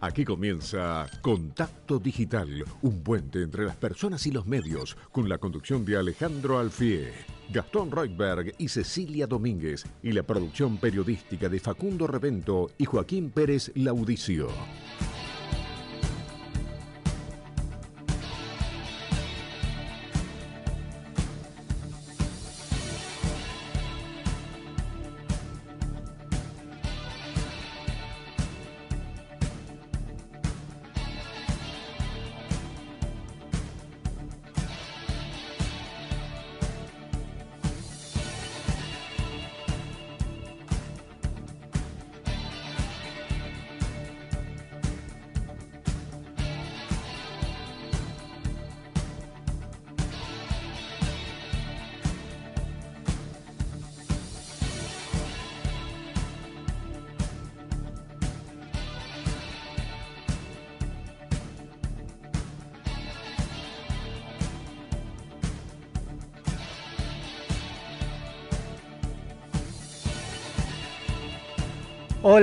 Aquí comienza Contacto Digital, un puente entre las personas y los medios, con la conducción de Alejandro Alfie, Gastón Reutberg y Cecilia Domínguez, y la producción periodística de Facundo Revento y Joaquín Pérez Laudicio.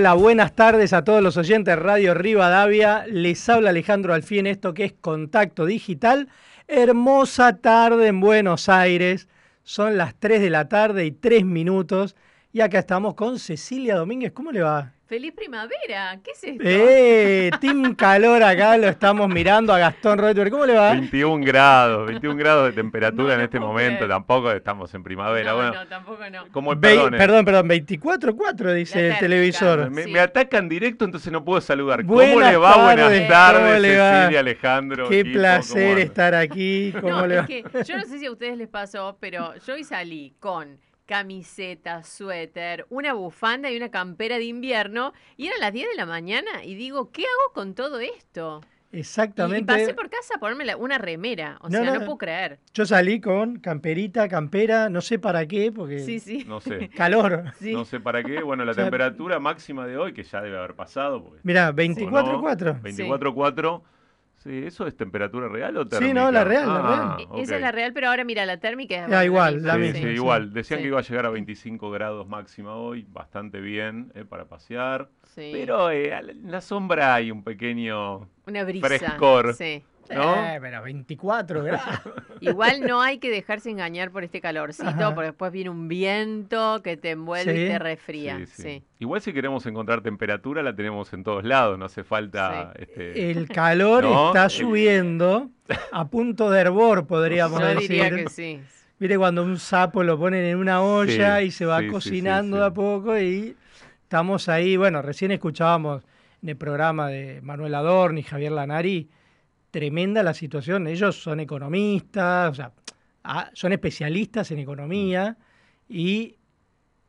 Hola, buenas tardes a todos los oyentes de Radio Rivadavia. Les habla Alejandro Alfín, esto que es Contacto Digital. Hermosa tarde en Buenos Aires. Son las 3 de la tarde y 3 minutos. Y acá estamos con Cecilia Domínguez. ¿Cómo le va? ¡Feliz primavera! ¿Qué es esto? ¡Eh! Team Calor acá, lo estamos mirando a Gastón Reuter. ¿Cómo le va? 21 grados, 21 grados de temperatura en este momento. Tampoco estamos en primavera. No, bueno, no, tampoco no. Como, Ve- perdón, perdón, perdón, 24.4 dice el televisor. me, sí. me atacan directo, entonces no puedo saludar. ¿Cómo Buenas le va? tardes, Buenas tardes, ¿cómo le va? Cecilia, Alejandro. Qué equipo, ¿cómo placer estar aquí. ¿Cómo No, le es que yo no sé si a ustedes les pasó, pero yo hoy salí con camiseta, suéter, una bufanda y una campera de invierno y eran las 10 de la mañana y digo, ¿qué hago con todo esto? Y- Y, Exactamente. pasé por casa a ponerme la- una remera, o No, sea, no. no, puedo creer. Yo salí con camperita, campera, no sé para qué, porque Sí, sí. No sé. calor. sí. No sé para qué. Bueno, la O sea, temperatura máxima de hoy, que ya debe haber pasado. Mira, ¿o no? 24.4. 24.4. Sí, ¿eso es temperatura real o térmica? Sí, no, la real, la Ah, E-. Esa es la real, pero ahora mira, la térmica es Ah, igual, la Sí, misma. sí, sí. igual. Decían Sí. que iba a llegar a 25 grados máxima hoy, bastante bien eh, para pasear. Sí. Pero eh, en la sombra hay un pequeño... Una brisa. frescor. Sí. ¿No? Eh, pero 24 grados. Igual no hay que dejarse engañar por este calorcito, Ajá. porque después viene un viento que te envuelve Sí. y te resfría. Sí, Sí, sí. Igual si queremos encontrar temperatura la tenemos en todos lados, no hace falta... Este, El calor ¿No? está subiendo a punto de hervor, podríamos Yo decir. diría que sí. Mire cuando un sapo lo ponen en una olla Sí, y se va sí, sí, sí, cocinando sí. de a poco y estamos ahí. Bueno, recién escuchábamos en el programa de Manuel Adorni y Javier Lanari, tremenda la situación. Ellos son economistas, o sea, ah, son especialistas en economía y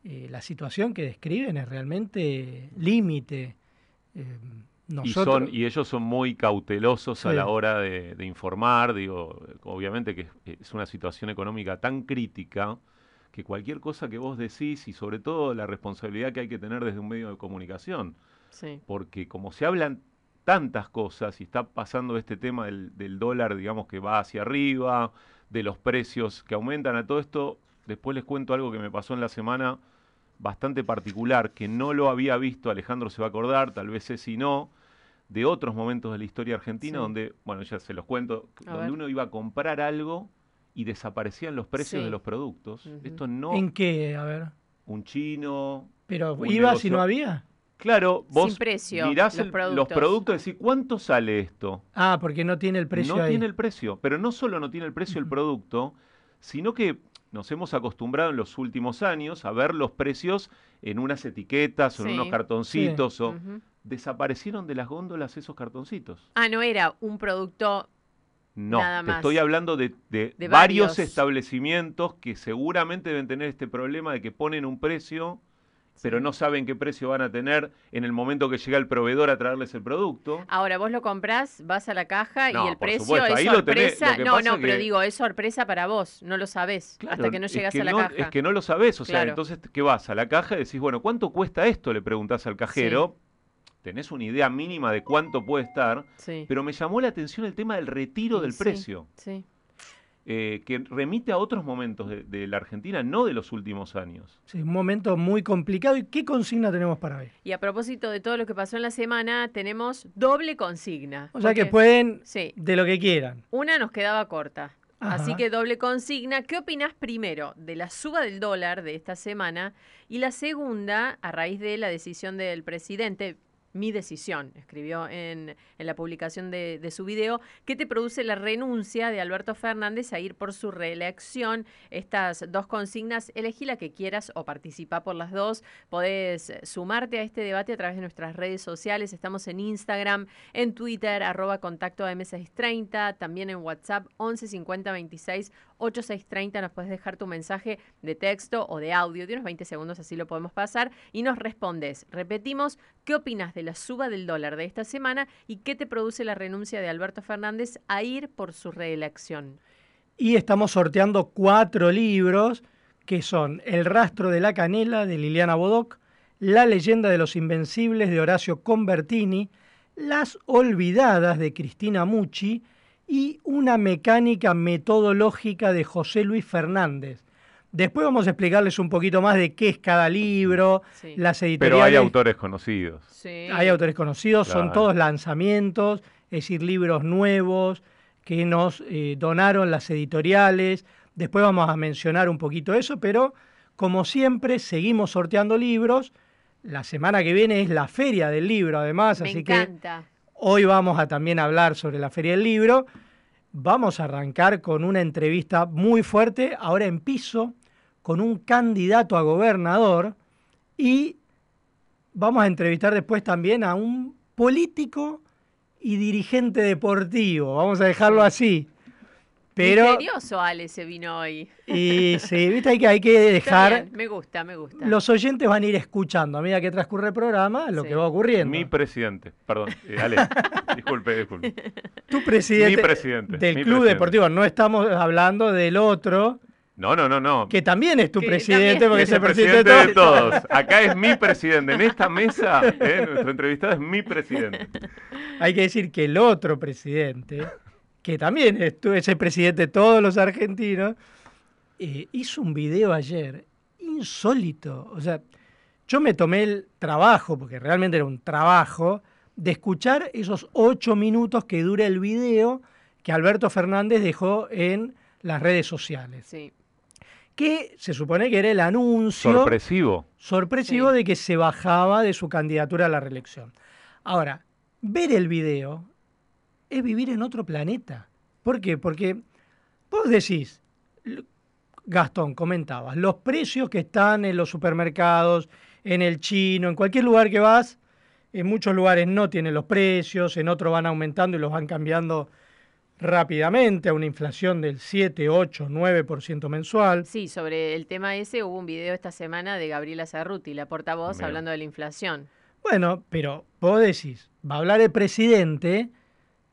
eh, la situación que describen es realmente límite. Eh, y, nosotros, son, y ellos son muy cautelosos a la hora de, de informar, digo, obviamente que es- es una situación económica tan crítica que cualquier cosa que vos decís y sobre todo la responsabilidad que hay que tener desde un medio de comunicación, sí. porque como se hablan tantas cosas y está pasando este tema del, del dólar, digamos, que va hacia arriba, de los precios que aumentan a todo esto, después les cuento algo que me pasó en la semana bastante particular, que no lo había visto, Alejandro se va a acordar, tal vez si no, de otros momentos de la historia argentina Sí. donde, bueno, ya se los cuento, A donde ver. uno iba a comprar algo y desaparecían los precios Sí. de los productos. Esto no, ¿En qué? A ver. un chino, Pero Un iba negocio- si no había. Claro, vos Sin precio, mirás los el- productos. los productos y decís, ¿cuánto sale esto? Ah, porque no tiene el precio no ahí. tiene el precio, pero no solo no tiene el precio el producto, sino que nos hemos acostumbrado en los últimos años a ver los precios en unas etiquetas o en unos cartoncitos. o. Desaparecieron de las góndolas esos cartoncitos. Ah, no era un producto. No, Nada te más. estoy hablando de, de De varios varios. establecimientos que seguramente deben tener este problema de que ponen un precio, pero no saben qué precio van a tener en el momento que llega el proveedor a traerles el producto. Ahora vos lo comprás, vas a la caja No, y el por precio supuesto, es ahí lo tenés, sorpresa. lo que no, no, pero que- digo, es sorpresa para vos, no lo sabés Claro, hasta que no es llegas que a la no- caja. Es que no lo sabés, o sea, Claro. entonces, ¿qué vas? A la caja y decís, bueno, ¿cuánto cuesta esto? Le preguntás al cajero. Tenés una idea mínima de cuánto puede estar, Sí. pero me llamó la atención el tema del retiro del sí, precio. Sí. Eh, que remite a otros momentos de, de la Argentina, no de los últimos años. Sí, un momento muy complicado. ¿Y qué consigna tenemos para hoy? Y a propósito de todo lo que pasó en la semana, tenemos doble consigna. O sea que pueden Sí, de lo que quieran. una nos quedaba corta. Ajá. Así que doble consigna. ¿Qué opinas primero de la suba del dólar de esta semana? Y la segunda, a raíz de la decisión del presidente, mi decisión, escribió en, en la publicación de, su video, que te produce la renuncia de Alberto Fernández a ir por su reelección. Estas dos consignas, elegí la que quieras o participa por las dos. Podés sumarte a este debate a través de nuestras redes sociales. Estamos en Instagram, en Twitter, arroba contacto AM630, también en WhatsApp 11 50 26 8630. Nos puedes dejar tu mensaje de texto o de audio de unos 20 segundos, así lo podemos pasar, y nos respondes. Repetimos, ¿qué opinas de la suba del dólar de esta semana y qué te produce la renuncia de Alberto Fernández a ir por su reelección? Y estamos sorteando cuatro libros que son El rastro de la canela de Liliana Bodoc, La leyenda de los invencibles de Horacio Convertini, Las olvidadas de Cristina Mucci y Una mecánica metodológica de José Luis Fernández. Después vamos a explicarles un poquito más de qué es cada libro, Sí. las editoriales. Pero hay autores conocidos. Sí. Hay autores conocidos, son todos lanzamientos, es decir, libros nuevos que nos eh, donaron las editoriales. Después vamos a mencionar un poquito eso, pero como siempre seguimos sorteando libros. La semana que viene es la feria del libro, además, Me así que hoy vamos a también hablar sobre la feria del libro. Vamos a arrancar con una entrevista muy fuerte, ahora en piso, con un candidato a gobernador y vamos a entrevistar después también a un político y dirigente deportivo, vamos a dejarlo así. Pero, Misterioso Ale se vino hoy. y sí, viste, hay que, hay que dejar, bien, me gusta, me gusta. los oyentes van a ir escuchando a medida que transcurre el programa lo Sí. que va ocurriendo. Mi presidente, perdón, eh, Ale, disculpe, disculpe. tu presidente, Mi presidente, del mi club presidente. deportivo, no estamos hablando del otro, No, no, no, no. que también es tu Que presidente, porque Es el el presidente, presidente de todos. de todos. Acá es mi presidente. En esta mesa, eh, nuestro entrevistado es mi presidente. Hay que decir que el otro presidente, que también es, tu- es el presidente de todos los argentinos, eh, hizo un video ayer insólito. O sea, yo me tomé el trabajo, porque realmente era un trabajo, de escuchar esos ocho minutos que dura el video que Alberto Fernández dejó en las redes sociales. Sí. Que se supone que era el anuncio Sorpresivo. sorpresivo Sí. de que se bajaba de su candidatura a la reelección. Ahora, ver el video es vivir en otro planeta. ¿Por qué? Porque vos decís, Gastón, comentabas, los precios que están en los supermercados, en el chino, en cualquier lugar que vas, en muchos lugares no tienen los precios, en otros van aumentando y los van cambiando rápidamente a una inflación del 7, 8, 9% mensual. Sí, sobre el tema ese hubo un video esta semana de Gabriela Cerruti, la portavoz, Bien. hablando de la inflación. Bueno, pero vos decís, va a hablar el presidente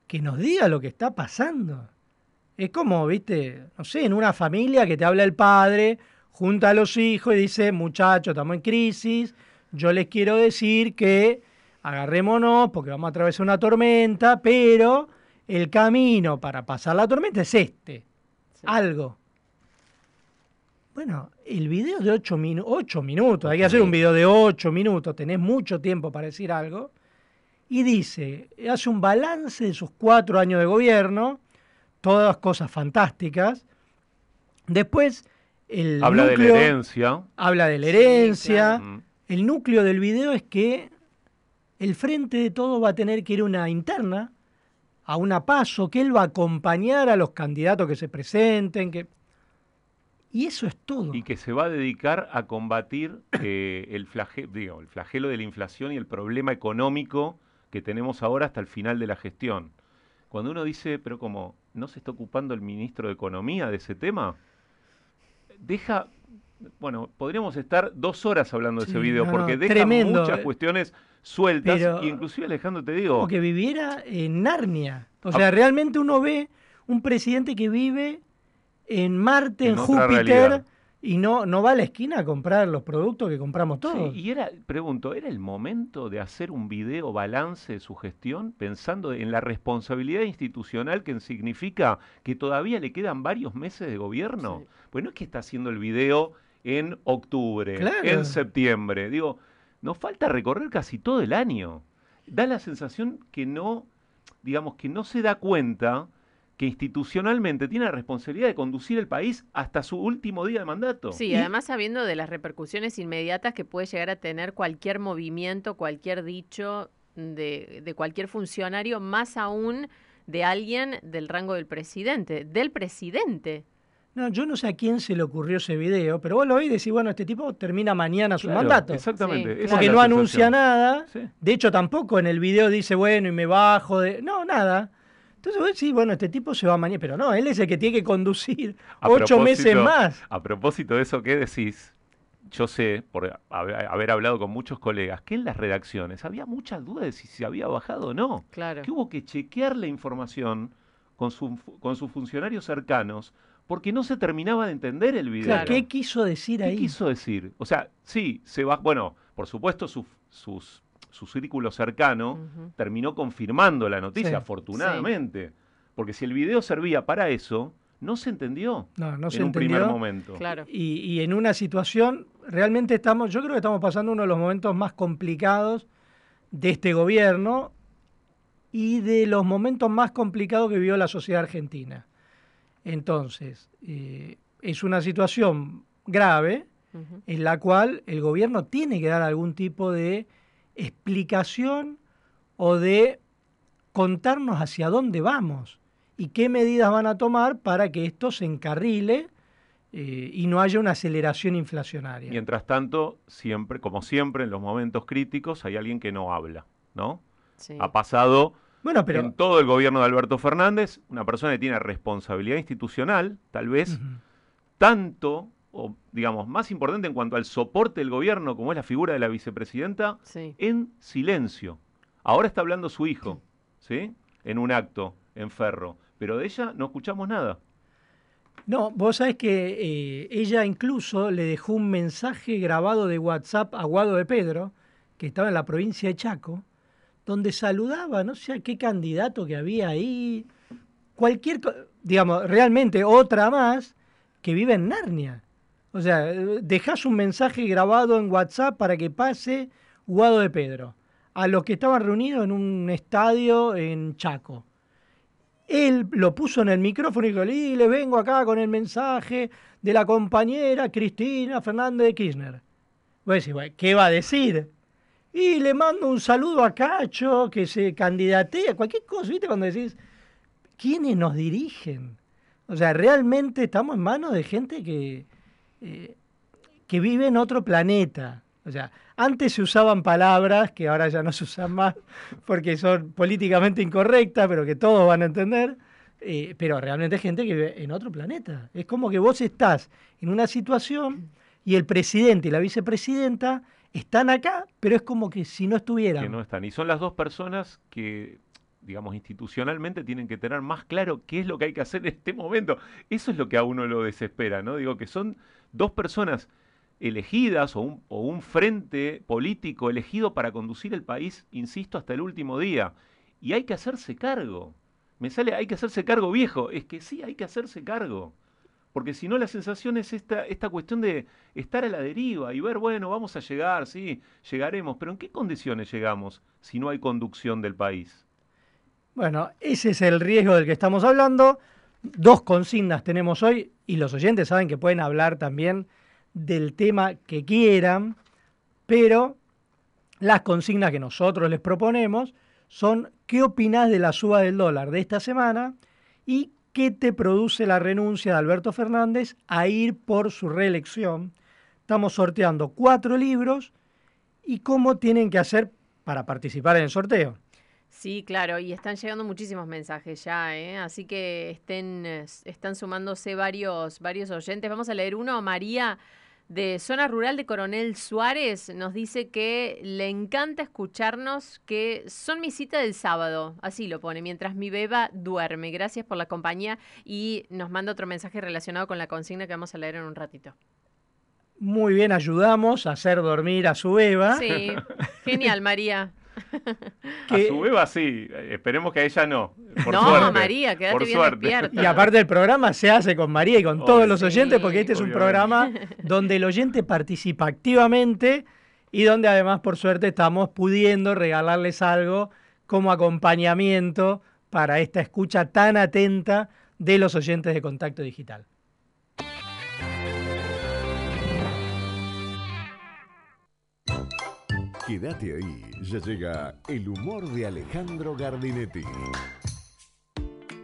que nos diga lo que está pasando. Es como, viste, no sé, en una familia que te habla el padre, junta a los hijos y dice, muchachos, estamos en crisis, yo les quiero decir que agarrémonos porque vamos a atravesar una tormenta, pero el camino para pasar la tormenta es este, Sí. algo. Bueno, el video de 8 minutos, hay que hacer un video de 8 minutos, tenés mucho tiempo para decir algo, y dice, hace un balance de sus cuatro años de gobierno, todas cosas fantásticas. Después, el Habla de la herencia. habla de la Sí, herencia. claro. Mm. El núcleo del video es que el frente de todo va a tener que ir a una interna, a una paso, que él va a acompañar a los candidatos que se presenten, que... Y eso es todo. Y que se va a dedicar a combatir eh, el, flage- digo, el flagelo de la inflación y el problema económico que tenemos ahora hasta el final de la gestión. Cuando uno dice, pero como no se está ocupando el ministro de Economía de ese tema, deja, bueno, podríamos estar dos horas hablando de Sí, ese video no, porque no, deja tremendo. muchas cuestiones sueltas. Pero- y inclusive Alejandro te digo, Como que viviera en Narnia. O Ah. sea, realmente uno ve un presidente que vive en Marte, en, Júpiter, realidad. y no, no va a la esquina a comprar los productos que compramos todos. Sí, y era, pregunto, ¿era el momento de hacer un video balance de su gestión pensando en la responsabilidad institucional que significa que todavía le quedan varios meses de gobierno? Pues no es que está haciendo el video en octubre, en septiembre. Digo, nos falta recorrer casi todo el año. Da la sensación que no, digamos, que no se da cuenta que institucionalmente tiene la responsabilidad de conducir el país hasta su último día de mandato. Sí, además sabiendo de las repercusiones inmediatas que puede llegar a tener cualquier movimiento, cualquier dicho de, de cualquier funcionario, más aún de alguien del rango del presidente, del presidente. No, yo no sé a quién se le ocurrió ese video, pero vos lo oís y decís, bueno, este tipo termina mañana su mandato. Exactamente. Porque no anuncia nada. De hecho, tampoco en el video dice, bueno, y me bajo de... No, nada. Entonces, sí, bueno, este tipo se va mañana, pero no, él es el que tiene que conducir ocho meses más. A propósito de eso, ¿qué decís? Yo sé, por haber, hablado con muchos colegas, que en las redacciones había muchas dudas de si se había bajado o no. Claro. Que hubo que chequear la información con, con sus funcionarios cercanos porque no se terminaba de entender el video. Claro, ¿Qué quiso decir ahí? ¿Qué quiso decir? O sea, sí, se va, bueno, por supuesto sus su círculo cercano, terminó confirmando la noticia, afortunadamente. Porque si el video servía para eso, no se entendió no, no en un primer momento. Claro. Y, en una situación, realmente estamos, yo creo que estamos pasando uno de los momentos más complicados de este gobierno y de los momentos más complicados que vivió la sociedad argentina. Entonces, eh, es una situación grave en la cual el gobierno tiene que dar algún tipo de explicación o de contarnos hacia dónde vamos y qué medidas van a tomar para que esto se encarrile eh, y no haya una aceleración inflacionaria. Mientras tanto, siempre, como siempre, en los momentos críticos hay alguien que no habla, ¿no? Ha pasado bueno, pero... en todo el gobierno de Alberto Fernández, una persona que tiene responsabilidad institucional, tal vez, tanto o digamos, más importante en cuanto al soporte del gobierno, como es la figura de la vicepresidenta, en silencio. Ahora está hablando su hijo, ¿sí? En un acto, en Ferro. Pero de ella no escuchamos nada. No, vos sabés que eh, ella incluso le dejó un mensaje grabado de WhatsApp a Guado de Pedro, que estaba en la provincia de Chaco, donde saludaba, no sé qué candidato que había ahí, cualquier, digamos, realmente otra más que vive en Narnia. O sea, dejas un mensaje grabado en WhatsApp para que pase Guado de Pedro a los que estaban reunidos en un estadio en Chaco. Él lo puso en el micrófono y dijo, le vengo acá con el mensaje de la compañera Cristina Fernández de Kirchner. Voy a decir, ¿qué va a decir? Y le mando un saludo a Cacho, que se candidatea, cualquier cosa, ¿viste? Cuando decís, ¿quiénes nos dirigen? O sea, realmente estamos en manos de gente que, eh, que vive en otro planeta. O sea, antes se usaban palabras que ahora ya no se usan más porque son políticamente incorrectas, pero que todos van a entender. Eh, pero realmente hay gente que vive en otro planeta. Es como que vos estás en una situación y el presidente y la vicepresidenta están acá, pero es como que si no estuvieran. Que no están. Y son las dos personas que, digamos, institucionalmente tienen que tener más claro qué es lo que hay que hacer en este momento. Eso es lo que a uno lo desespera, ¿no? Digo que son dos personas elegidas o un, frente político elegido para conducir el país, insisto, hasta el último día. Y hay que hacerse cargo. Me sale, hay que hacerse cargo viejo. Es que sí, hay que hacerse cargo. Porque si no, la sensación es esta, esta cuestión de estar a la deriva y ver, bueno, vamos a llegar, sí, llegaremos. Pero ¿en qué condiciones llegamos si no hay conducción del país? Bueno, ese es el riesgo del que estamos hablando. Dos consignas tenemos hoy y los oyentes saben que pueden hablar también del tema que quieran, pero las consignas que nosotros les proponemos son qué opinás de la suba del dólar de esta semana y qué te produce la renuncia de Alberto Fernández a ir por su reelección. Estamos sorteando cuatro libros y cómo tienen que hacer para participar en el sorteo. Sí, claro, y están llegando muchísimos mensajes ya, ¿eh? así que estén, están sumándose varios, varios oyentes. Vamos a leer uno, María de Zona Rural de Coronel Suárez nos dice que le encanta escucharnos, que son mi cita del sábado, así lo pone, mientras mi beba duerme. Gracias por la compañía y nos manda otro mensaje relacionado con la consigna que vamos a leer en un ratito. muy bien ayudamos a hacer dormir a su Eva. Sí, genial, María. A su Eva sí, esperemos que a ella no. Por no, suerte, María, quédate por bien suerte. despierta. Y aparte el programa se hace con María y con todos los sí, oyentes, porque este es un programa donde el oyente participa activamente y donde además, por suerte, estamos pudiendo regalarles algo como acompañamiento para esta escucha tan atenta de los oyentes de Contacto Digital. Quédate ahí, ya llega el humor de Alejandro Gardinetti.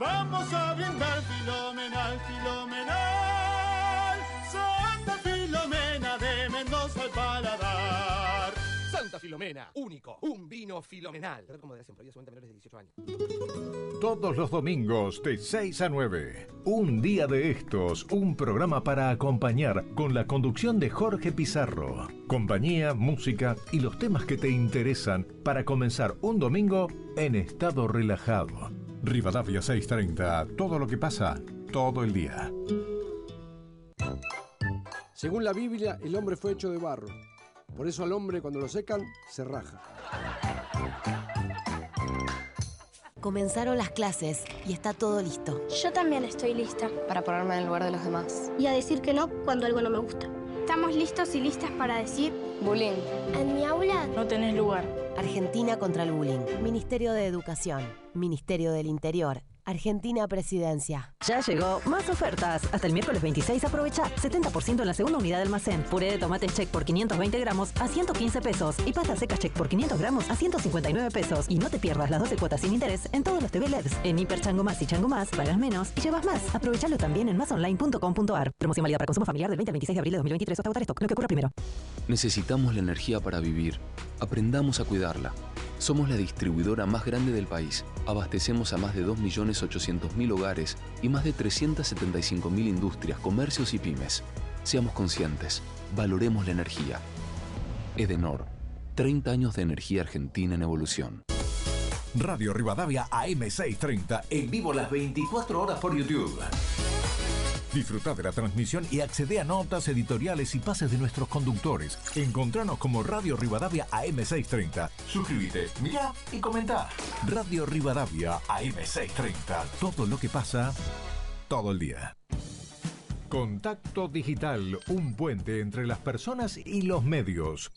Vamos a brindar filomenal, filomenal. Santa Filomena de Mendoza al paladar. Santa Filomena, único, un vino filomenal. Trato con moderación, prohibido solamente a menores de 18 años. Todos los domingos de 6 a 9. Un día de estos, un programa para acompañar con la conducción de Jorge Pizarro. Compañía, música y los temas que te interesan para comenzar un domingo en estado relajado. Rivadavia 630, todo lo que pasa, todo el día. Según la Biblia, el hombre fue hecho de barro. Por eso al hombre cuando lo secan, se raja. Comenzaron las clases y está todo listo. Yo también estoy lista. Para ponerme en el lugar de los demás. Y a decir que no cuando algo no me gusta. Estamos listos y listas para decir... Bullying. En mi aula No tenés lugar. Argentina contra el bullying. Ministerio de Educación. Ministerio del Interior. Argentina Presidencia. Ya llegó más ofertas. Hasta el miércoles 26 aprovecha 70% en la segunda unidad de almacén. Puré de tomates check por 520 gramos a 115 pesos. Y pastas secas check por 500 gramos a 159 pesos. Y no te pierdas las 12 cuotas sin interés en todos los TV LEDs. En Hiper Chango Más y Chango Más pagas menos y llevas más. Aprovechalo también en masonline.com.ar. Promoción válida para consumo familiar del 20 al 26 de abril de 2023 hasta agotar stock. Lo que ocurra primero. Necesitamos la energía para vivir. Aprendamos a cuidarla. Somos la distribuidora más grande del país. Abastecemos a más de 2.800.000 hogares y más de 375.000 industrias, comercios y pymes. Seamos conscientes. Valoremos la energía. Edenor. 30 años de energía argentina en evolución. Radio Rivadavia AM630, en vivo las 24 horas por YouTube. Disfruta de la transmisión y accede a notas editoriales y pases de nuestros conductores. Encontranos como Radio Rivadavia AM630. Suscríbete, mira y comenta. Radio Rivadavia AM630. Todo lo que pasa, todo el día. Contacto Digital, un puente entre las personas y los medios.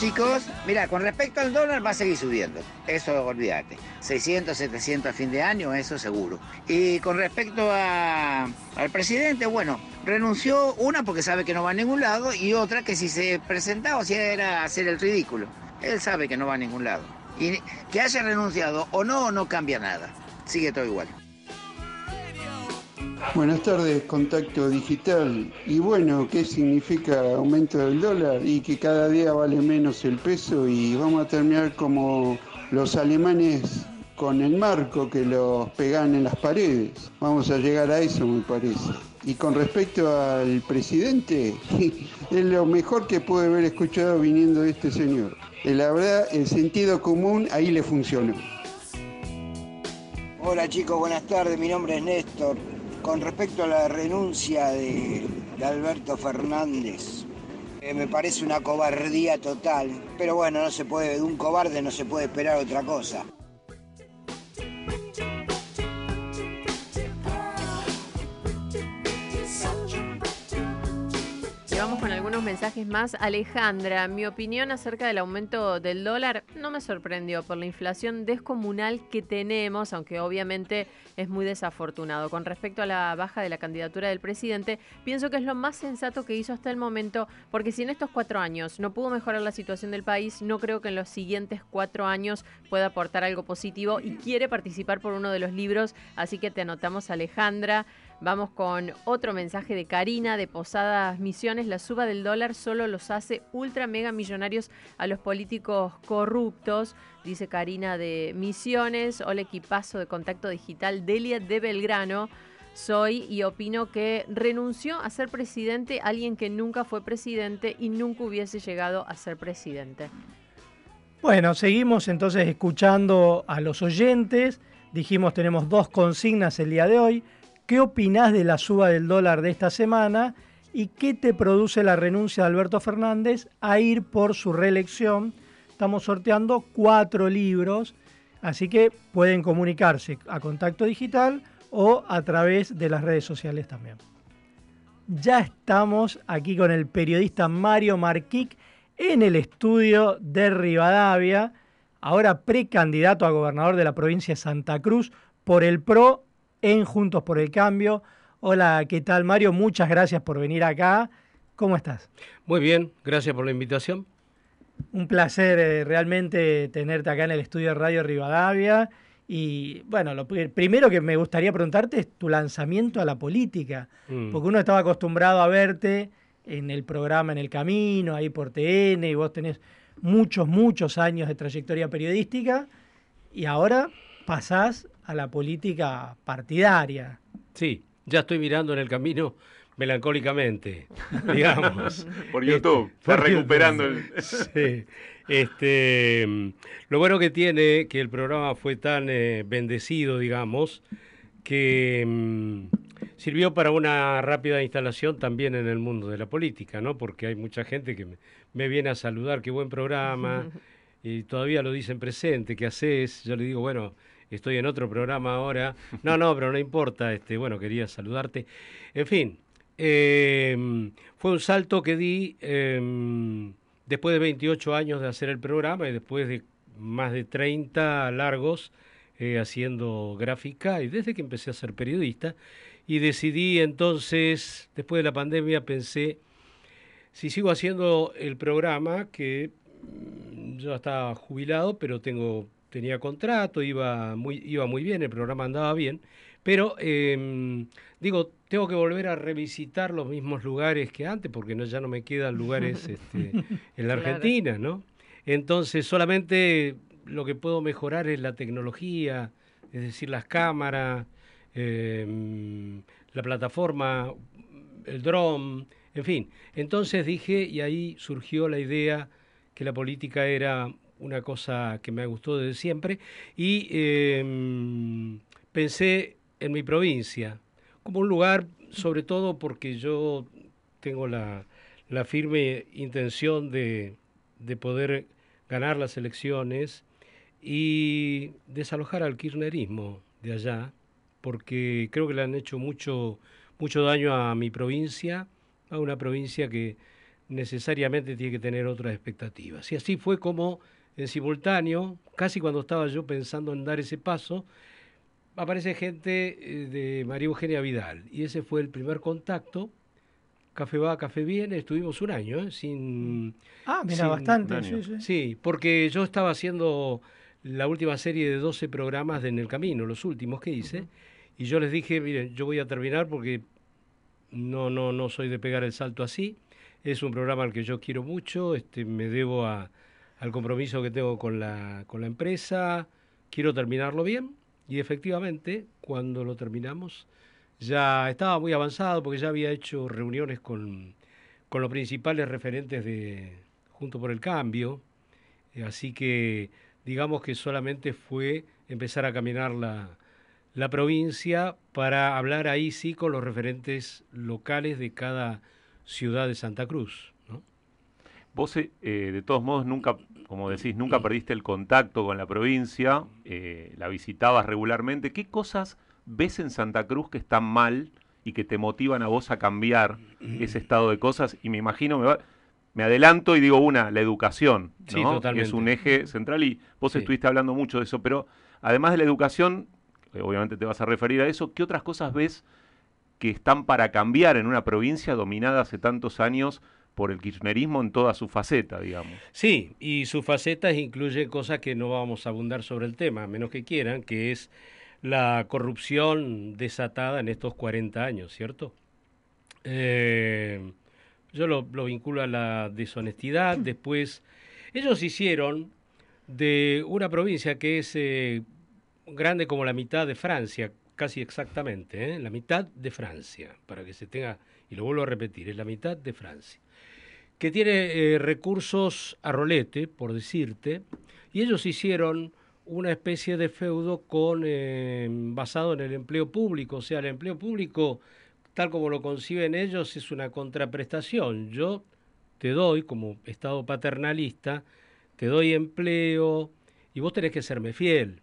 Chicos, mira, con respecto al dólar va a seguir subiendo, eso olvídate. 600, 700 a fin de año, eso seguro. Y con respecto al presidente, bueno, renunció una porque sabe que no va a ningún lado y otra que si se presentaba, si era hacer el ridículo. Él sabe que no va a ningún lado. Y que haya renunciado o no, no cambia nada. Sigue todo igual. Buenas tardes, contacto digital. Y bueno, ¿qué significa aumento del dólar? Y que cada día vale menos el peso y vamos a terminar como los alemanes con el marco que los pegan en las paredes. Vamos a llegar a eso, me parece. Y con respecto al presidente, es lo mejor que pude haber escuchado viniendo de este señor. Eh, La verdad, el sentido común ahí le funcionó. Hola chicos, buenas tardes, mi nombre es Néstor. Con respecto a la renuncia de, Alberto Fernández, Eh, me parece una cobardía total. Pero bueno, no se puede, de un cobarde no se puede esperar otra cosa. Mensajes más. Alejandra, mi opinión acerca del aumento del dólar no me sorprendió por la inflación descomunal que tenemos, aunque obviamente es muy desafortunado. Con respecto a la baja de la candidatura del presidente, pienso que es lo más sensato que hizo hasta el momento, porque si en estos cuatro años no pudo mejorar la situación del país, no creo que en los siguientes cuatro años pueda aportar algo positivo y quiere participar por uno de los libros, así que te anotamos Alejandra. Vamos con otro mensaje de Karina de Posadas Misiones. La suba del dólar solo los hace ultra mega millonarios a los políticos corruptos, dice Karina de Misiones. Hola equipazo de contacto digital Delia de Belgrano. Soy y opino que renunció a ser presidente alguien que nunca fue presidente y nunca hubiese llegado a ser presidente. Bueno, seguimos entonces escuchando a los oyentes. Dijimos tenemos dos consignas el día de hoy. ¿Qué opinás de la suba del dólar de esta semana? ¿Y qué te produce la renuncia de Alberto Fernández a ir por su reelección? Estamos sorteando cuatro libros, así que pueden comunicarse a Contacto Digital o a través de las redes sociales también. Ya estamos aquí con el periodista Mario Marquic en el estudio de Rivadavia, ahora precandidato a gobernador de la provincia de Santa Cruz por el PRO en Juntos por el Cambio. Hola, ¿qué tal Mario? Muchas gracias por venir acá. ¿Cómo estás? Muy bien, gracias por la invitación. Un placer eh, realmente tenerte acá en el estudio de Radio Rivadavia. Y bueno, lo primero que me gustaría preguntarte es tu lanzamiento a la política, mm. porque uno estaba acostumbrado a verte en el programa En el Camino, ahí por TN, y vos tenés muchos, muchos años de trayectoria periodística, y ahora pasás a la política partidaria. Sí, ya estoy mirando en el camino melancólicamente, digamos. Por YouTube, está recuperando el... sí. Este, lo bueno que tiene que el programa fue tan eh, bendecido, digamos, que mm, sirvió para una rápida instalación también en el mundo de la política, ¿no? Porque hay mucha gente que me, me viene a saludar, qué buen programa, y todavía lo dicen presente, ¿qué haces? Yo le digo, bueno, estoy en otro programa ahora. No, no, pero no importa, este, bueno, quería saludarte. En fin, em, fue un salto que di em, después de 28 años de hacer el programa y después de más de 30 largos eh, haciendo gráfica y desde que empecé a ser periodista. Y decidí entonces, después de la pandemia, pensé, si sigo haciendo el programa, que mm, yo estaba jubilado, pero tengo tenía contrato, iba muy, iba muy bien, el programa andaba bien, pero em, digo, tengo que volver a revisitar los mismos lugares que antes, porque no, ya no me quedan lugares este, en la Argentina, ¿no? Entonces, solamente lo que puedo mejorar es la tecnología, es decir, las cámaras, em, la plataforma, el dron, en fin. Entonces dije, y ahí surgió la idea que la política era una cosa que me gustó desde siempre, y em, pensé en mi provincia, como un lugar, sobre todo porque yo tengo la, firme intención de, de, poder ganar las elecciones y desalojar al kirchnerismo de allá, porque creo que le han hecho mucho, mucho daño a mi provincia, a una provincia que necesariamente tiene que tener otras expectativas. Y así fue como en simultáneo, casi cuando estaba yo pensando en dar ese paso, aparece gente eh, de María Eugenia Vidal. Y ese fue el primer contacto. Café va, café viene, estuvimos un año, ¿eh? sin... Ah, mira, bastante. Sí, sí. sí, porque yo estaba haciendo la última serie de 12 programas de En el Camino, los últimos que hice, y yo les dije, miren, yo voy a terminar porque no, no, no soy de pegar el salto así, es un programa al que yo quiero mucho, este, me debo a, al compromiso que tengo con la, con la empresa, quiero terminarlo bien y efectivamente cuando lo terminamos ya estaba muy avanzado porque ya había hecho reuniones con, con los principales referentes de Junto por el Cambio, eh, así que digamos que solamente fue empezar a caminar la, la provincia para hablar ahí sí con los referentes locales de cada ciudad de Santa Cruz. Vos, eh, eh, de todos modos, nunca, como decís, nunca perdiste el contacto con la provincia, eh, la visitabas regularmente. ¿Qué cosas ves en Santa Cruz que están mal y que te motivan a vos a cambiar ese estado de cosas? Y me imagino, me, va- me adelanto y digo una, la educación, ¿no? Que es un eje central y vos Sí. estuviste hablando mucho de eso, pero además de la educación, eh, obviamente te vas a referir a eso, ¿qué otras cosas ves que están para cambiar en una provincia dominada hace tantos años por el kirchnerismo en toda su faceta, digamos? Sí, y sus facetas incluyen cosas que no vamos a abundar sobre el tema, a menos que quieran, que es la corrupción desatada en estos 40 años, ¿cierto? Eh, yo lo, lo vinculo a la deshonestidad. Después, ellos hicieron de una provincia que es eh, grande como la mitad de Francia, casi exactamente, ¿eh? la mitad de Francia, para que se tenga, y lo vuelvo a repetir, es la mitad de Francia que tiene eh, recursos a rolete, por decirte, y ellos hicieron una especie de feudo con eh, basado en el empleo público, o sea, el empleo público, tal como lo conciben ellos, es una contraprestación. Yo te doy, como Estado paternalista, te doy empleo y vos tenés que serme fiel.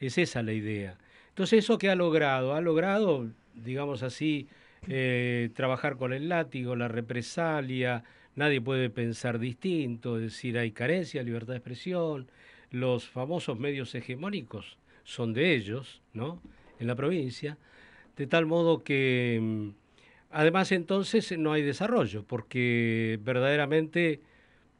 Es esa la idea. Entonces, ¿eso qué ha logrado? Ha logrado, digamos así, eh, trabajar con el látigo, la represalia, nadie puede pensar distinto, es decir, hay carencia de libertad de expresión, los famosos medios hegemónicos son de ellos, ¿no? En la provincia, de tal modo que mm, además entonces no hay desarrollo, porque verdaderamente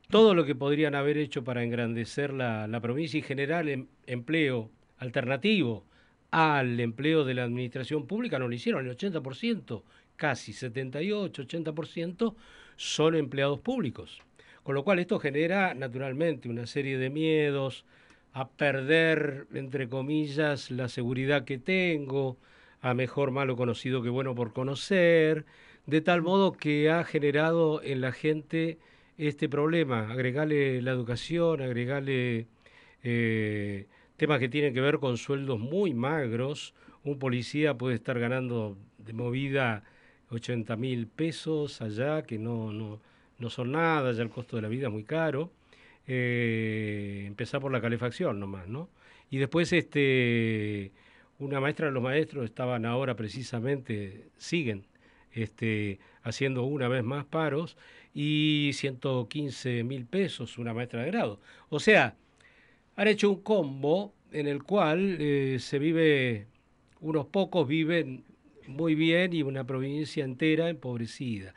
todo lo que podrían haber hecho para engrandecer la, provincia y generar em- empleo alternativo al empleo de la administración pública no lo hicieron, el 80%, casi 78, 80% son empleados públicos. Con lo cual esto genera naturalmente una serie de miedos a perder, entre comillas, la seguridad que tengo, a mejor malo conocido que bueno por conocer, de tal modo que ha generado en la gente este problema, agregarle la educación, agregarle eh, temas que tienen que ver con sueldos muy magros. Un policía puede estar ganando de movida 80 mil pesos allá, que no, no, no son nada, ya el costo de la vida es muy caro. Eh, empezar por la calefacción nomás, ¿no? Y después este, una maestra de los maestros estaban ahora precisamente, siguen este, haciendo una vez más paros y 115 mil pesos una maestra de grado. O sea, han hecho un combo en el cual eh, se vive, unos pocos viven muy bien y una provincia entera empobrecida,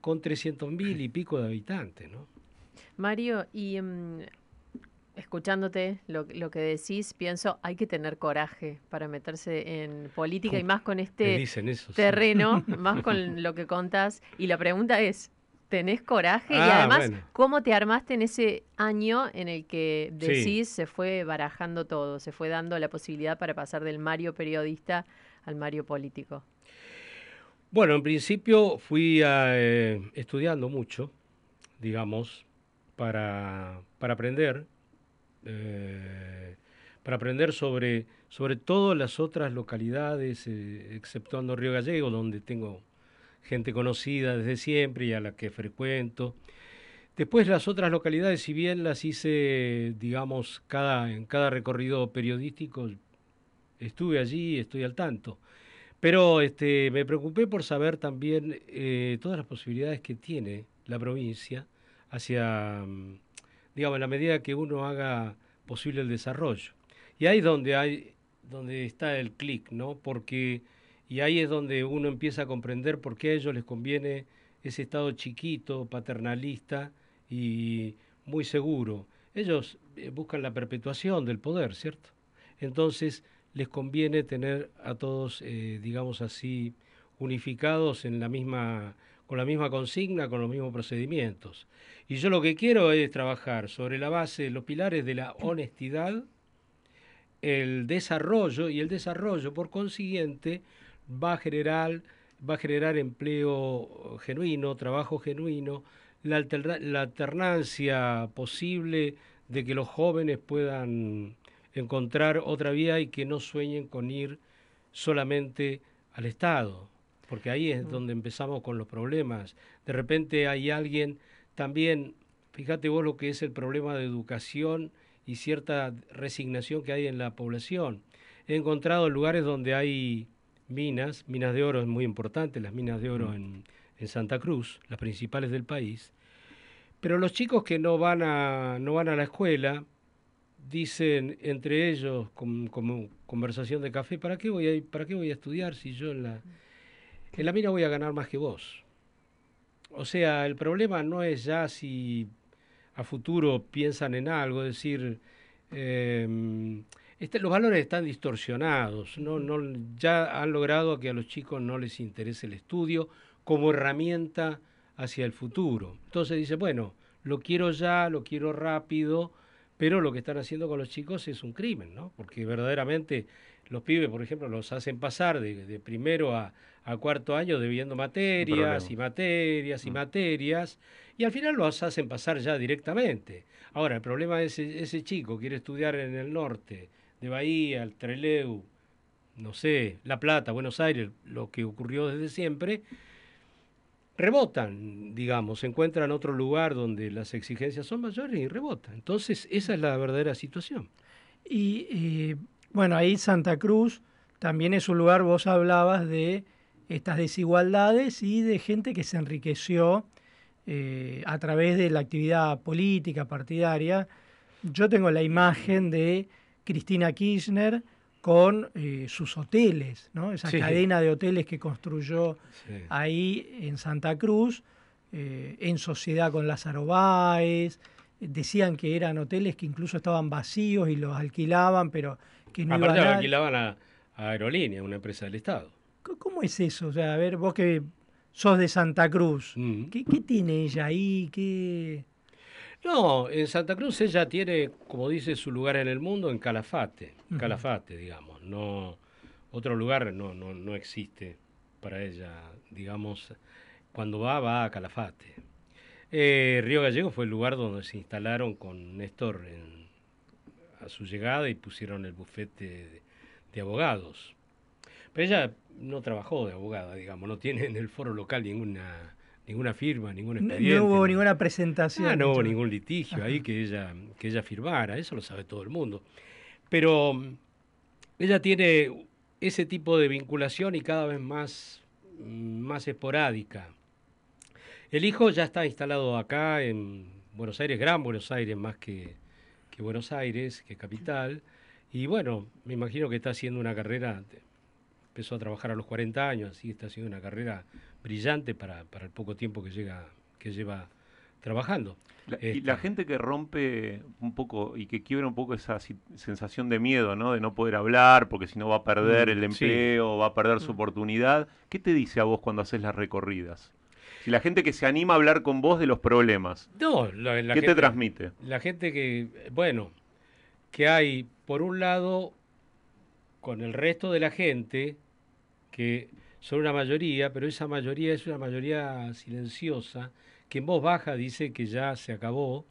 con 300 mil y pico de habitantes, ¿no? Mario, y mm, escuchándote lo, lo que decís, pienso, hay que tener coraje para meterse en política y más con este sí. terreno, más con lo que contás. Y la pregunta es, ¿tenés coraje? y Ah, además, bueno. ¿cómo te armaste en ese año en el que Sí. decís se fue barajando todo, se fue dando la posibilidad para pasar del Mario periodista al Mario político? Bueno, en principio fui eh, estudiando mucho, digamos, para, para aprender, eh, para aprender sobre, sobre todo las otras localidades, eh, exceptuando Río Gallego, donde tengo gente conocida desde siempre y a la que frecuento. Después las otras localidades, si bien las hice, digamos, cada, en cada recorrido periodístico, estuve allí, estoy al tanto. Pero este, me preocupé por saber también eh, todas las posibilidades que tiene la provincia hacia, mm, digamos, en la medida que uno haga posible el desarrollo. Y ahí es donde, hay, donde está el clic, ¿no? Porque, y ahí es donde uno empieza a comprender por qué a ellos les conviene ese Estado chiquito, paternalista y muy seguro. Ellos eh, buscan la perpetuación del poder, ¿cierto? Entonces les conviene tener a todos, eh, digamos así, unificados en la misma, con la misma consigna, con los mismos procedimientos. Y yo lo que quiero es trabajar sobre la base, los pilares de la honestidad, el desarrollo, y el desarrollo, por consiguiente, va a generar, va a generar empleo genuino, trabajo genuino, la alternancia posible de que los jóvenes puedan encontrar otra vía y que no sueñen con ir solamente al Estado, porque ahí es donde empezamos con los problemas. De repente hay alguien también fíjate vos lo que es el problema de educación y cierta resignación que hay en la población. He encontrado lugares donde hay minas, minas de oro es muy importante, las minas de oro en, en Santa Cruz, las principales del país, pero los chicos que no van a, no van a la escuela dicen entre ellos, como, como conversación de café, ¿para qué, voy a, ¿para qué voy a estudiar si yo en la, en la mina voy a ganar más que vos? O sea, el problema no es ya si a futuro piensan en algo, es decir, eh, este, los valores están distorsionados, ¿no? No, ya han logrado que a los chicos no les interese el estudio como herramienta hacia el futuro. Entonces dice, bueno, lo quiero ya, lo quiero rápido, pero lo que están haciendo con los chicos es un crimen, ¿no? Porque verdaderamente los pibes, por ejemplo, los hacen pasar de, primero a, cuarto año debiendo materias y materias y mm. materias, y al final los hacen pasar ya directamente. Ahora, el problema es ese, ese chico quiere estudiar en el norte, de Bahía, el Treleu, no sé, La Plata, Buenos Aires, lo que ocurrió desde siempre, rebotan, digamos, se encuentran otro lugar donde las exigencias son mayores y rebotan. Entonces, esa es la verdadera situación. Y eh, bueno, ahí Santa Cruz también es un lugar, vos hablabas de estas desigualdades y de gente que se enriqueció eh, a través de la actividad política, partidaria. Yo tengo la imagen de Cristina Kirchner con eh, sus hoteles, ¿no? esa cadena de hoteles que construyó ahí en Santa Cruz, eh, en sociedad con Lázaro Báez. Decían que eran hoteles que incluso estaban vacíos y los alquilaban, pero que no Aparte iban a... alquilaban a, Aerolínea, una empresa del Estado. ¿Cómo es eso? O sea, a ver, vos que sos de Santa Cruz, mm. ¿qué, ¿qué, tiene ella ahí? ¿Qué... No, en Santa Cruz ella tiene, como dice, su lugar en el mundo en Calafate, Calafate, digamos. No, otro lugar no, no, no existe para ella, digamos, cuando va, va a Calafate. Eh, Río Gallego fue el lugar donde se instalaron con Néstor a su llegada y pusieron el bufete de, abogados. Pero ella no trabajó de abogada, digamos, no tiene en el foro local ninguna ninguna firma, ningún expediente. No, hubo ninguna presentación. Ah, no hubo ningún litigio ahí que ella, que ella firmara, eso lo sabe todo el mundo. Pero mm, ella tiene ese tipo de vinculación y cada vez más, mm, más esporádica. El hijo ya está instalado acá en Buenos Aires, Gran Buenos Aires, más que, que Buenos Aires, que capital. Y bueno, me imagino que está haciendo una carrera, empezó a trabajar a los 40 años, así está haciendo una carrera brillante para, para el poco tiempo que, llega, que lleva trabajando. y la este gente que rompe un poco y que quiebra un poco esa sensación de miedo, ¿no? De no poder hablar porque si no va a perder mm, el empleo, va a perder su mm. oportunidad. ¿Qué te dice a vos cuando haces las recorridas? Si la gente que se anima a hablar con vos de los problemas. No, ¿qué te transmite? La gente que, bueno, que hay, por un lado, con el resto de la gente que son una mayoría, pero esa mayoría es una mayoría silenciosa, que en voz baja dice que ya se acabó,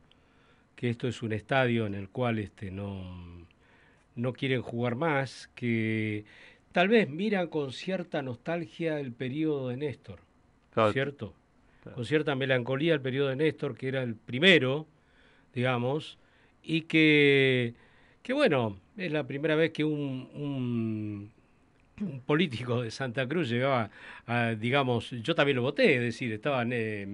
que esto es un estadio en el cual este, no, no quieren jugar más, que tal vez miran con cierta nostalgia el periodo de Néstor, ¿cierto? Con cierta melancolía el periodo de Néstor, que era el primero, digamos, y que, que bueno, es la primera vez que un un político de Santa Cruz llegaba a, digamos, yo también lo voté, es decir, estaban eh,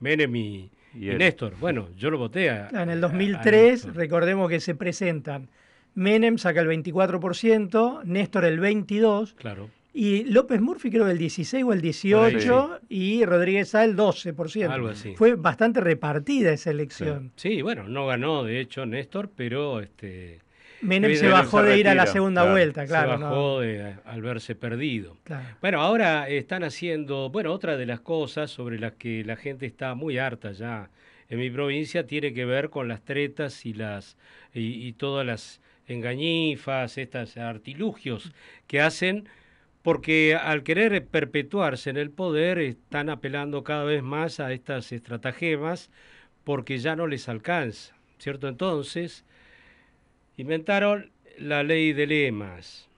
Menem y, Néstor. Bueno, yo lo voté a, En el 2003, recordemos que se presentan, Menem saca el 24%, Néstor el 22%, claro. y López Murphy creo el 16 o el 18 y Rodríguez Sá el 12%. Algo así. Fue bastante repartida esa elección. Sí. sí, bueno, no ganó de hecho Néstor, pero este Menem se bajó de ir a la segunda vuelta, claro. Se bajó al verse perdido. Bueno, ahora están haciendo, bueno, otra de las cosas sobre las que la gente está muy harta ya en mi provincia tiene que ver con las tretas y las y, todas las engañifas, estos artilugios que hacen porque al querer perpetuarse en el poder están apelando cada vez más a estas estratagemas porque ya no les alcanza, ¿cierto? Entonces, inventaron la ley de lemas.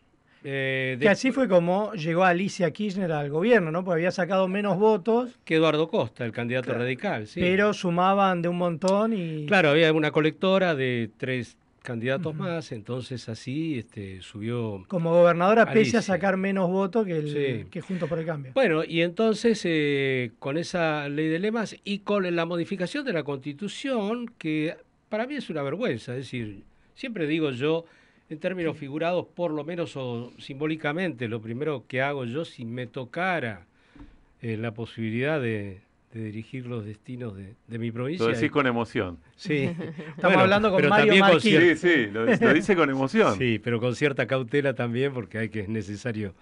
Eh, Que así fue como llegó Alicia Kirchner al gobierno, ¿no? Porque había sacado menos votos, que Eduardo Costa, el candidato radical, sí. pero sumaban de un montón y... Claro, había una colectora de tres candidatos más, entonces así este, subió... Como gobernadora, pese a sacar menos votos que, el, Sí. que Juntos por el Cambio. Bueno, y entonces eh, con esa ley de lemas y con la modificación de la constitución, que para mí es una vergüenza, es decir, siempre digo yo, en términos figurados, por lo menos o simbólicamente, lo primero que hago yo, si me tocara eh, la posibilidad de, de dirigir los destinos de, de mi provincia. Lo decís con emoción. Sí. Estamos hablando con pero Mario también con Sí, sí, lo, lo dice con emoción. Sí, pero con cierta cautela también, porque hay que es necesario,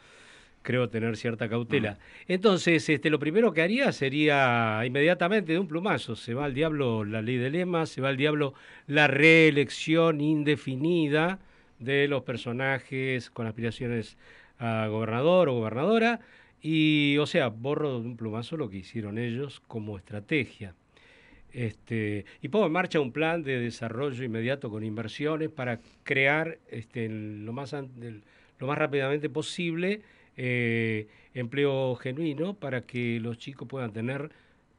creo, tener cierta cautela. Entonces, este, lo primero que haría sería inmediatamente de un plumazo, se va al diablo la ley de lemas, se va al diablo la reelección indefinida de los personajes con aspiraciones a gobernador o gobernadora, y, o sea, borro de un plumazo lo que hicieron ellos como estrategia. Este, y pongo en marcha un plan de desarrollo inmediato con inversiones para crear este, lo, más, lo más rápidamente posible eh, empleo genuino para que los chicos puedan tener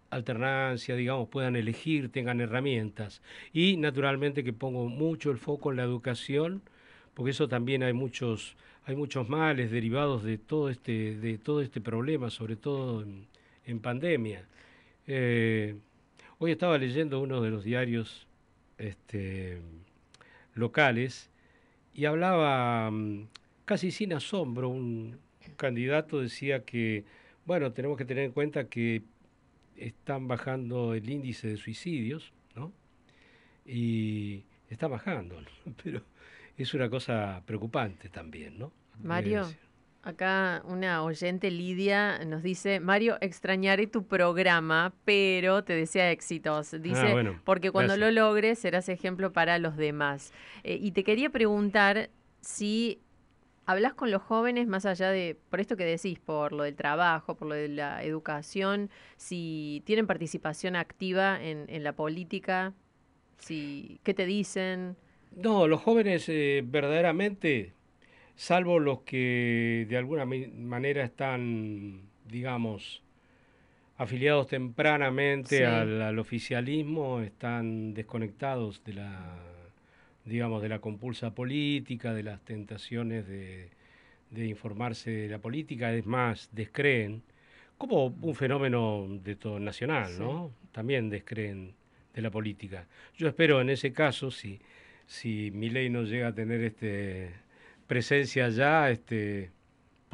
alternancia, digamos, puedan elegir, tengan herramientas. Y naturalmente que pongo mucho el foco en la educación, porque eso también hay muchos, hay muchos males derivados de todo este, de todo este problema, sobre todo en, pandemia. Eh, Hoy estaba leyendo uno de los diarios este, locales y hablaba mm, casi sin asombro, un candidato decía que, bueno, tenemos que tener en cuenta que están bajando el índice de suicidios, ¿no? Y está bajando, ¿no? pero es una cosa preocupante también, ¿no? Mario, acá una oyente, Lidia, nos dice, Mario, extrañaré tu programa, pero te desea éxitos. Dice, Ah, bueno, porque cuando gracias. lo logres serás ejemplo para los demás. Eh, y te quería preguntar si hablas con los jóvenes más allá de, por esto que decís, por lo del trabajo, por lo de la educación, si tienen participación activa en, en la política, si, ¿qué te dicen? No, los jóvenes eh, verdaderamente, salvo los que de alguna manera están, digamos, afiliados tempranamente Sí. al, al oficialismo, están desconectados de la, digamos, de la compulsa política, de las tentaciones de, de informarse de la política, es más, descreen, como un fenómeno de todo nacional, ¿no? También descreen de la política. Yo espero en ese caso, si, si mi ley no llega a tener este presencia ya, este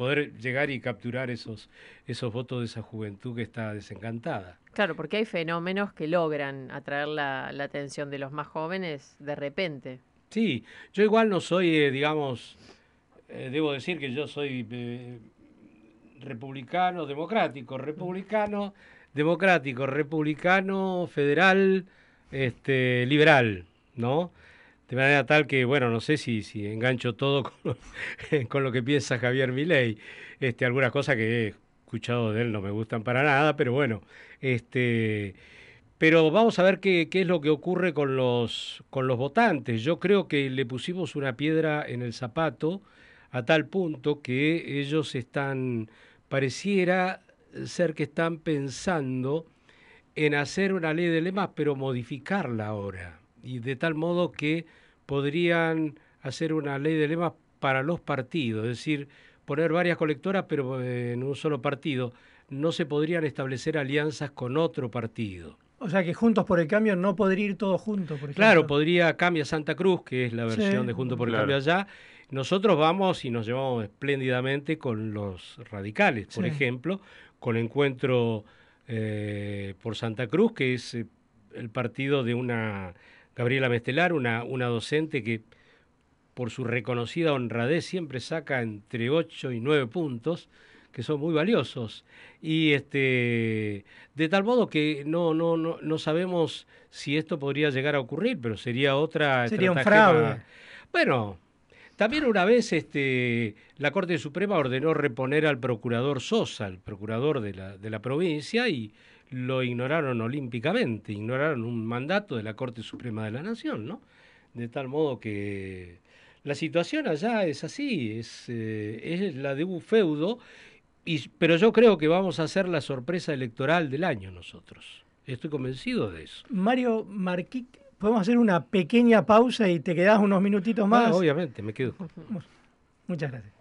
poder llegar y capturar esos, esos votos de esa juventud que está desencantada. Claro, porque hay fenómenos que logran atraer la, la atención de los más jóvenes de repente. Sí, yo igual no soy, eh, digamos, eh, debo decir que yo soy eh, republicano, democrático, republicano, democrático, republicano, federal, este, liberal, ¿no? De manera tal que, bueno, no sé si, si engancho todo con lo, con lo que piensa Javier Milei. Este, algunas cosas que he escuchado de él no me gustan para nada, pero bueno, este, pero vamos a ver qué, qué es lo que ocurre con los, con los votantes. Yo creo que le pusimos una piedra en el zapato a tal punto que ellos están, pareciera ser que están pensando en hacer una ley de lemas, pero modificarla ahora. Y de tal modo que podrían hacer una ley de lemas para los partidos, es decir, poner varias colectoras, pero eh, en un solo partido. No se podrían establecer alianzas con otro partido. O sea que Juntos por el Cambio no podría ir todos juntos, por ejemplo. Claro, podría Cambia Santa Cruz, que es la Sí. versión de Junto por el Claro. Cambio allá. Nosotros vamos y nos llevamos espléndidamente con los radicales, por Sí. ejemplo, con el encuentro eh, por Santa Cruz, que es eh, el partido de una Gabriela Mestelar, una, una docente que por su reconocida honradez siempre saca entre 8 y 9 puntos, que son muy valiosos. Y este de tal modo que no, no, no, no sabemos si esto podría llegar a ocurrir, pero sería otra Sería un fraude. Bueno, también una vez este, la Corte Suprema ordenó reponer al procurador Sosa, el procurador de la, de la provincia, y lo ignoraron olímpicamente, ignoraron un mandato de la Corte Suprema de la Nación, ¿no? De tal modo que la situación allá es así, es, eh, es la de un feudo, y, pero yo creo que vamos a hacer la sorpresa electoral del año nosotros. Estoy convencido de eso. Mario Marquí, podemos hacer una pequeña pausa y te quedas unos minutitos más. Ah, obviamente, me quedo. Muchas gracias.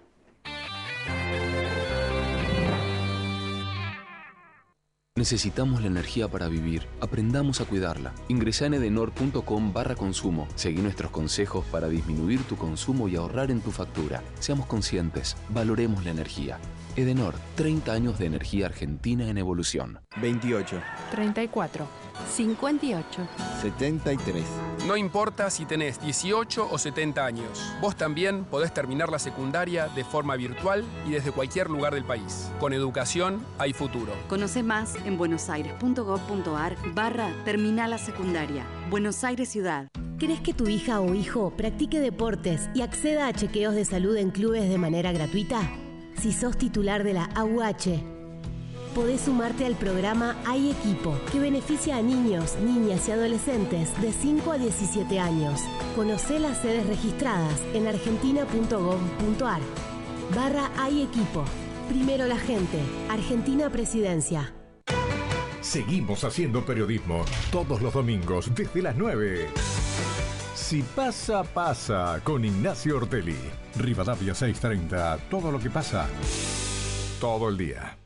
Necesitamos la energía para vivir. Aprendamos a cuidarla. Ingresa en edenor.com barra consumo. Seguí nuestros consejos para disminuir tu consumo y ahorrar en tu factura. Seamos conscientes. Valoremos la energía. Edenor, 30 años de energía argentina en evolución. 28. 34. 58. 73. No importa si tenés 18 o 70 años, vos también podés terminar la secundaria de forma virtual y desde cualquier lugar del país. Con educación hay futuro. Conoce más en buenosaires.gov.ar barra Terminal la Secundaria. Buenos Aires Ciudad. ¿Querés que tu hija o hijo practique deportes y acceda a chequeos de salud en clubes de manera gratuita? Si sos titular de la AUH, podés sumarte al programa Hay Equipo, que beneficia a niños, niñas y adolescentes de 5 a 17 años. Conocé las sedes registradas en argentina.gov.ar. Barra Hay Equipo. Primero la gente. Argentina Presidencia. Seguimos haciendo periodismo todos los domingos desde las 9. Si pasa, pasa con Ignacio Ortelli. Rivadavia 630. Todo lo que pasa. Todo el día.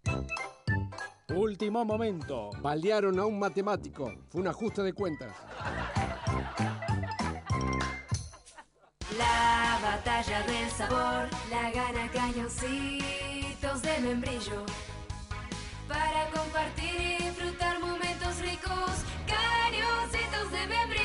Último momento. Baldearon a un matemático. Fue un ajuste de cuentas. La batalla del sabor la gana cañoncitos de membrillo. Para compartir y disfrutar momentos ricos, cañoncitos de membrillo.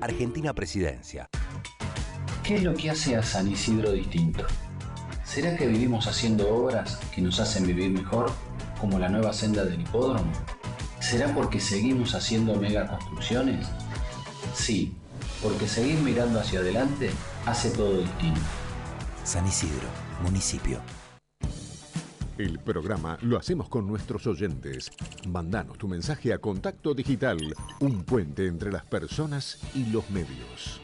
Argentina Presidencia. ¿Qué es lo que hace a San Isidro distinto? ¿Será que vivimos haciendo obras que nos hacen vivir mejor, como la nueva senda del hipódromo? ¿Será porque seguimos haciendo megaconstrucciones? Sí, porque seguir mirando hacia adelante hace todo distinto. San Isidro, municipio. El programa lo hacemos con nuestros oyentes. Mandanos tu mensaje a Contacto Digital, un puente entre las personas y los medios.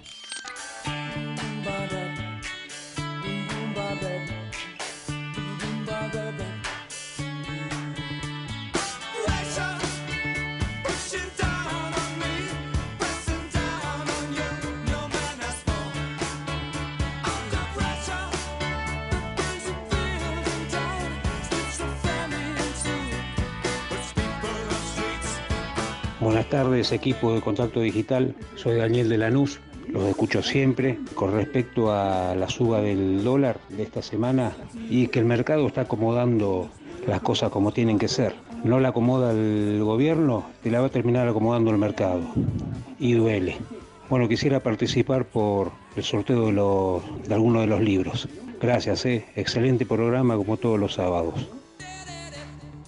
Buenas tardes, equipo de Contacto Digital. Soy Daniel de Lanús. Los escucho siempre con respecto a la suba del dólar de esta semana y que el mercado está acomodando las cosas como tienen que ser. No la acomoda el gobierno, te la va a terminar acomodando el mercado. Y duele. Bueno, quisiera participar por el sorteo de, de algunos de los libros. Gracias, eh. excelente programa como todos los sábados.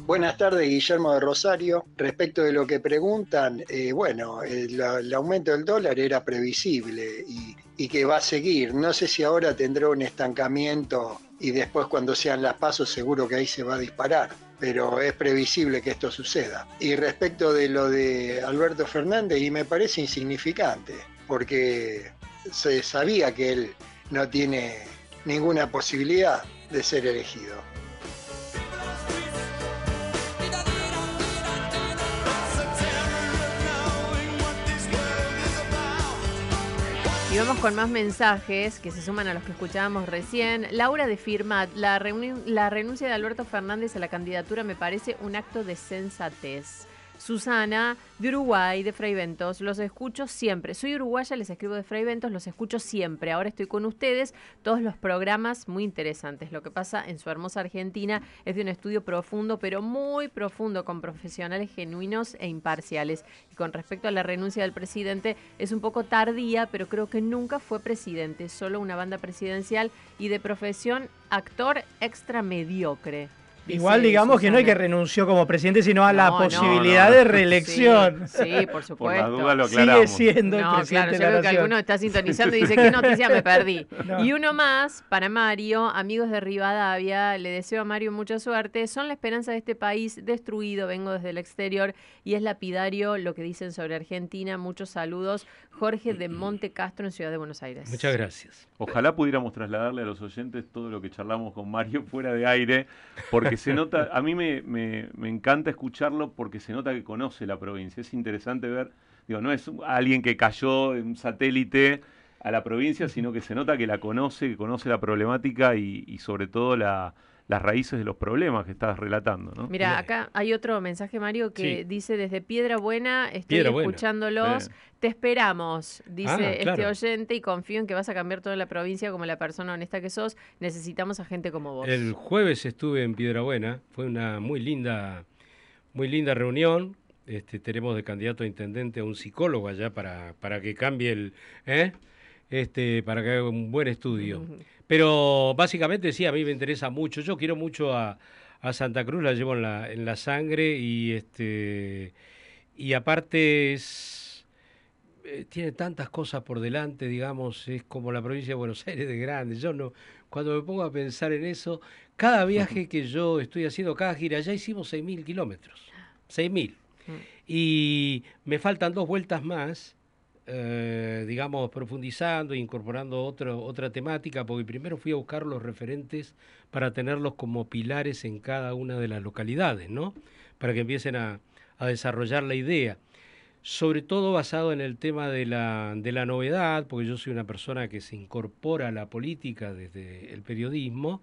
Buenas tardes, Guillermo de Rosario. Respecto de lo que preguntan, eh, bueno, el, aumento del dólar era previsible y, y que va a seguir. No sé si ahora tendrá un estancamiento y después cuando sean las pasos seguro que ahí se va a disparar, pero es previsible que esto suceda. Y respecto de lo de Alberto Fernández, y me parece insignificante, porque se sabía que él no tiene ninguna posibilidad de ser elegido. Y vamos con más mensajes que se suman a los que escuchábamos recién. Laura de Firmat, la, la renuncia de Alberto Fernández a la candidatura me parece un acto de sensatez. Susana, de Uruguay, de Fraiventos. Los escucho siempre. Soy uruguaya, les escribo de Fraiventos, los escucho siempre. Ahora estoy con ustedes. Todos los programas muy interesantes. Lo que pasa en su hermosa Argentina es de un estudio profundo, pero muy profundo, con profesionales genuinos e imparciales. Y con respecto a la renuncia del presidente, es un poco tardía, pero creo que nunca fue presidente. Solo una banda presidencial y de profesión actor extra mediocre. Igual digamos que no hay que renunció como presidente, sino a la No, posibilidad no. de reelección. Sí, sí, por supuesto. Por la duda lo Sigue siendo el presidente claro, de yo la creo que alguno está sintonizando y dice, ¿qué noticia me perdí? No. Y uno más, para Mario, amigos de Rivadavia, le deseo a Mario mucha suerte. Son la esperanza de este país destruido, vengo desde el exterior y es lapidario lo que dicen sobre Argentina. Muchos saludos. Jorge de Monte Castro en Ciudad de Buenos Aires. Muchas gracias. Ojalá pudiéramos trasladarle a los oyentes todo lo que charlamos con Mario fuera de aire, porque se nota, a mí me, me- me encanta escucharlo porque se nota que conoce la provincia. Es interesante ver, digo, no es alguien que cayó en un satélite a la provincia, sino que se nota que la conoce, que conoce la problemática y, y sobre todo la- las raíces de los problemas que estás relatando. ¿no? Mira, acá hay otro mensaje, Mario, que Sí. dice desde Piedra Buena, estoy Piedra Buena. escuchándolos, te esperamos, dice Ah, este oyente, y confío en que vas a cambiar toda la provincia como la persona honesta que sos. Necesitamos a gente como vos. El jueves estuve en Piedrabuena, fue una muy linda, muy linda reunión. Este, tenemos de candidato a intendente a un psicólogo allá para, para que cambie el, ¿eh? Este, para que haga un buen estudio. Pero básicamente sí, a mí me interesa mucho. Yo quiero mucho a, a Santa Cruz, la llevo en la, en la sangre y este y aparte es eh, tiene tantas cosas por delante, digamos, es como la provincia de Buenos Aires de grande. Yo no, cuando me pongo a pensar en eso, cada viaje que yo estoy haciendo, cada gira, ya hicimos 6.000 kilómetros, 6.000. Y me faltan dos vueltas más, eh, digamos, profundizando e incorporando otro, otra temática, porque primero fui a buscar los referentes para tenerlos como pilares en cada una de las localidades, ¿no? Para que empiecen a, a desarrollar la idea sobre todo basado en el tema de la, de la novedad, porque yo soy una persona que se incorpora a la política desde el periodismo,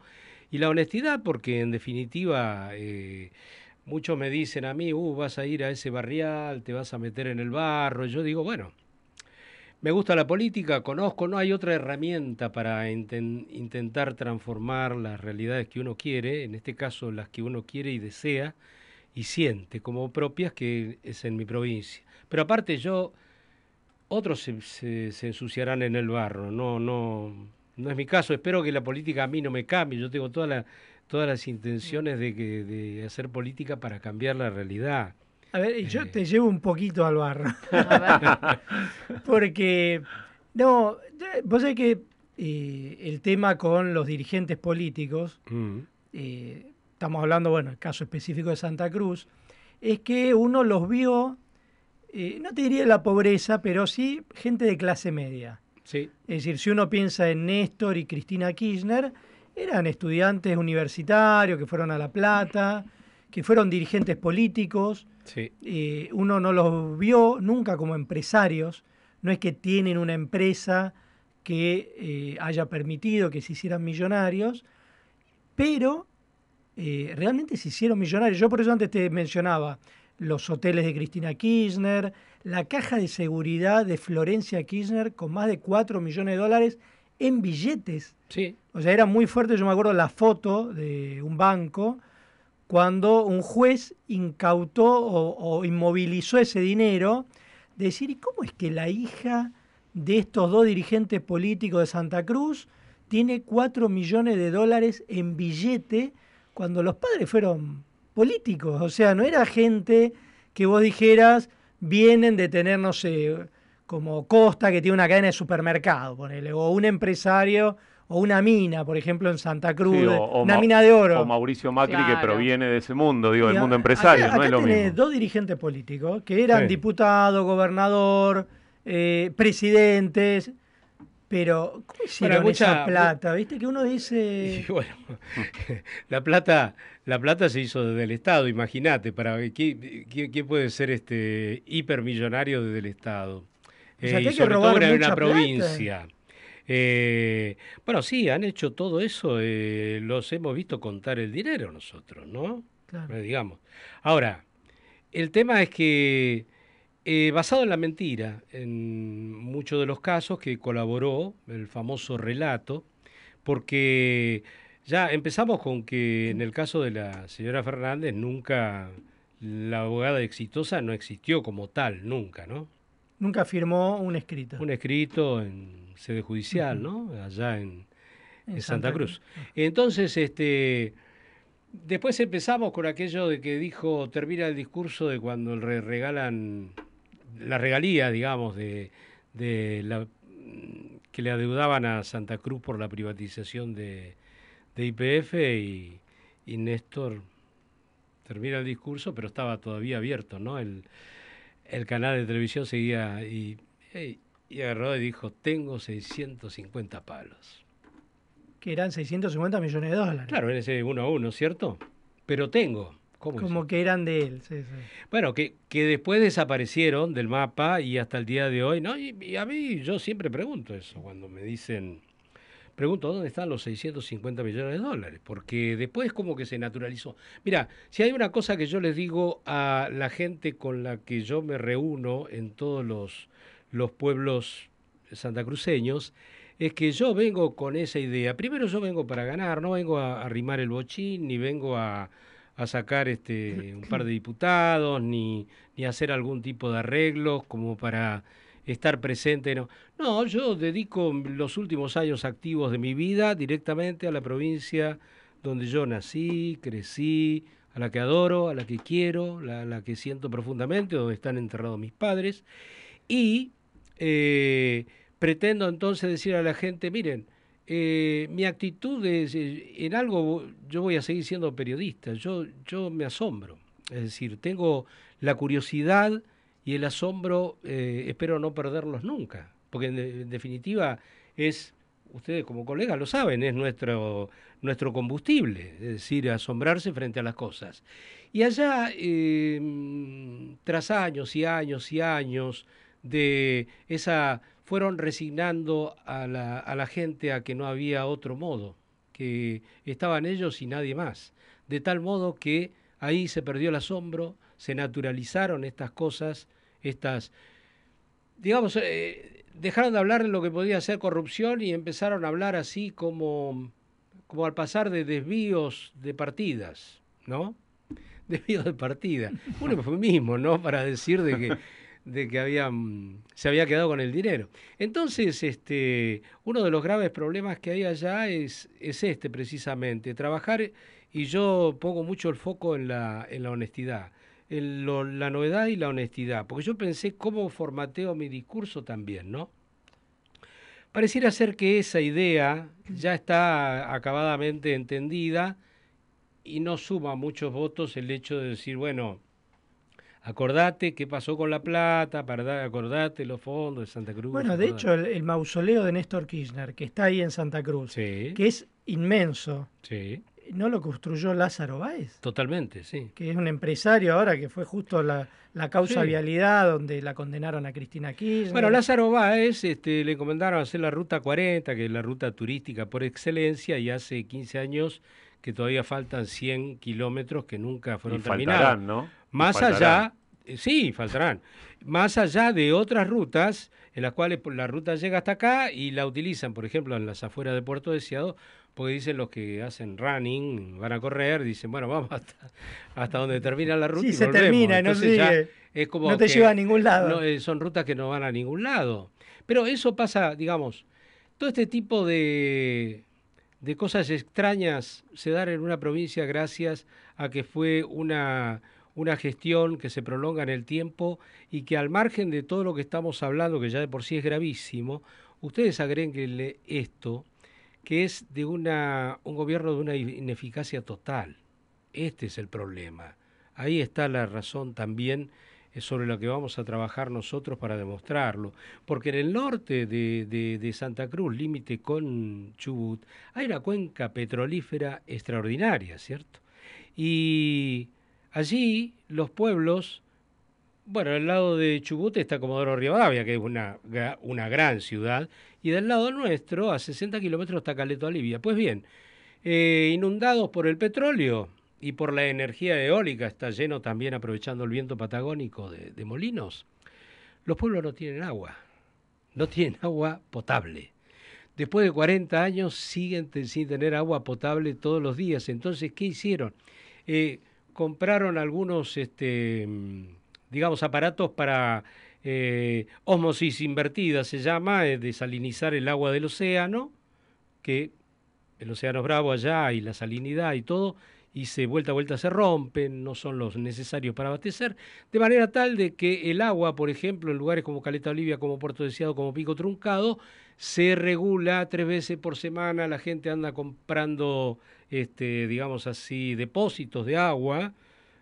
y la honestidad, porque en definitiva eh, muchos me dicen a mí, uh, vas a ir a ese barrial, te vas a meter en el barro, yo digo, bueno, me gusta la política, conozco, no hay otra herramienta para inten- intentar transformar las realidades que uno quiere, en este caso las que uno quiere y desea y siente como propias, que es en mi provincia. Pero aparte yo, otros se, se- se ensuciarán en el barro, no, no, no es mi caso, espero que la política a mí no me cambie, yo tengo toda la- todas las intenciones de, que, de hacer política para cambiar la realidad. A ver, y Eh. yo te llevo un poquito al barro. Porque, no, vos sabés que eh, el tema con los dirigentes políticos, Mm. eh, estamos hablando, bueno, el caso específico de Santa Cruz, es que uno los vio, eh, no te diría la pobreza, pero sí gente de clase media. Sí. Es decir, si uno piensa en Néstor y Cristina Kirchner, eran estudiantes universitarios que fueron a La Plata, que fueron dirigentes políticos. Sí. Eh, uno no los vio nunca como empresarios, no es que tienen una empresa que eh, haya permitido que se hicieran millonarios, pero eh, realmente se hicieron millonarios. Yo por eso antes te mencionaba los hoteles de Cristina Kirchner, la caja de seguridad de Florencia Kirchner con más de 4 millones de dólares en billetes. Sí. O sea, era muy fuerte, yo me acuerdo la foto de un banco cuando un juez incautó o, inmovilizó ese dinero, de decir, ¿y cómo es que la hija de estos dos dirigentes políticos de Santa Cruz tiene 4 millones de dólares en billete cuando los padres fueron políticos? O sea, no era gente que vos dijeras, vienen de tener, no sé, como Costa, que tiene una cadena de supermercado, ponele, o un empresario o una mina, por ejemplo, en Santa Cruz, Sí, o- o una Ma- mina de oro. O Mauricio Macri, que proviene de ese mundo, digo, del Y mundo empresario, acá- no es lo mismo. dos dirigentes políticos que eran Sí. diputado, gobernador, eh, presidentes, pero ¿cómo hicieron mucha- esa plata? ¿Viste que uno dice... Y bueno, la plata, la plata se hizo desde el Estado, imagínate, para ¿quién, quién- puede ser este hipermillonario desde el Estado? O sea, que Eh, y hay que sobre todo robar en mucha una plata. provincia. Eh, bueno, sí, han hecho todo eso, eh, los hemos visto contar el dinero nosotros, ¿no? Claro. Eh, digamos. Ahora, el tema es que, eh, basado en la mentira, en muchos de los casos que colaboró el famoso relato, porque ya empezamos con que en el caso de la señora Fernández nunca la abogada exitosa no existió como tal, nunca, ¿no? Nunca firmó un escrito. Un escrito en sede judicial, ¿no? Allá en, En en Santa Santa Cruz. Entonces, este, después empezamos con aquello de que dijo, termina el discurso de cuando le regalan la regalía, digamos, de, de la que le adeudaban a Santa Cruz por la privatización de, de IPF y, y Néstor termina el discurso, pero estaba todavía abierto, ¿no? El, el canal de televisión seguía y, y- y agarró y dijo, tengo 650 palos. Que eran 650 millones de dólares. Claro, en ese uno a uno, ¿cierto? Pero tengo. ¿Cómo es Como que eran de él. sí, sí. Bueno, que, que después desaparecieron del mapa y hasta el día de hoy, ¿no? Y, y a mí yo siempre pregunto eso, cuando me dicen, pregunto, ¿dónde están los 650 millones de dólares? Porque después como que se naturalizó. Mira, si hay una cosa que yo les digo a la gente con la que yo me reúno en todos los, los pueblos santacruceños, es que yo vengo con esa idea. Primero yo vengo para ganar, no vengo a arrimar el bochín, ni vengo a, a sacar este, un par de diputados, ni, ni hacer algún tipo de arreglos como para estar presente. No. no, yo dedico los últimos años activos de mi vida directamente a la provincia donde yo nací, crecí, a la que adoro, a la que quiero, la, la que siento profundamente, donde están enterrados mis padres. Y eh, pretendo entonces decir a la gente, miren, eh, mi actitud es, eh, en algo yo voy a seguir siendo periodista, yo, yo me asombro, es decir, tengo la curiosidad y el asombro, espero no perderlos nunca, porque en, de- en definitiva es, ustedes como colegas lo saben, es nuestro, nuestro combustible, es decir, asombrarse frente a las cosas. Y allá, tras años y años y años de esa, fueron resignando a la, a la gente a que no había otro modo, que estaban ellos y nadie más. De tal modo que ahí se perdió el asombro, se naturalizaron estas cosas, estas, digamos, eh, dejaron de hablar de lo que podía ser corrupción y empezaron a hablar así como, como al pasar de desvíos de partidas, ¿no? Desvíos de partida. Un eufemismo, ¿no? Para decir de que, de que había, mm, se había quedado con el dinero. Entonces, este, uno de los graves problemas que hay allá es, es este precisamente, trabajar, y yo pongo mucho el foco en la, en la honestidad, en la novedad y la honestidad, porque yo pensé cómo formateo mi discurso también, ¿no? Pareciera ser que esa idea ya está acabadamente entendida y no suma muchos votos el hecho de decir, bueno, acordate qué pasó con la plata, para acordate los fondos de Santa Cruz. Bueno, de acordate. hecho, el, el mausoleo de Néstor Kirchner, que está ahí en Santa Cruz, que es inmenso, Sí, ¿no lo construyó Lázaro Báez? totalmente, sí. Que es un empresario ahora que fue justo la, la causa Sí. vialidad donde la condenaron a Cristina Kirchner. Bueno, Lázaro Báez este, le encomendaron hacer la ruta 40, que es la ruta turística por excelencia, y hace 15 años que todavía faltan 100 kilómetros que nunca fueron Y terminados. faltarán, ¿no? Más faltarán. allá, eh, sí, faltarán. Más allá de otras rutas en las cuales la ruta llega hasta acá y la utilizan, por ejemplo, en las afueras de Puerto Deseado, porque dicen los que hacen running, van a correr, dicen, bueno, vamos hasta, hasta donde termina la ruta Sí, y se volvemos. termina y no Entonces ya sigue. es como No te que lleva a ningún lado. no, eh, son rutas que no van a ningún lado. Pero eso pasa, digamos, todo este tipo de, de cosas extrañas se dan en una provincia gracias a que fue una, una gestión que se prolonga en el tiempo y que al margen de todo lo que estamos hablando, que ya de por sí es gravísimo, ustedes agréguenle esto, que es de una, un gobierno de una ineficacia total. Este es el problema. Ahí está la razón también eh, sobre lo que vamos a trabajar nosotros para demostrarlo. Porque en el norte de, de- Santa Cruz, límite con Chubut, hay una cuenca petrolífera extraordinaria, ¿cierto? Y allí los pueblos, bueno, al lado de Chubut está Comodoro Rivadavia, que es una, una gran ciudad, y del lado nuestro, a 60 kilómetros, está Caleta Olivia. Pues bien, eh, inundados por el petróleo, y por la energía eólica, está lleno también aprovechando el viento patagónico de, molinos, los pueblos no tienen agua, no tienen agua potable. Después de 40 años siguen sin tener agua potable todos los días. Entonces, ¿qué hicieron? Eh, compraron algunos, este, digamos, aparatos para eh, ósmosis invertida, se llama, eh, desalinizar el agua del océano, que el océano es bravo allá y la salinidad y todo, y se vuelta a vuelta se rompen, no son los necesarios para abastecer, de manera tal de que el agua, por ejemplo, en lugares como Caleta Olivia, como Puerto Deseado, como Pico Truncado, se regula tres veces por semana, la gente anda comprando, este, digamos así, depósitos de agua.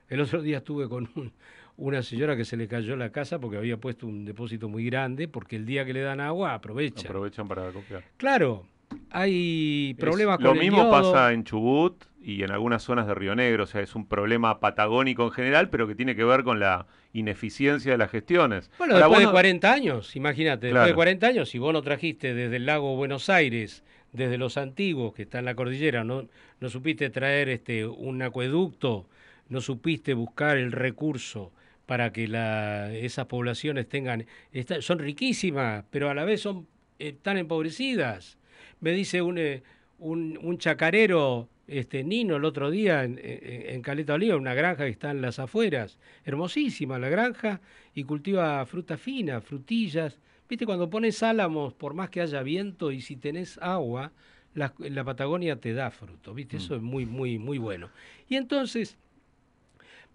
El otro día estuve con un- una señora que se le cayó la casa porque había puesto un depósito muy grande, porque el día que le dan agua aprovechan. Aprovechan para copiar. Claro, hay problemas con Lo el mismo yodo. pasa en Chubut y en algunas zonas de Río Negro, o sea, es un problema patagónico en general, pero que tiene que ver con la ineficiencia de las gestiones. Bueno, Ahora, después de vos no- 40 años, imagínate, después Claro. de 40 años, si vos no trajiste desde el lago Buenos Aires, desde los antiguos que está en la cordillera, no, no supiste traer este un acueducto, no supiste buscar el recurso para que la, esas poblaciones tengan, está- son riquísimas, pero a la vez son eh, tan empobrecidas. Me dice un, eh, un, un chacarero, este Nino, el otro día en, en- en Caleta Oliva, una granja que está en las afueras, hermosísima la granja, y cultiva fruta fina, frutillas. Viste, cuando pones álamos, por más que haya viento y si tenés agua, la, la Patagonia te da fruto, ¿viste? Eso es muy, muy, muy bueno. Y entonces,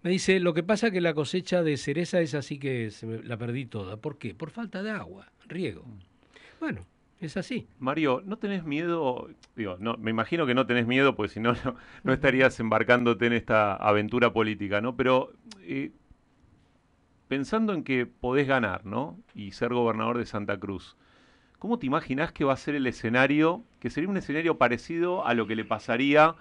me dice, lo que pasa que la cosecha de cereza es así que se me- la perdí toda. ¿Por qué? Por falta de agua, riego. Bueno, es así. Mario, ¿no tenés miedo? Digo, no, me imagino que no tenés miedo, porque si no, no, no estarías embarcándote en esta aventura política, ¿no? Pero eh, pensando en que podés ganar, ¿no? Y ser gobernador de Santa Cruz, ¿cómo te imaginás que va a ser el escenario? Que sería un escenario parecido a lo que le pasaría,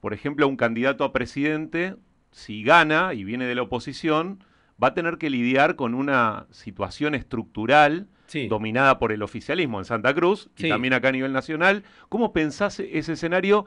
por ejemplo, a un candidato a presidente, si gana y viene de la oposición, va a tener que lidiar con una situación estructural dominada por el oficialismo en Santa Cruz y también acá a nivel nacional. ¿Cómo pensás ese escenario?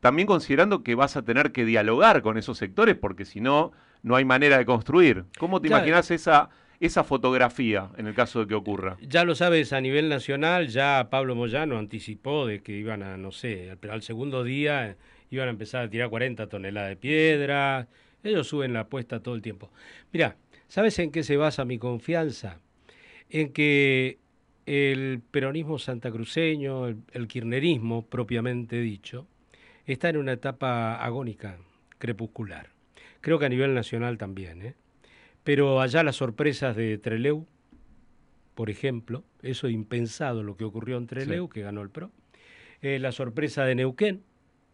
También considerando que vas a tener que dialogar con esos sectores porque si no, no hay manera de construir. ¿Cómo te Claro. imaginás esa, esa fotografía en el caso de que ocurra? Ya lo sabes, a nivel nacional, ya Pablo Moyano anticipó de que iban a, no sé, al, al segundo día iban a empezar a tirar 40 toneladas de piedra. Ellos suben la apuesta todo el tiempo. Mira, ¿sabes en qué se basa mi confianza? En que el peronismo santacruceño, el, el kirchnerismo propiamente dicho, está en una etapa agónica, crepuscular. Creo que a nivel nacional también, ¿eh? Pero allá las sorpresas de Treleu, por ejemplo, eso impensado lo que ocurrió en Treleu, que ganó el PRO. Eh, la sorpresa de Neuquén,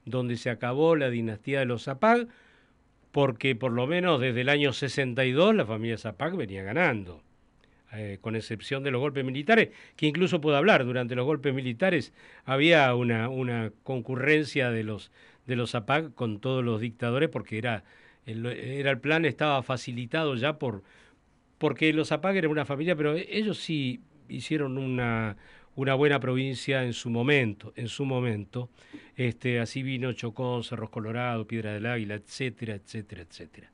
donde se acabó la dinastía de los Zapag, porque por lo menos desde el año 62 la familia Zapag venía ganando, eh, con excepción de los golpes militares, que incluso puedo hablar, durante los golpes militares había una, una concurrencia de los, de los Zapag con todos los dictadores, porque era el, era el plan estaba facilitado ya por, porque los Zapag eran una familia, pero ellos sí hicieron una, una buena provincia en su momento, en su momento. Este, así vino Chocón, Cerros Colorado, Piedra del Águila, etcétera, etcétera, etcétera.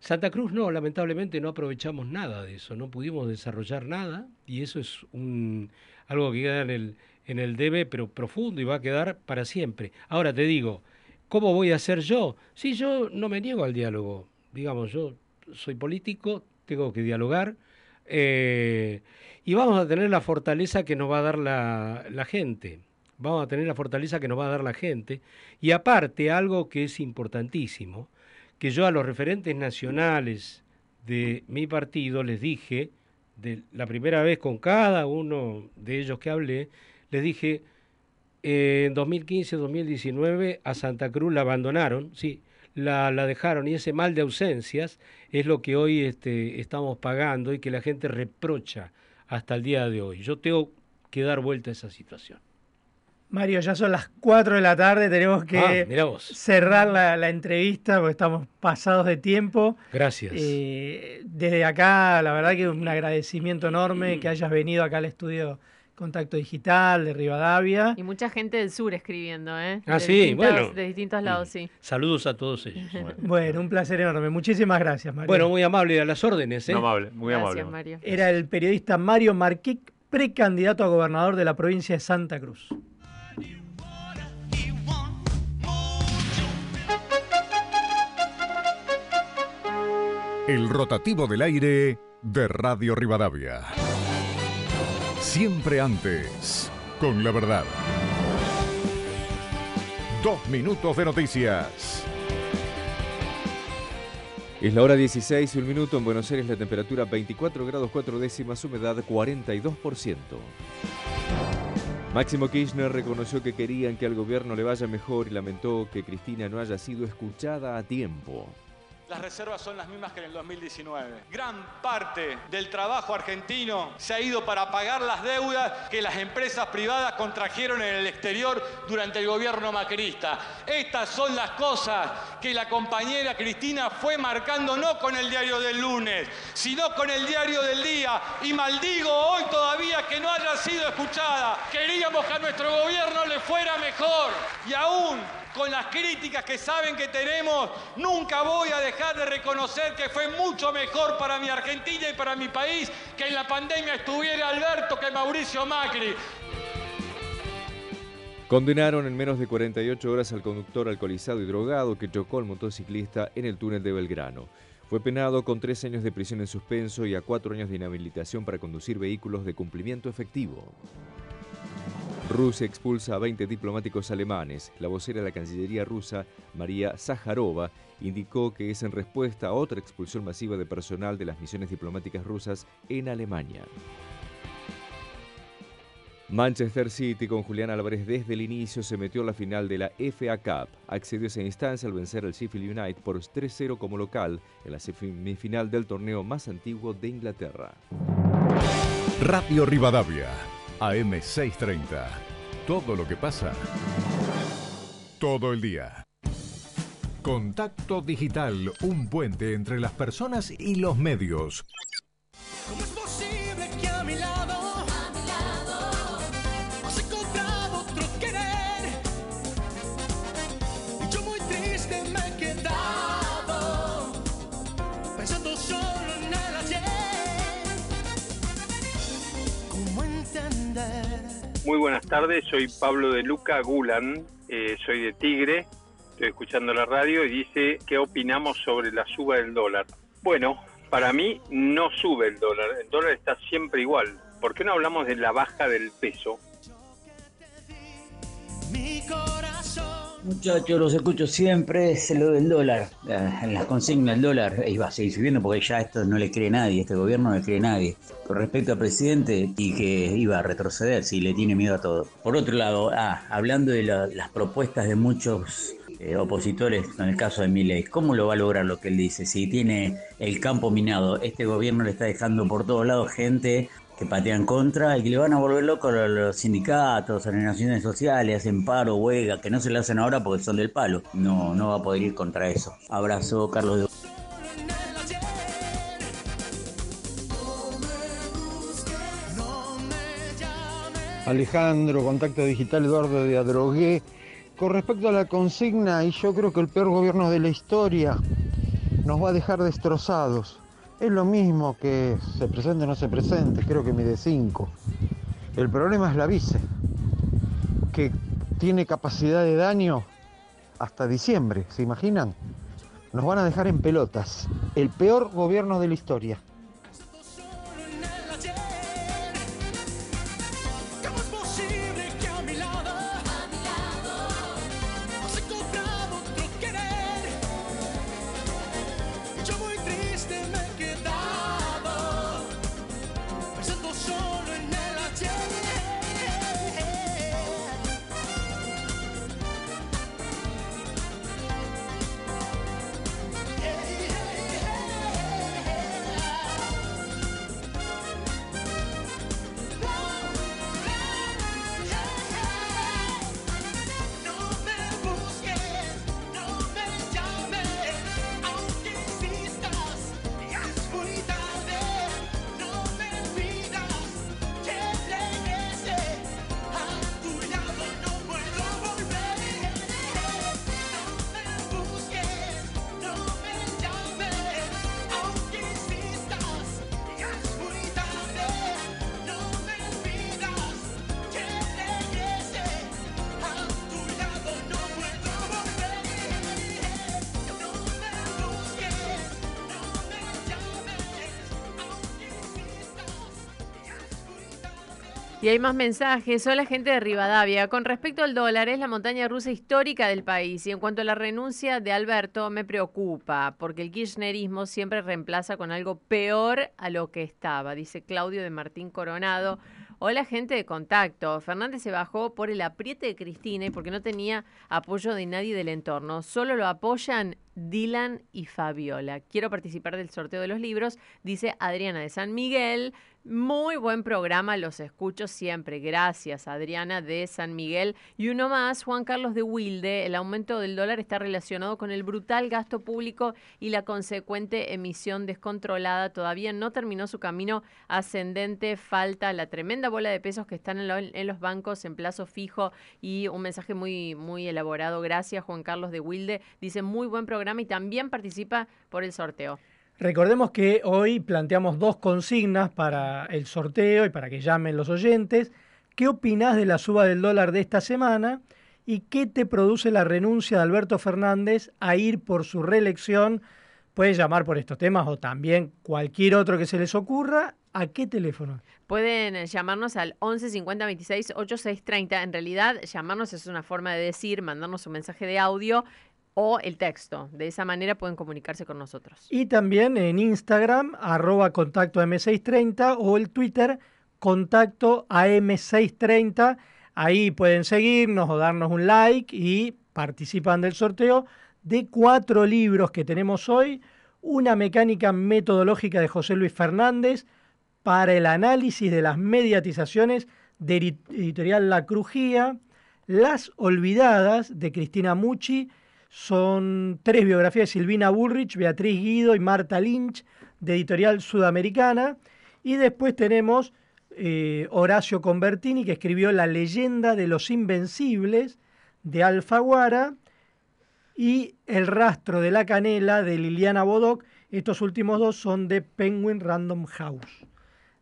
Santa Cruz no, lamentablemente no aprovechamos nada de eso, no pudimos desarrollar nada y eso es un, algo que queda en el, en el debe, pero profundo y va a quedar para siempre. Ahora te digo, ¿cómo voy a hacer yo? Si yo no me niego al diálogo, digamos, yo soy político, tengo que dialogar eh, y vamos a tener la fortaleza que nos va a dar la, gente. Vamos a tener la fortaleza que nos va a dar la gente. Y aparte, algo que es importantísimo, que yo a los referentes nacionales de mi partido les dije, de la primera vez con cada uno de ellos que hablé, les dije, en 2015-2019 a Santa Cruz la abandonaron, sí, la, la dejaron y ese mal de ausencias es lo que hoy este, estamos pagando y que la gente reprocha hasta el día de hoy. Yo tengo que dar vuelta a esa situación. Mario, ya son las 4 de la tarde, tenemos que Ah, cerrar la, la entrevista porque estamos pasados de tiempo. Gracias. Eh, desde acá, la verdad que un agradecimiento enorme que hayas venido acá al estudio Contacto Digital, de Rivadavia. Y mucha gente del sur escribiendo, ¿eh? Ah, De sí, bueno. De distintos lados, sí. Saludos a todos ellos. Bueno, un placer enorme. Muchísimas gracias, Mario. Bueno, muy amable a las órdenes. ¿eh? Muy amable, muy Gracias, amable. Mario. Era el periodista Mario Marquic, precandidato a gobernador de la provincia de Santa Cruz. El rotativo del aire de Radio Rivadavia. Siempre antes, con la verdad. Dos minutos de noticias. Es la hora 16 y un minuto en Buenos Aires, la temperatura 24 grados 4 décimas, humedad 42%. Máximo Kirchner reconoció que querían que al gobierno le vaya mejor y lamentó que Cristina no haya sido escuchada a tiempo. Las reservas son las mismas que en el 2019. Gran parte del trabajo argentino se ha ido para pagar las deudas que las empresas privadas contrajeron en el exterior durante el gobierno macrista. Estas son las cosas que la compañera Cristina fue marcando no con el diario del lunes, sino con el diario del día. Y maldigo hoy todavía que no haya sido escuchada. Queríamos que a nuestro gobierno le fuera mejor. Y aún con las críticas que saben que tenemos, nunca voy a dejar de reconocer que fue mucho mejor para mi Argentina y para mi país que en la pandemia estuviera Alberto que Mauricio Macri. Condenaron en menos de 48 horas al conductor alcoholizado y drogado que chocó al motociclista en el túnel de Belgrano. Fue penado con tres años de prisión en suspenso y a cuatro años de inhabilitación para conducir vehículos de cumplimiento efectivo. Rusia expulsa a 20 diplomáticos alemanes. La vocera de la Cancillería rusa, María Zaharova, indicó que es en respuesta a otra expulsión masiva de personal de las misiones diplomáticas rusas en Alemania. Manchester City con Julián Álvarez desde el inicio se metió a la final de la FA Cup. Accedió a esa instancia al vencer al Sheffield United por 3-0 como local en la semifinal del torneo más antiguo de Inglaterra. Radio Rivadavia, AM630. Todo lo que pasa. Todo el día. Contacto Digital, un puente entre las personas y los medios. Muy buenas tardes, soy Pablo de Luca Gulan, eh, soy de Tigre, estoy escuchando la radio y dice qué opinamos sobre la suba del dólar. Bueno, para mí no sube el dólar, el dólar está siempre igual. ¿Por qué no hablamos de la baja del peso? Muchachos, los escucho siempre, es lo del dólar. Eh, En las consignas del dólar iba a seguir subiendo porque ya esto no le cree nadie, este gobierno no le cree nadie. Con respecto al presidente y que iba a retroceder si le tiene miedo a todo. Por otro lado, ah, hablando de la- las propuestas de muchos eh, opositores, en el caso de Milei, ¿cómo lo va a lograr lo que él dice? Si tiene el campo minado, este gobierno le está dejando por todos lados gente que patean contra y que le van a volver loco a los sindicatos, a las naciones sociales, hacen paro, huelga, que no se le hacen ahora porque son del palo. No, no va a poder ir contra eso. Abrazo, Carlos de Alejandro, Contacto Digital, Eduardo de Adrogué. Con respecto a la consigna, y yo creo que el peor gobierno de la historia nos va a dejar destrozados. Es lo mismo que se presente o no se presente, creo que mide 5. El problema es la vice, que tiene capacidad de daño hasta diciembre, ¿se imaginan? Nos van a dejar en pelotas. El peor gobierno de la historia. Y hay más mensajes. Hola gente de Rivadavia. Con respecto al dólar, es la montaña rusa histórica del país. Y en cuanto a la renuncia de Alberto, me preocupa, porque el kirchnerismo siempre reemplaza con algo peor a lo que estaba, dice Claudio de Martín Coronado. Hola gente de contacto. Fernández se bajó por el apriete de Cristina y porque no tenía apoyo de nadie del entorno. Solo lo apoyan Dylan y Fabiola. Quiero participar del sorteo de los libros, dice Adriana de San Miguel. Muy buen programa, los escucho siempre. Gracias, Adriana de San Miguel. Y uno más, Juan Carlos de Wilde. El aumento del dólar está relacionado con el brutal gasto público y la consecuente emisión descontrolada. Todavía no terminó su camino ascendente. Falta la tremenda bola de pesos que están en, en los bancos en plazo fijo. Y un mensaje muy, muy elaborado. Gracias, Juan Carlos de Wilde. Dice muy buen programa y también participa por el sorteo. Recordemos que hoy planteamos dos consignas para el sorteo y para que llamen los oyentes. ¿Qué opinás de la suba del dólar de esta semana? ¿Y qué te produce la renuncia de Alberto Fernández a ir por su reelección? Puedes llamar por estos temas o también cualquier otro que se les ocurra. ¿A qué teléfono? Pueden eh, llamarnos al 11 50 26 86 30. En realidad, llamarnos es una forma de decir, mandarnos un mensaje de audio o el texto. De esa manera pueden comunicarse con nosotros. Y también en Instagram, arroba contacto AM630 o el Twitter, contacto AM630. Ahí pueden seguirnos o darnos un like y participan del sorteo de cuatro libros que tenemos hoy. Una mecánica metodológica de José Luis Fernández para el análisis de las mediatizaciones de edi- editorial La Crujía. Las Olvidadas de Cristina Mucci son tres biografías de Silvina Bullrich, Beatriz Guido y Marta Lynch de editorial sudamericana. Y después tenemos eh, Horacio Convertini que escribió La leyenda de los invencibles de Alfaguara y El rastro de la canela de Liliana Bodoc. Estos últimos dos son de Penguin Random House.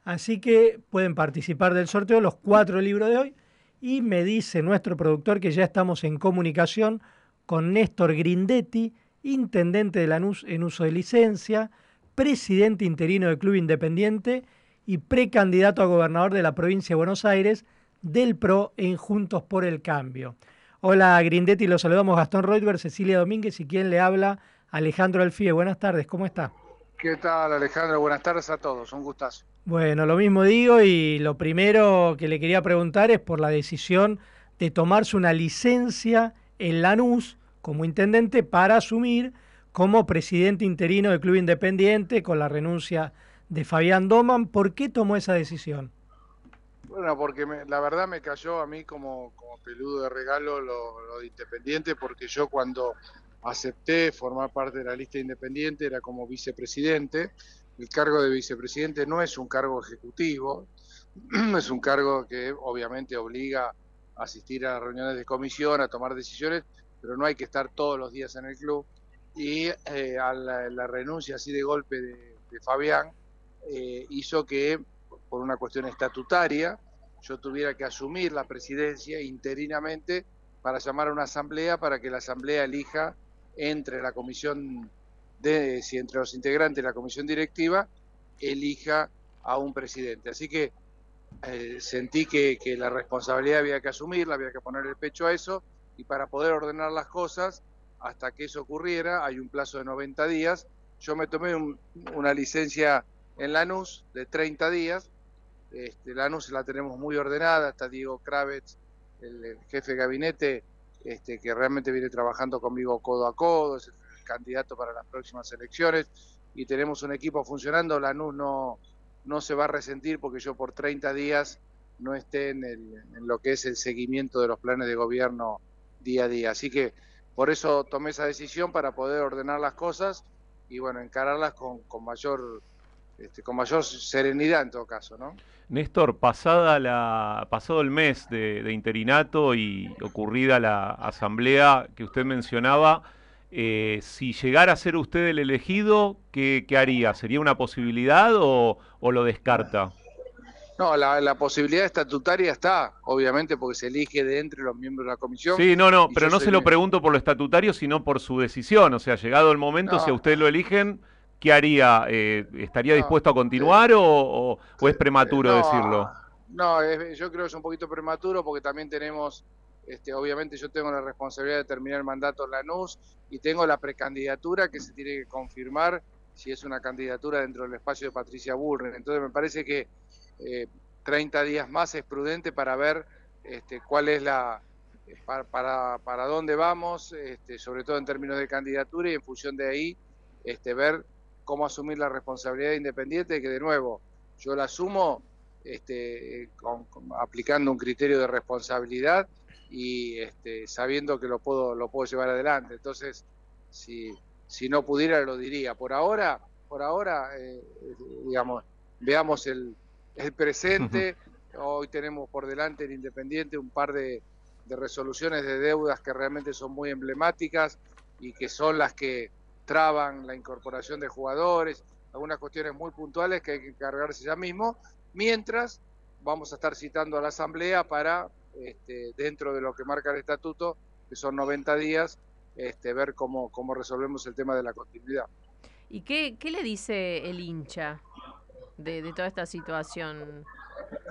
Así que pueden participar del sorteo los cuatro libros de hoy. Y me dice nuestro productor que ya estamos en comunicación con Néstor Grindetti, intendente de Lanús en uso de licencia, presidente interino del Club Independiente y precandidato a gobernador de la provincia de Buenos Aires del PRO en Juntos por el Cambio. Hola Grindetti, los saludamos Gastón Reutberg, Cecilia Domínguez y quien le habla Alejandro Alfie. Buenas tardes, ¿cómo está? ¿Qué tal Alejandro? Buenas tardes a todos, un gustazo. Bueno, lo mismo digo y lo primero que le quería preguntar es por la decisión de tomarse una licencia en Lanús como intendente para asumir como presidente interino del Club Independiente con la renuncia de Fabián Doman. ¿Por qué tomó esa decisión? Bueno, porque la verdad me cayó a mí como, como peludo de regalo lo, lo de Independiente, porque yo cuando acepté formar parte de la lista independiente era como vicepresidente. El cargo de vicepresidente no es un cargo ejecutivo, es un cargo que obviamente obliga a asistir a reuniones de comisión, a tomar decisiones, pero no hay que estar todos los días en el club. Y eh, a la, renuncia así de golpe de, Fabián eh, hizo que, por una cuestión estatutaria, yo tuviera que asumir la presidencia interinamente para llamar a una asamblea para que la asamblea elija entre la comisión de si entre los integrantes de la comisión directiva elija a un presidente. Así que eh, sentí que, que la responsabilidad había que asumirla, había que poner el pecho a eso y para poder ordenar las cosas hasta que eso ocurriera hay un plazo de 90 días. Yo me tomé un- una licencia en Lanús de 30 días. Este, Lanús la tenemos muy ordenada, está Diego Kravitz, el, el jefe de gabinete, este, que realmente viene trabajando conmigo codo a codo, es el candidato para las próximas elecciones y tenemos un equipo funcionando. Lanús no, no se va a resentir porque yo por 30 días no esté en, el- en lo que es el seguimiento de los planes de gobierno día a día. Así que por eso tomé esa decisión para poder ordenar las cosas y bueno, encararlas con, con mayor este, con mayor serenidad en todo caso, ¿no? Néstor, pasada la, pasado el mes de, de interinato y ocurrida la asamblea que usted mencionaba, eh, si llegara a ser usted el elegido, ¿qué, qué haría? ¿Sería una posibilidad o, o lo descarta? No, la, la posibilidad estatutaria está, obviamente, porque se elige de entre los miembros de la comisión. Sí, no, no, pero no se lo pregunto por lo estatutario, sino por su decisión. O sea, llegado el momento, No. si a usted lo eligen, ¿qué haría? Eh, ¿Estaría No, dispuesto a continuar o, o- o es prematuro no, decirlo? No, es- yo creo que es un poquito prematuro porque también tenemos, este, obviamente yo tengo la responsabilidad de terminar el mandato en Lanús y tengo la precandidatura que se tiene que confirmar si es una candidatura dentro del espacio de Patricia Bullrich. Entonces me parece que eh, 30 días más es prudente para ver este, cuál es la, eh, para, para, dónde vamos, este, sobre todo en términos de candidatura y en función de ahí este, ver cómo asumir la responsabilidad independiente, que de nuevo yo la asumo este, con- aplicando un criterio de responsabilidad y este, sabiendo que lo puedo, lo puedo llevar adelante. Entonces, si, si no pudiera, lo diría. Por ahora, por ahora eh, digamos, veamos el, el presente. Hoy tenemos por delante el Independiente un par de, de resoluciones de deudas que realmente son muy emblemáticas y que son las que traban la incorporación de jugadores, algunas cuestiones muy puntuales que hay que encargarse ya mismo, mientras vamos a estar citando a la Asamblea para, este, dentro de lo que marca el estatuto, que son 90 días, este, ver cómo, cómo resolvemos el tema de la continuidad. ¿Y qué, qué le dice el hincha de, de toda esta situación?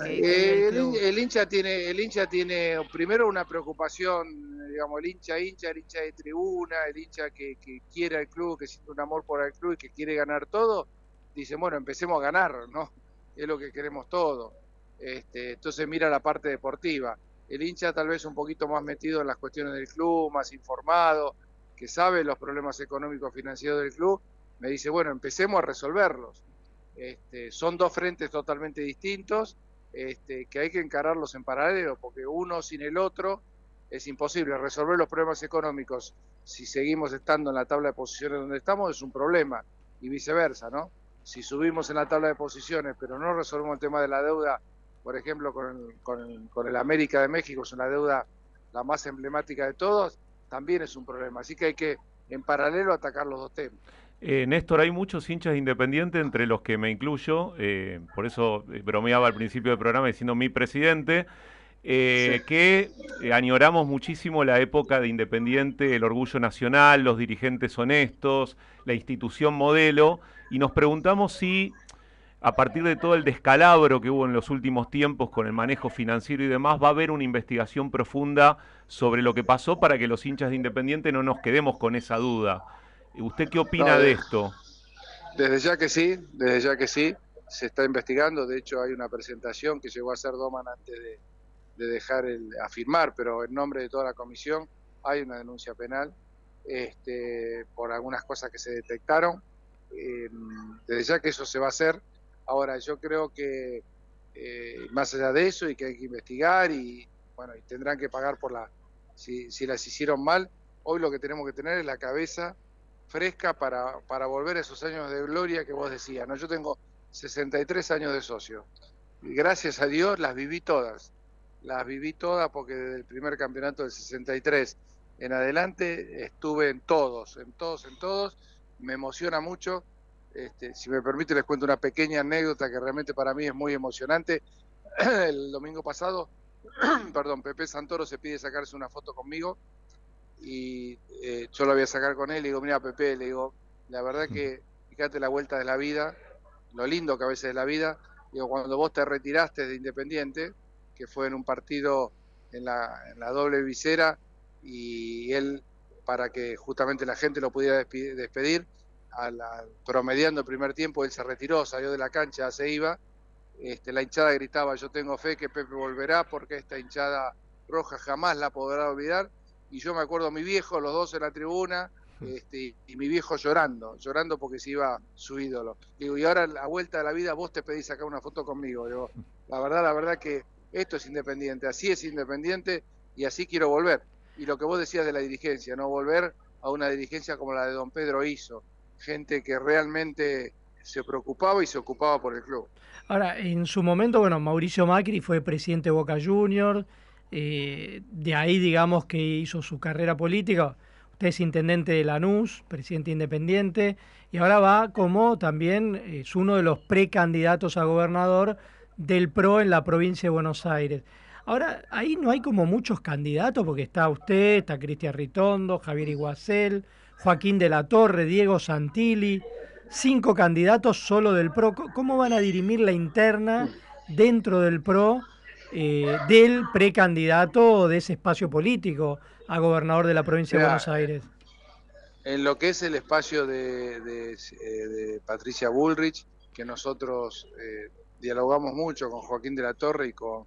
Eh, el hincha tiene, el hincha tiene primero una preocupación, digamos, el hincha hincha, el hincha de tribuna, el hincha que, que quiere al club, que siente un amor por el club y que quiere ganar todo, dice, bueno, empecemos a ganar, ¿no? Es lo que queremos todos. Este, entonces mira la parte deportiva. El hincha tal vez un poquito más metido en las cuestiones del club, más informado, que sabe los problemas económicos financieros del club, me dice, bueno, empecemos a resolverlos. Este, son dos frentes totalmente distintos este, que hay que encararlos en paralelo, porque uno sin el otro es imposible. Resolver los problemas económicos si seguimos estando en la tabla de posiciones donde estamos es un problema, y viceversa, ¿no? Si subimos en la tabla de posiciones, pero no resolvemos el tema de la deuda, por ejemplo, con el, con el- con el América de México, es una deuda la más emblemática de todos, también es un problema. Así que hay que, en paralelo, atacar los dos temas. Eh, Néstor, hay muchos hinchas de Independiente, entre los que me incluyo, eh, por eso eh, bromeaba al principio del programa diciendo mi presidente, eh, que añoramos muchísimo la época de Independiente, el orgullo nacional, los dirigentes honestos, la institución modelo, y nos preguntamos si a partir de todo el descalabro que hubo en los últimos tiempos con el manejo financiero y demás, va a haber una investigación profunda sobre lo que pasó para que los hinchas de Independiente no nos quedemos con esa duda. ¿Usted qué opina No, de esto? Desde ya que sí, desde ya que sí, se está investigando. De hecho, hay una presentación que llegó a hacer Doman antes de, de dejar el, a firmar, pero en nombre de toda la comisión hay una denuncia penal este, por algunas cosas que se detectaron. Eh, desde ya que eso se va a hacer. Ahora, yo creo que eh, más allá de eso y que hay que investigar y bueno, y tendrán que pagar por la si, si las hicieron mal. Hoy lo que tenemos que tener es la cabeza fresca para, para volver a esos años de gloria que vos decías. ¿no? Yo tengo 63 años de socio. Y gracias a Dios las viví todas. Las viví todas porque desde el primer campeonato del 63 en adelante estuve en todos, en todos, en todos. Me emociona mucho. Este, si me permite, les cuento una pequeña anécdota que realmente para mí es muy emocionante. El domingo pasado, perdón, Pepe Santoro se pide sacarse una foto conmigo y eh, yo la voy a sacar con él. Le digo, mira, Pepe, le digo, la verdad que fíjate la vuelta de la vida, lo lindo que a veces es la vida. Digo, cuando vos te retiraste de Independiente, que fue en un partido en la, en la doble visera, y él, para que justamente la gente lo pudiera despedir, al, al- promediando el primer tiempo, él se retiró, salió de la cancha, se iba. Este, la hinchada gritaba, yo tengo fe que Pepe volverá porque esta hinchada roja jamás la podrá olvidar. Y yo me acuerdo a mi viejo, los dos en la tribuna, este, y mi viejo llorando, llorando porque se iba su ídolo. Digo, y ahora a la vuelta de la vida vos te pedís sacar una foto conmigo. Digo, la verdad, la verdad que esto es independiente, así es independiente y así quiero volver. Y lo que vos decías de la dirigencia, no volver a una dirigencia como la de don Pedro hizo, gente que realmente se preocupaba y se ocupaba por el club. Ahora, en su momento, bueno, Mauricio Macri fue presidente de Boca Juniors, eh, de ahí digamos que hizo su carrera política. Usted es intendente de Lanús, presidente independiente, y ahora va como también es uno de los precandidatos a gobernador del PRO en la provincia de Buenos Aires. Ahora, ahí no hay como muchos candidatos, porque está usted, está Cristian Ritondo, Javier Iguacel, Joaquín de la Torre, Diego Santilli, cinco candidatos solo del PRO. ¿Cómo van a dirimir la interna dentro del PRO eh, del precandidato de ese espacio político a gobernador de la provincia de Buenos Aires. En lo que es el espacio de, de, eh, de Patricia Bullrich, que nosotros eh, dialogamos mucho con Joaquín de la Torre y con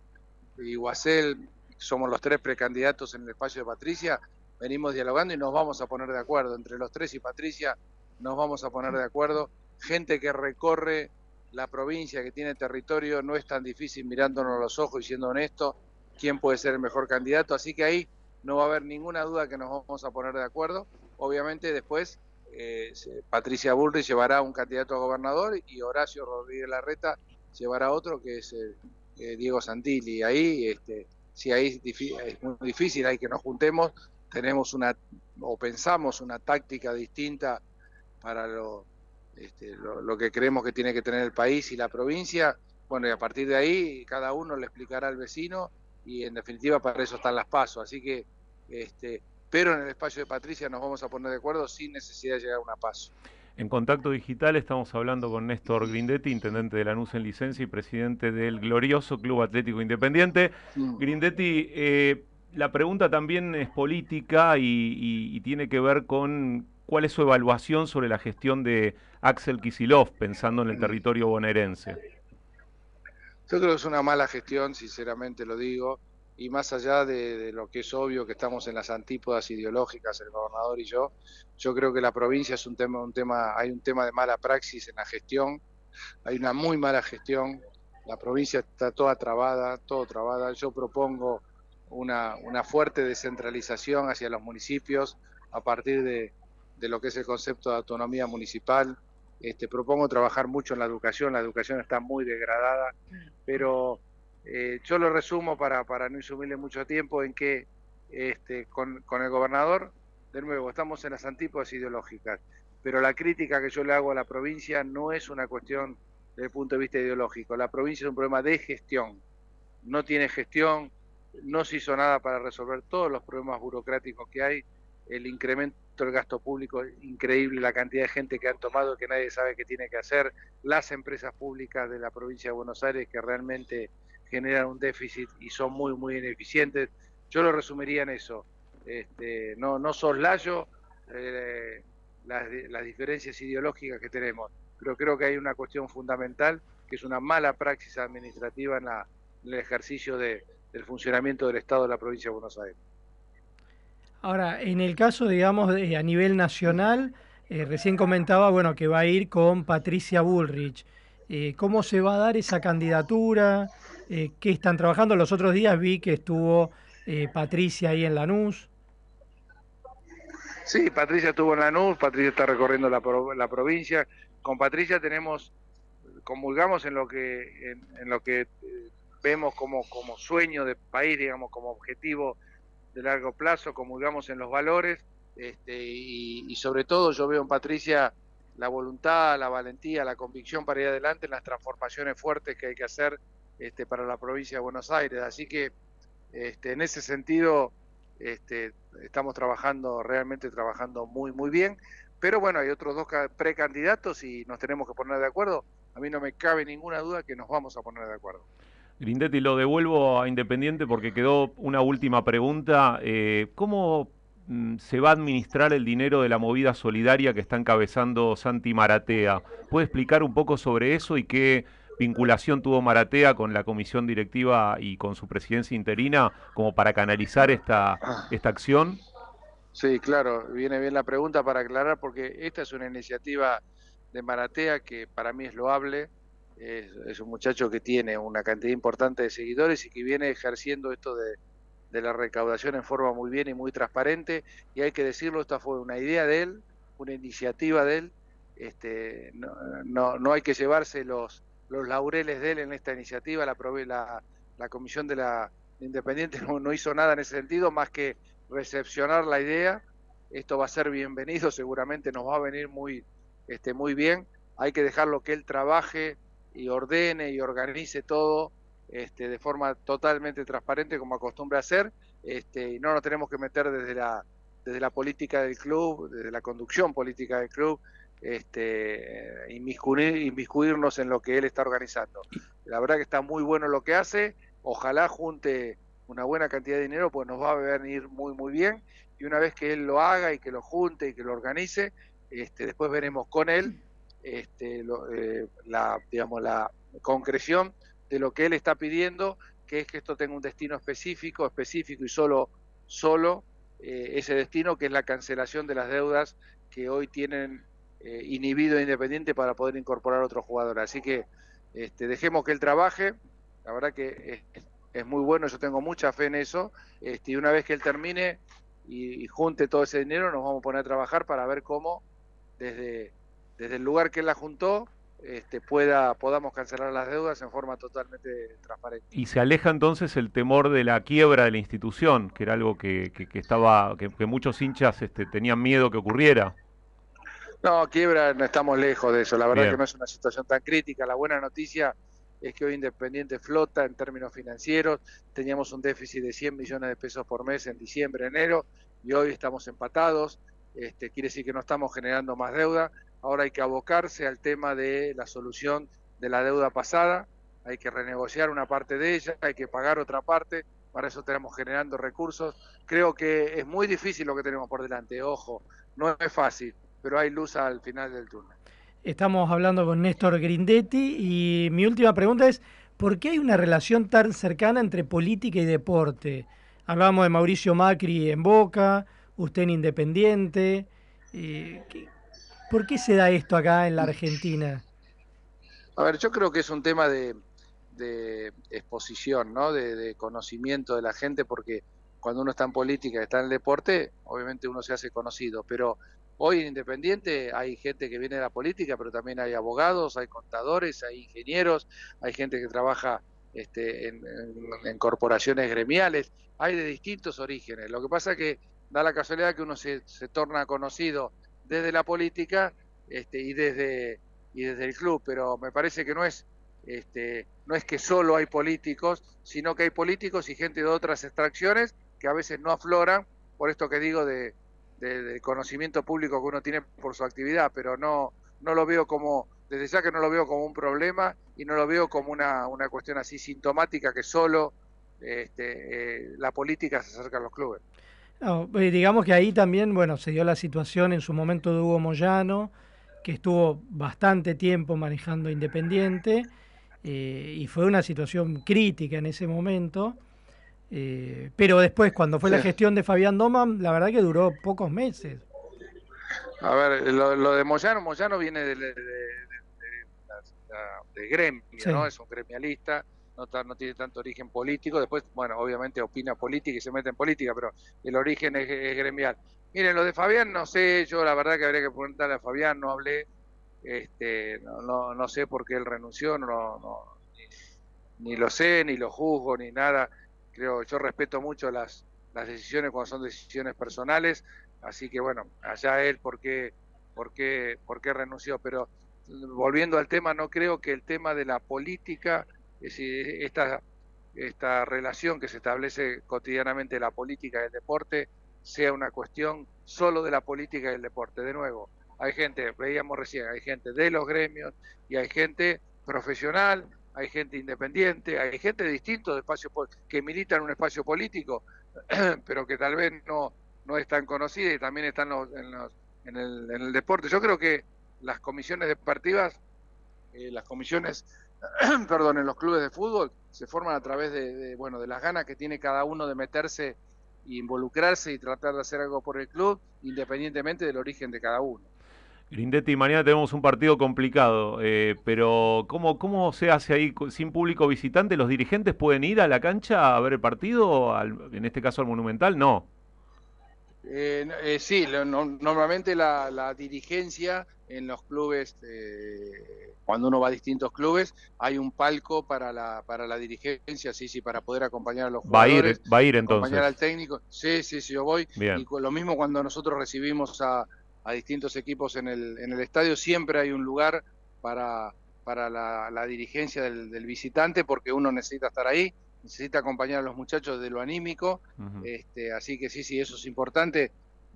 y Guasel, somos los tres precandidatos en el espacio de Patricia, venimos dialogando y nos vamos a poner de acuerdo. Entre los tres y Patricia nos vamos a poner de acuerdo. Gente que recorre la provincia, que tiene territorio, no es tan difícil mirándonos los ojos y siendo honesto quién puede ser el mejor candidato. Así que ahí no va a haber ninguna duda que nos vamos a poner de acuerdo. Obviamente después eh, Patricia Bullrich llevará un candidato a gobernador y Horacio Rodríguez Larreta llevará otro que es eh, eh, Diego Santilli. Ahí, este, si ahí es, es muy difícil, hay que nos juntemos, tenemos una, o pensamos una táctica distinta para lo, este, lo, lo que creemos que tiene que tener el país y la provincia. Bueno, y a partir de ahí cada uno le explicará al vecino y en definitiva para eso están las pasos. Así que, este, pero en el espacio de Patricia nos vamos a poner de acuerdo sin necesidad de llegar a una paso. En contacto digital estamos hablando con Néstor Grindetti, intendente de Lanús en licencia y presidente del glorioso Club Atlético Independiente. Grindetti, eh, la pregunta también es política y, tiene que ver con cuál es su evaluación sobre la gestión de Axel Kisilov, pensando en el territorio bonaerense. Yo creo que es una mala gestión, sinceramente lo digo, y más allá de, de lo que es obvio que estamos en las antípodas ideológicas, el gobernador y yo, yo creo que la provincia es un tema, un tema, hay un tema de mala praxis en la gestión, hay una muy mala gestión, la provincia está toda trabada, todo trabada. Yo propongo una, una fuerte descentralización hacia los municipios a partir de, de lo que es el concepto de autonomía municipal. Este, propongo trabajar mucho en la educación, la educación está muy degradada, pero eh, yo lo resumo para, para no insumirle mucho tiempo en que este, con, con el gobernador, de nuevo, estamos en las antípodas ideológicas, pero la crítica que yo le hago a la provincia no es una cuestión desde el punto de vista ideológico, la provincia es un problema de gestión, no tiene gestión, no se hizo nada para resolver todos los problemas burocráticos que hay, el incremento del gasto público increíble, la cantidad de gente que han tomado que nadie sabe qué tiene que hacer, las empresas públicas de la provincia de Buenos Aires que realmente generan un déficit y son muy, muy ineficientes. Yo lo resumiría en eso. Este, no, no soslayo eh, las, las diferencias ideológicas que tenemos, pero creo que hay una cuestión fundamental que es una mala praxis administrativa en, la, en el ejercicio de, del funcionamiento del Estado de la provincia de Buenos Aires. Ahora, en el caso, digamos, de- a nivel nacional, eh, recién comentaba, bueno, que va a ir con Patricia Bullrich. Eh, ¿Cómo se va a dar esa candidatura? Eh, ¿Qué están trabajando? Los otros días vi que estuvo Patricia ahí en Lanús. Sí, Patricia estuvo en Lanús, Patricia está recorriendo la, pro- la provincia. Con Patricia tenemos, comulgamos en lo que, en, en lo que vemos como, como sueño de país, digamos, como objetivo de largo plazo, comulgamos en los valores, este, y, y sobre todo yo veo en Patricia la voluntad, la valentía, la convicción para ir adelante en las transformaciones fuertes que hay que hacer este, para la provincia de Buenos Aires. Así que este, en ese sentido este, estamos trabajando, realmente trabajando muy, muy bien. Pero bueno, hay otros dos ca- precandidatos y nos tenemos que poner de acuerdo. A mí no me cabe ninguna duda que nos vamos a poner de acuerdo. Grindetti, lo devuelvo a Independiente porque quedó una última pregunta. Eh, ¿Cómo mm, se va a administrar el dinero de la movida solidaria que está encabezando Santi Maratea? ¿Puede explicar un poco sobre eso y qué vinculación tuvo Maratea con la comisión directiva y con su presidencia interina como para canalizar esta, esta acción? Sí, claro, viene bien la pregunta para aclarar porque esta es una iniciativa de Maratea que para mí es loable. Es, un muchacho que tiene una cantidad importante de seguidores y que viene ejerciendo esto de, de la recaudación en forma muy bien y muy transparente. Y hay que decirlo, esta fue una idea de él, una iniciativa de él. Este, no, no, no hay que llevarse los, los laureles de él en esta iniciativa. La, la, la comisión de la de Independiente no, no hizo nada en ese sentido, más que recepcionar la idea. Esto va a ser bienvenido, seguramente nos va a venir muy, este, muy bien. Hay que dejarlo que él trabaje y ordene y organice todo este, de forma totalmente transparente como acostumbra hacer. Este, y no nos tenemos que meter desde la, desde la política del club, desde la conducción política del club, este, inmiscuir- inmiscuirnos en lo que él está organizando. La verdad que está muy bueno lo que hace. Ojalá junte una buena cantidad de dinero, pues nos va a venir muy, muy bien. Y una vez que él lo haga y que lo junte y que lo organice, este, después veremos con él este, eh, la, digamos, la concreción de lo que él está pidiendo, que es que esto tenga un destino específico, específico y solo, solo eh, ese destino, que es la cancelación de las deudas que hoy tienen eh, inhibido a Independiente para poder incorporar otros jugadores. Así que este, dejemos que él trabaje, la verdad que es, muy bueno, yo tengo mucha fe en eso, este, y una vez que él termine y junte todo ese dinero, nos vamos a poner a trabajar para ver cómo desde, desde el lugar que la juntó este, pueda, podamos cancelar las deudas en forma totalmente transparente. Y se aleja entonces el temor de la quiebra de la institución, que era algo que, que- que estaba, que, que muchos hinchas este, tenían miedo que ocurriera. No, quiebra, no estamos lejos de eso. La verdad Bien. que no es una situación tan crítica. La buena noticia es que hoy Independiente flota en términos financieros. Teníamos un déficit de 100 millones de pesos por mes en diciembre, enero, y hoy estamos empatados. Este, quiere decir que no estamos generando más deuda. Ahora hay que abocarse al tema de la solución de la deuda pasada. Hay que renegociar una parte de ella, hay que pagar otra parte. Para eso tenemos generando recursos. Creo que es muy difícil lo que tenemos por delante. Ojo, no es fácil, pero hay luz al final del túnel. Estamos hablando con Néstor Grindetti y mi última pregunta es, ¿por qué hay una relación tan cercana entre política y deporte? Hablábamos de Mauricio Macri en Boca, usted en Independiente. eh, ¿qué- ¿Por qué se da esto acá en la Argentina? A ver, yo creo que es un tema de, exposición, ¿no? De, conocimiento de la gente, porque cuando uno está en política, está en el deporte, obviamente uno se hace conocido, pero hoy en Independiente hay gente que viene de la política, pero también hay abogados, hay contadores, hay ingenieros, hay gente que trabaja este, en, corporaciones gremiales, hay de distintos orígenes. Lo que pasa que da la casualidad que uno se torna conocido desde la política este, y desde y desde el club, pero me parece que no es este, no es que solo hay políticos, sino que hay políticos y gente de otras extracciones que a veces no afloran, por esto que digo de, de- conocimiento público que uno tiene por su actividad, pero no, no lo veo como, desde ya que no lo veo como un problema y no lo veo como una, una cuestión así sintomática que solo este, eh, la política se acerca a los clubes. No, eh, digamos que ahí también, bueno, se dio la situación en su momento de Hugo Moyano, que estuvo bastante tiempo manejando Independiente, eh, y fue una situación crítica en ese momento. eh, pero después, cuando fue la gestión de Fabián Doman, la verdad que duró pocos meses. A ver, lo, lo de Moyano, Moyano viene de, de- gremio, Sí. ¿no? Es un gremialista, no, no tiene tanto origen político. Después, bueno, obviamente opina política y se mete en política, pero el origen es, gremial. Miren, lo de Fabián, no sé, yo la verdad que habría que preguntarle a Fabián, no hablé, este, no, no, no sé por qué él renunció, no, no, ni, ni lo sé, ni lo juzgo, ni nada. Creo, yo respeto mucho las, las decisiones cuando son decisiones personales, así que bueno, allá él por qué, por qué, por qué renunció, pero volviendo al tema, no creo que el tema de la política, es decir, esta, esta relación que se establece cotidianamente la política y el deporte, sea una cuestión solo de la política y el deporte. De nuevo, hay gente, veíamos recién, hay gente de los gremios y hay gente profesional, hay gente independiente, hay gente de distintos espacios que milita en un espacio político, pero que tal vez no, no es tan conocida y también están los- en, los- en el, en el deporte. Yo creo que las comisiones deportivas, eh, las comisiones, perdón, en los clubes de fútbol se forman a través de, de, bueno, de las ganas que tiene cada uno de meterse e involucrarse y tratar de hacer algo por el club, independientemente del origen de cada uno. Grindetti, mañana tenemos un partido complicado, eh, pero ¿cómo, ¿cómo se hace ahí sin público visitante? ¿Los dirigentes pueden ir a la cancha a ver el partido? Al- en este caso al Monumental, no. Eh, eh, sí, lo- no- normalmente la, la dirigencia en los clubes, eh, cuando uno va a distintos clubes, hay un palco para la, para la dirigencia, sí, sí, para poder acompañar a los Va a ir- jugadores. va a ir Acompañar al técnico. Sí, sí, sí, yo voy. Bien. Y lo mismo cuando nosotros recibimos a, a distintos equipos en el, en el estadio, siempre hay un lugar para, para la, la dirigencia del, del visitante, porque uno necesita estar ahí, necesita acompañar a los muchachos de lo anímico. Este, así que sí, sí, eso es importante.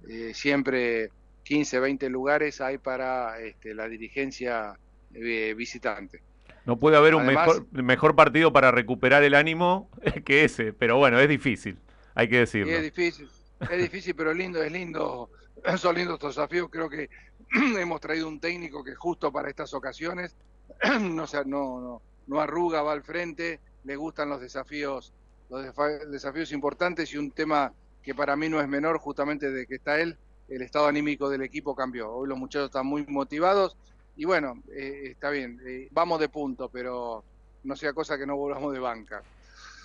Eh, siempre 15, 20 lugares hay para este, la dirigencia eh, visitante. No puede haber un mejor, mejor partido para recuperar el ánimo que ese, pero bueno, es difícil, hay que decirlo. es difícil, es difícil, pero lindo, es lindo. Son lindos estos desafíos. Creo que hemos traído un técnico que justo para estas ocasiones no, no, no, no arruga, va al frente, le gustan los desafíos, los desafíos importantes y un tema que para mí no es menor, justamente de que está él, el estado anímico del equipo cambió. Hoy los muchachos están muy motivados y bueno, eh, está bien, eh, vamos de punto, pero no sea cosa que no volvamos de banca.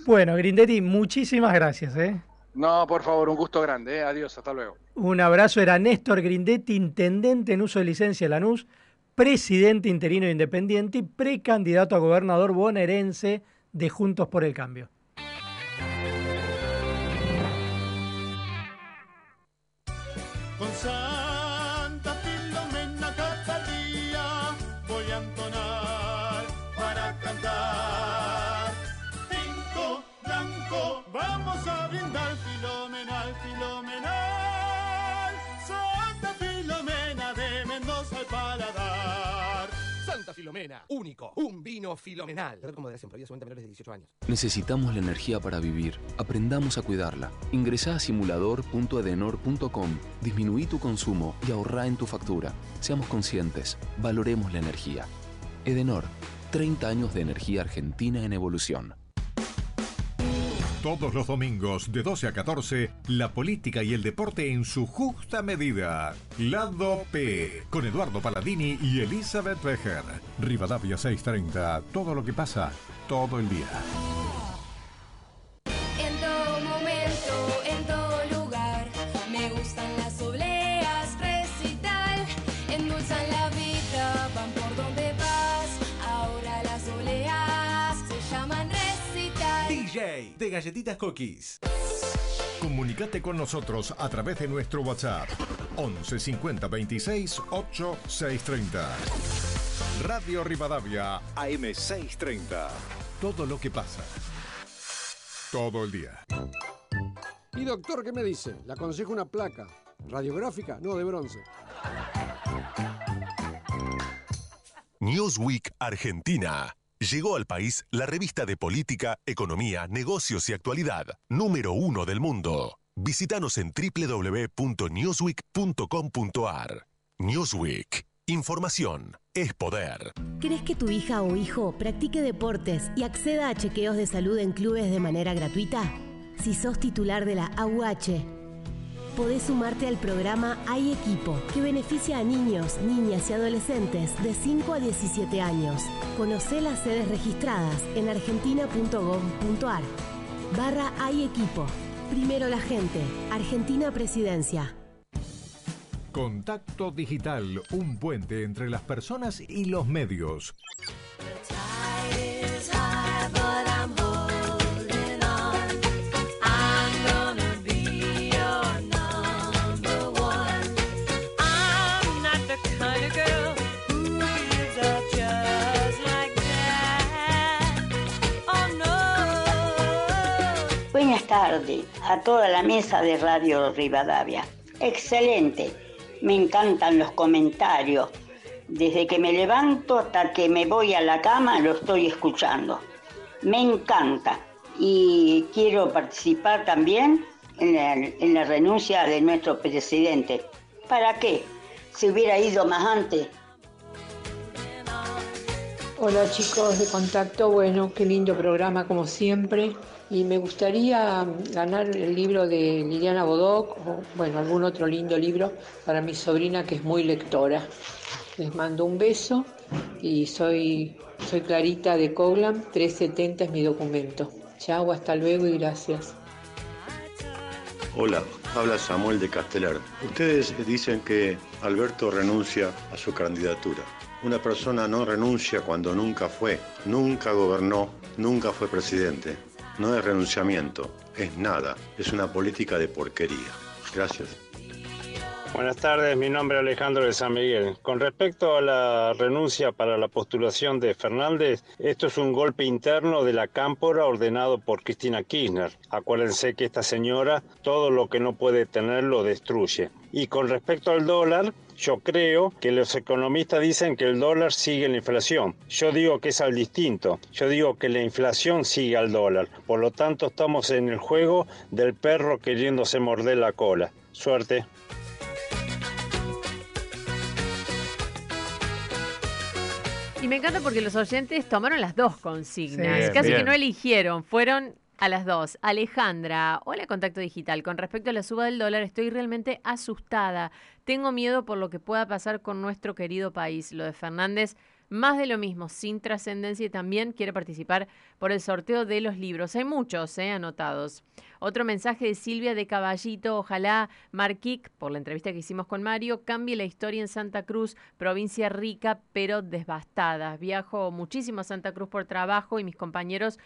Bueno, Grindetti, muchísimas gracias. ¿eh? No, por favor, un gusto grande. eh. Adiós, hasta luego. Un abrazo, era Néstor Grindetti, intendente en uso de licencia de Lanús, presidente interino de Independiente y precandidato a gobernador bonaerense de Juntos por el Cambio. Único, un vino filomenal. Beber con moderación, prohibida su venta a menores de 18 años. Necesitamos la energía para vivir. Aprendamos a cuidarla. Ingresá a simulador.edenor.com. Disminuí tu consumo y ahorrá en tu factura. Seamos conscientes. Valoremos la energía. Edenor. 30 años de energía argentina en evolución. Todos los domingos de 12 a 14, la política y el deporte en su justa medida. Lado P, con Eduardo Palladini y Elizabeth Becher. Rivadavia 630, todo lo que pasa, todo el día. De galletitas cookies. Comunicate con nosotros a través de nuestro WhatsApp 11 50 26 8 630. Radio Rivadavia AM 630. Todo lo que pasa. Todo el día. Y doctor, ¿qué me dice? Le aconsejo una placa. ¿Radiográfica? No, de bronce. Newsweek Argentina. Llegó al país la revista de política, economía, negocios y actualidad, número uno del mundo. Visítanos en www.newsweek.com.ar. Newsweek. Información es poder. ¿Querés que tu hija o hijo practique deportes y acceda a chequeos de salud en clubes de manera gratuita? Si sos titular de la AUH, podés sumarte al programa Hay Equipo, que beneficia a niños, niñas y adolescentes de 5 a 17 años. Conocé las sedes registradas en argentina.gov.ar. Barra Hay Equipo. Primero la gente. Argentina Presidencia. Contacto Digital, un puente entre las personas y los medios. Buenas tardes a toda la mesa de Radio Rivadavia. Excelente, me encantan los comentarios. Desde que me levanto hasta que me voy a la cama lo estoy escuchando. Me encanta y quiero participar también en la, en la renuncia de nuestro presidente. ¿Para qué? Si hubiera ido más antes. Hola chicos de contacto, bueno, qué lindo programa como siempre. Y me gustaría ganar el libro de Liliana Bodoc o bueno, algún otro lindo libro para mi sobrina que es muy lectora. Les mando un beso y soy, soy Clarita de Coglam, 370 es mi documento. Chao, hasta luego y gracias. Hola, habla Samuel de Castelar. Ustedes dicen que Alberto renuncia a su candidatura. Una persona no renuncia cuando nunca fue, nunca gobernó, nunca fue presidente. No es renunciamiento, es nada, es una política de porquería. Gracias. Buenas tardes, mi nombre es Alejandro de San Miguel. Con respecto a la renuncia para la postulación de Fernández, esto es un golpe interno de la cámpora ordenado por Cristina Kirchner. Acuérdense que esta señora todo lo que no puede tener lo destruye. Y con respecto al dólar, Yo creo que los economistas dicen que el dólar sigue la inflación. Yo digo que es al distinto. Yo digo que la inflación sigue al dólar. Por lo tanto, estamos en el juego del perro queriéndose morder la cola. Suerte. Y me encanta porque los oyentes tomaron las dos consignas. Sí. Casi Bien. que no eligieron, fueron a las dos. Alejandra, hola Contacto Digital. Con respecto a la suba del dólar, estoy realmente asustada. Tengo miedo por lo que pueda pasar con nuestro querido país. Lo de Fernández, más de lo mismo, sin trascendencia y también quiere participar por el sorteo de los libros. Hay muchos eh, anotados. Otro mensaje de Silvia de Caballito. Ojalá Marquic, por la entrevista que hicimos con Mario, cambie la historia en Santa Cruz, provincia rica pero devastada. Viajo muchísimo a Santa Cruz por trabajo y mis compañeros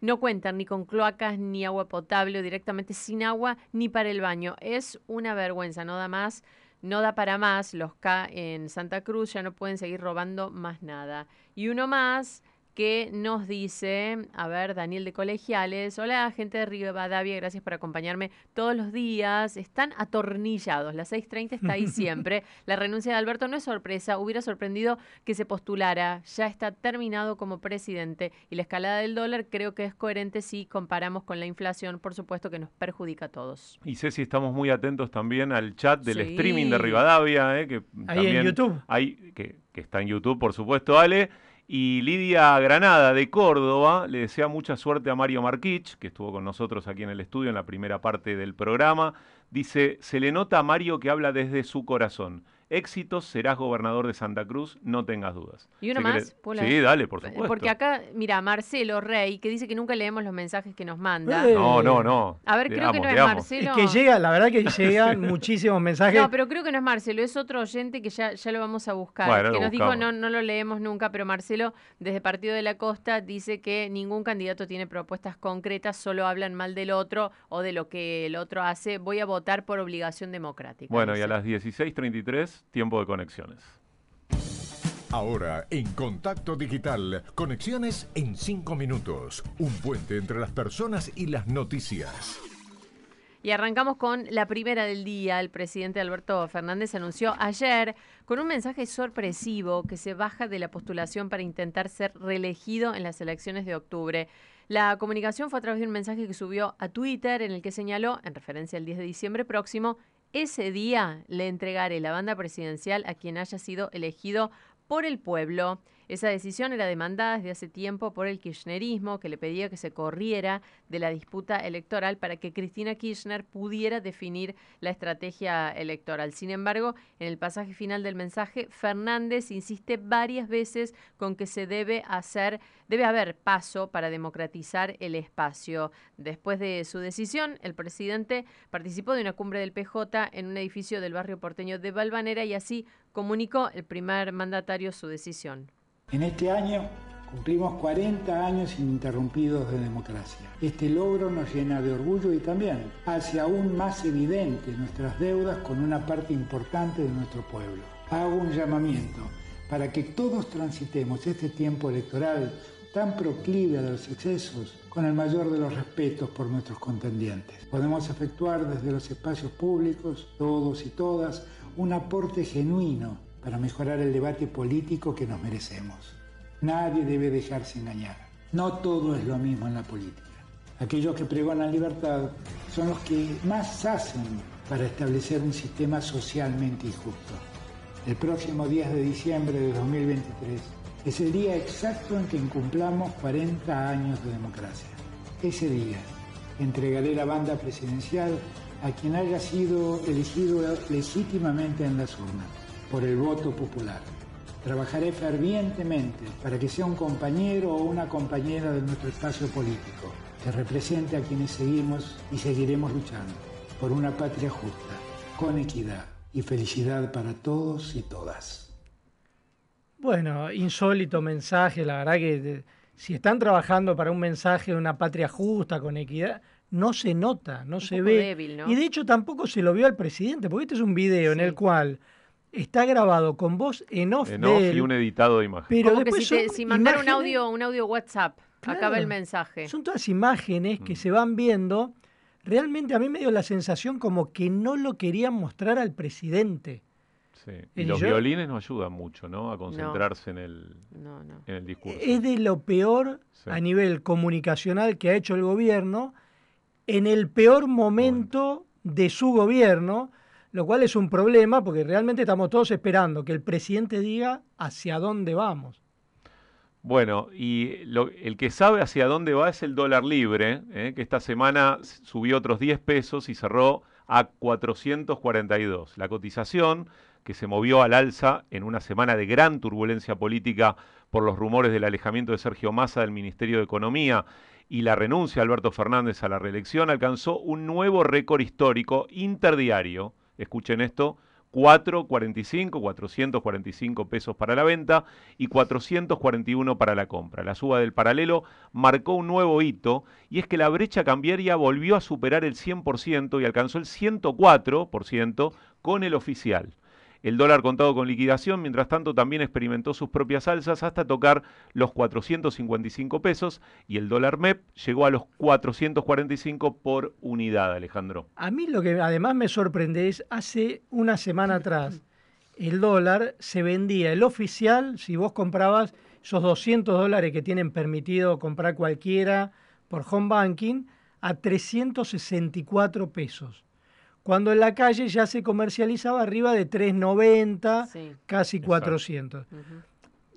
no cuentan ni con cloacas ni agua potable o directamente sin agua ni para el baño. Es una vergüenza, no da más. No da para más, los K en Santa Cruz ya no pueden seguir robando más nada. Y uno más que nos dice, a ver, Daniel de Colegiales, hola gente de Rivadavia, gracias por acompañarme todos los días, están atornillados, la 6.30 está ahí siempre, la renuncia de Alberto no es sorpresa, hubiera sorprendido que se postulara, ya está terminado como presidente y la escalada del dólar creo que es coherente si comparamos con la inflación, por supuesto que nos perjudica a todos. Y Ceci, estamos muy atentos también al chat del Sí. streaming de Rivadavia, eh, que Ahí también en YouTube. hay- que, que está en YouTube, por supuesto, Ale. Y Lidia Granada de Córdoba le desea mucha suerte a Mario Marquich, que estuvo con nosotros aquí en el estudio en la primera parte del programa. Dice, se le nota a Mario que habla desde su corazón. Éxitos, serás gobernador de Santa Cruz, no tengas dudas. ¿Y uno Si más? querés- ¿Puedo Sí, dale, por Eh, supuesto. Porque acá, mira, Marcelo Rey, que dice que nunca leemos los mensajes que nos manda. No, no, no. A ver, creo que no es. Marcelo. Es que llega, la verdad que llegan muchísimos mensajes. No, pero creo que no es Marcelo, es otro oyente que ya, ya lo vamos a buscar. Bueno, que nos dijo, no, no lo leemos nunca, pero Marcelo, desde Partido de la Costa, dice que ningún candidato tiene propuestas concretas, solo hablan mal del otro o de lo que el otro hace. Voy a votar por obligación democrática. Bueno, y a las 16.33, tiempo de conexiones. Ahora, en Contacto Digital, conexiones en 5 minutos. Un puente entre las personas y las noticias. Y arrancamos con la primera del día. El presidente Alberto Fernández anunció ayer con un mensaje sorpresivo que se baja de la postulación para intentar ser reelegido en las elecciones de octubre. La comunicación fue a través de un mensaje que subió a Twitter en el que señaló, en referencia al 10 de diciembre próximo, ese día le entregaré la banda presidencial a quien haya sido elegido por el pueblo. Esa decisión era demandada desde hace tiempo por el kirchnerismo, que le pedía que se corriera de la disputa electoral para que Cristina Kirchner pudiera definir la estrategia electoral. Sin embargo, en el pasaje final del mensaje, Fernández insiste varias veces con que se debe hacer, debe haber paso para democratizar el espacio. Después de su decisión, el presidente participó de una cumbre del PJ en un edificio del barrio porteño de Valvanera y así comunicó el primer mandatario su decisión. En este año cumplimos 40 años ininterrumpidos de democracia. Este logro nos llena de orgullo y también hace aún más evidente nuestras deudas con una parte importante de nuestro pueblo. Hago un llamamiento para que todos transitemos este tiempo electoral tan proclive a los excesos con el mayor de los respetos por nuestros contendientes. Podemos efectuar desde los espacios públicos, todos y todas, un aporte genuino para mejorar el debate político que nos merecemos. Nadie debe dejarse engañar. No todo es lo mismo en la política. Aquellos que pregonan libertad son los que más hacen para establecer un sistema socialmente injusto. El próximo 10 de diciembre de 2023 es el día exacto en que incumplamos 40 años de democracia. Ese día entregaré la banda presidencial a quien haya sido elegido legítimamente en las urnas, por el voto popular. Trabajaré fervientemente para que sea un compañero o una compañera de nuestro espacio político, que represente a quienes seguimos y seguiremos luchando por una patria justa, con equidad y felicidad para todos y todas. Bueno, insólito mensaje, la verdad que de- si están trabajando para un mensaje de una patria justa, con equidad, no se nota, no se poco ve. débil, ¿no? Y de hecho tampoco se lo vio al presidente, porque este es un video en el cual está grabado con voz en off, En off él, y un editado de imagen. pero Como que después si, te- mandara un audio, un audio WhatsApp, acaba el Claro. mensaje. Son todas imágenes Mm. que se van viendo. Realmente a mí me dio la sensación como que no lo querían mostrar al presidente. Sí. Y Y los yo- violines no ayudan mucho, ¿no? A concentrarse en, el, No, no. en el discurso. Es de lo peor Sí. a nivel comunicacional que ha hecho el gobierno en el peor momento de su gobierno, lo cual es un problema porque realmente estamos todos esperando que el presidente diga hacia dónde vamos. Bueno, y lo- el que sabe hacia dónde va es el dólar libre, ¿eh? que esta semana subió otros 10 pesos y cerró a 442. La cotización, que se movió al alza en una semana de gran turbulencia política por los rumores del alejamiento de Sergio Massa del Ministerio de Economía y la renuncia de Alberto Fernández a la reelección, alcanzó un nuevo récord histórico interdiario. Escuchen esto, 445, 445 pesos para la venta y 441 para la compra. La suba del paralelo marcó un nuevo hito y es que la brecha cambiaria volvió a superar el 100% y alcanzó el 104% con el oficial. El dólar contado con liquidación, mientras tanto, también experimentó sus propias alzas hasta tocar los 455 pesos y el dólar MEP llegó a los 445 por unidad, Alejandro. A mí lo que además me sorprende es, hace una semana atrás, el dólar se vendía, el oficial, si vos comprabas esos 200 dólares que tienen permitido comprar cualquiera por home banking, a 364 pesos. Cuando en la calle ya se comercializaba arriba de 390, Sí. casi Exacto. 400.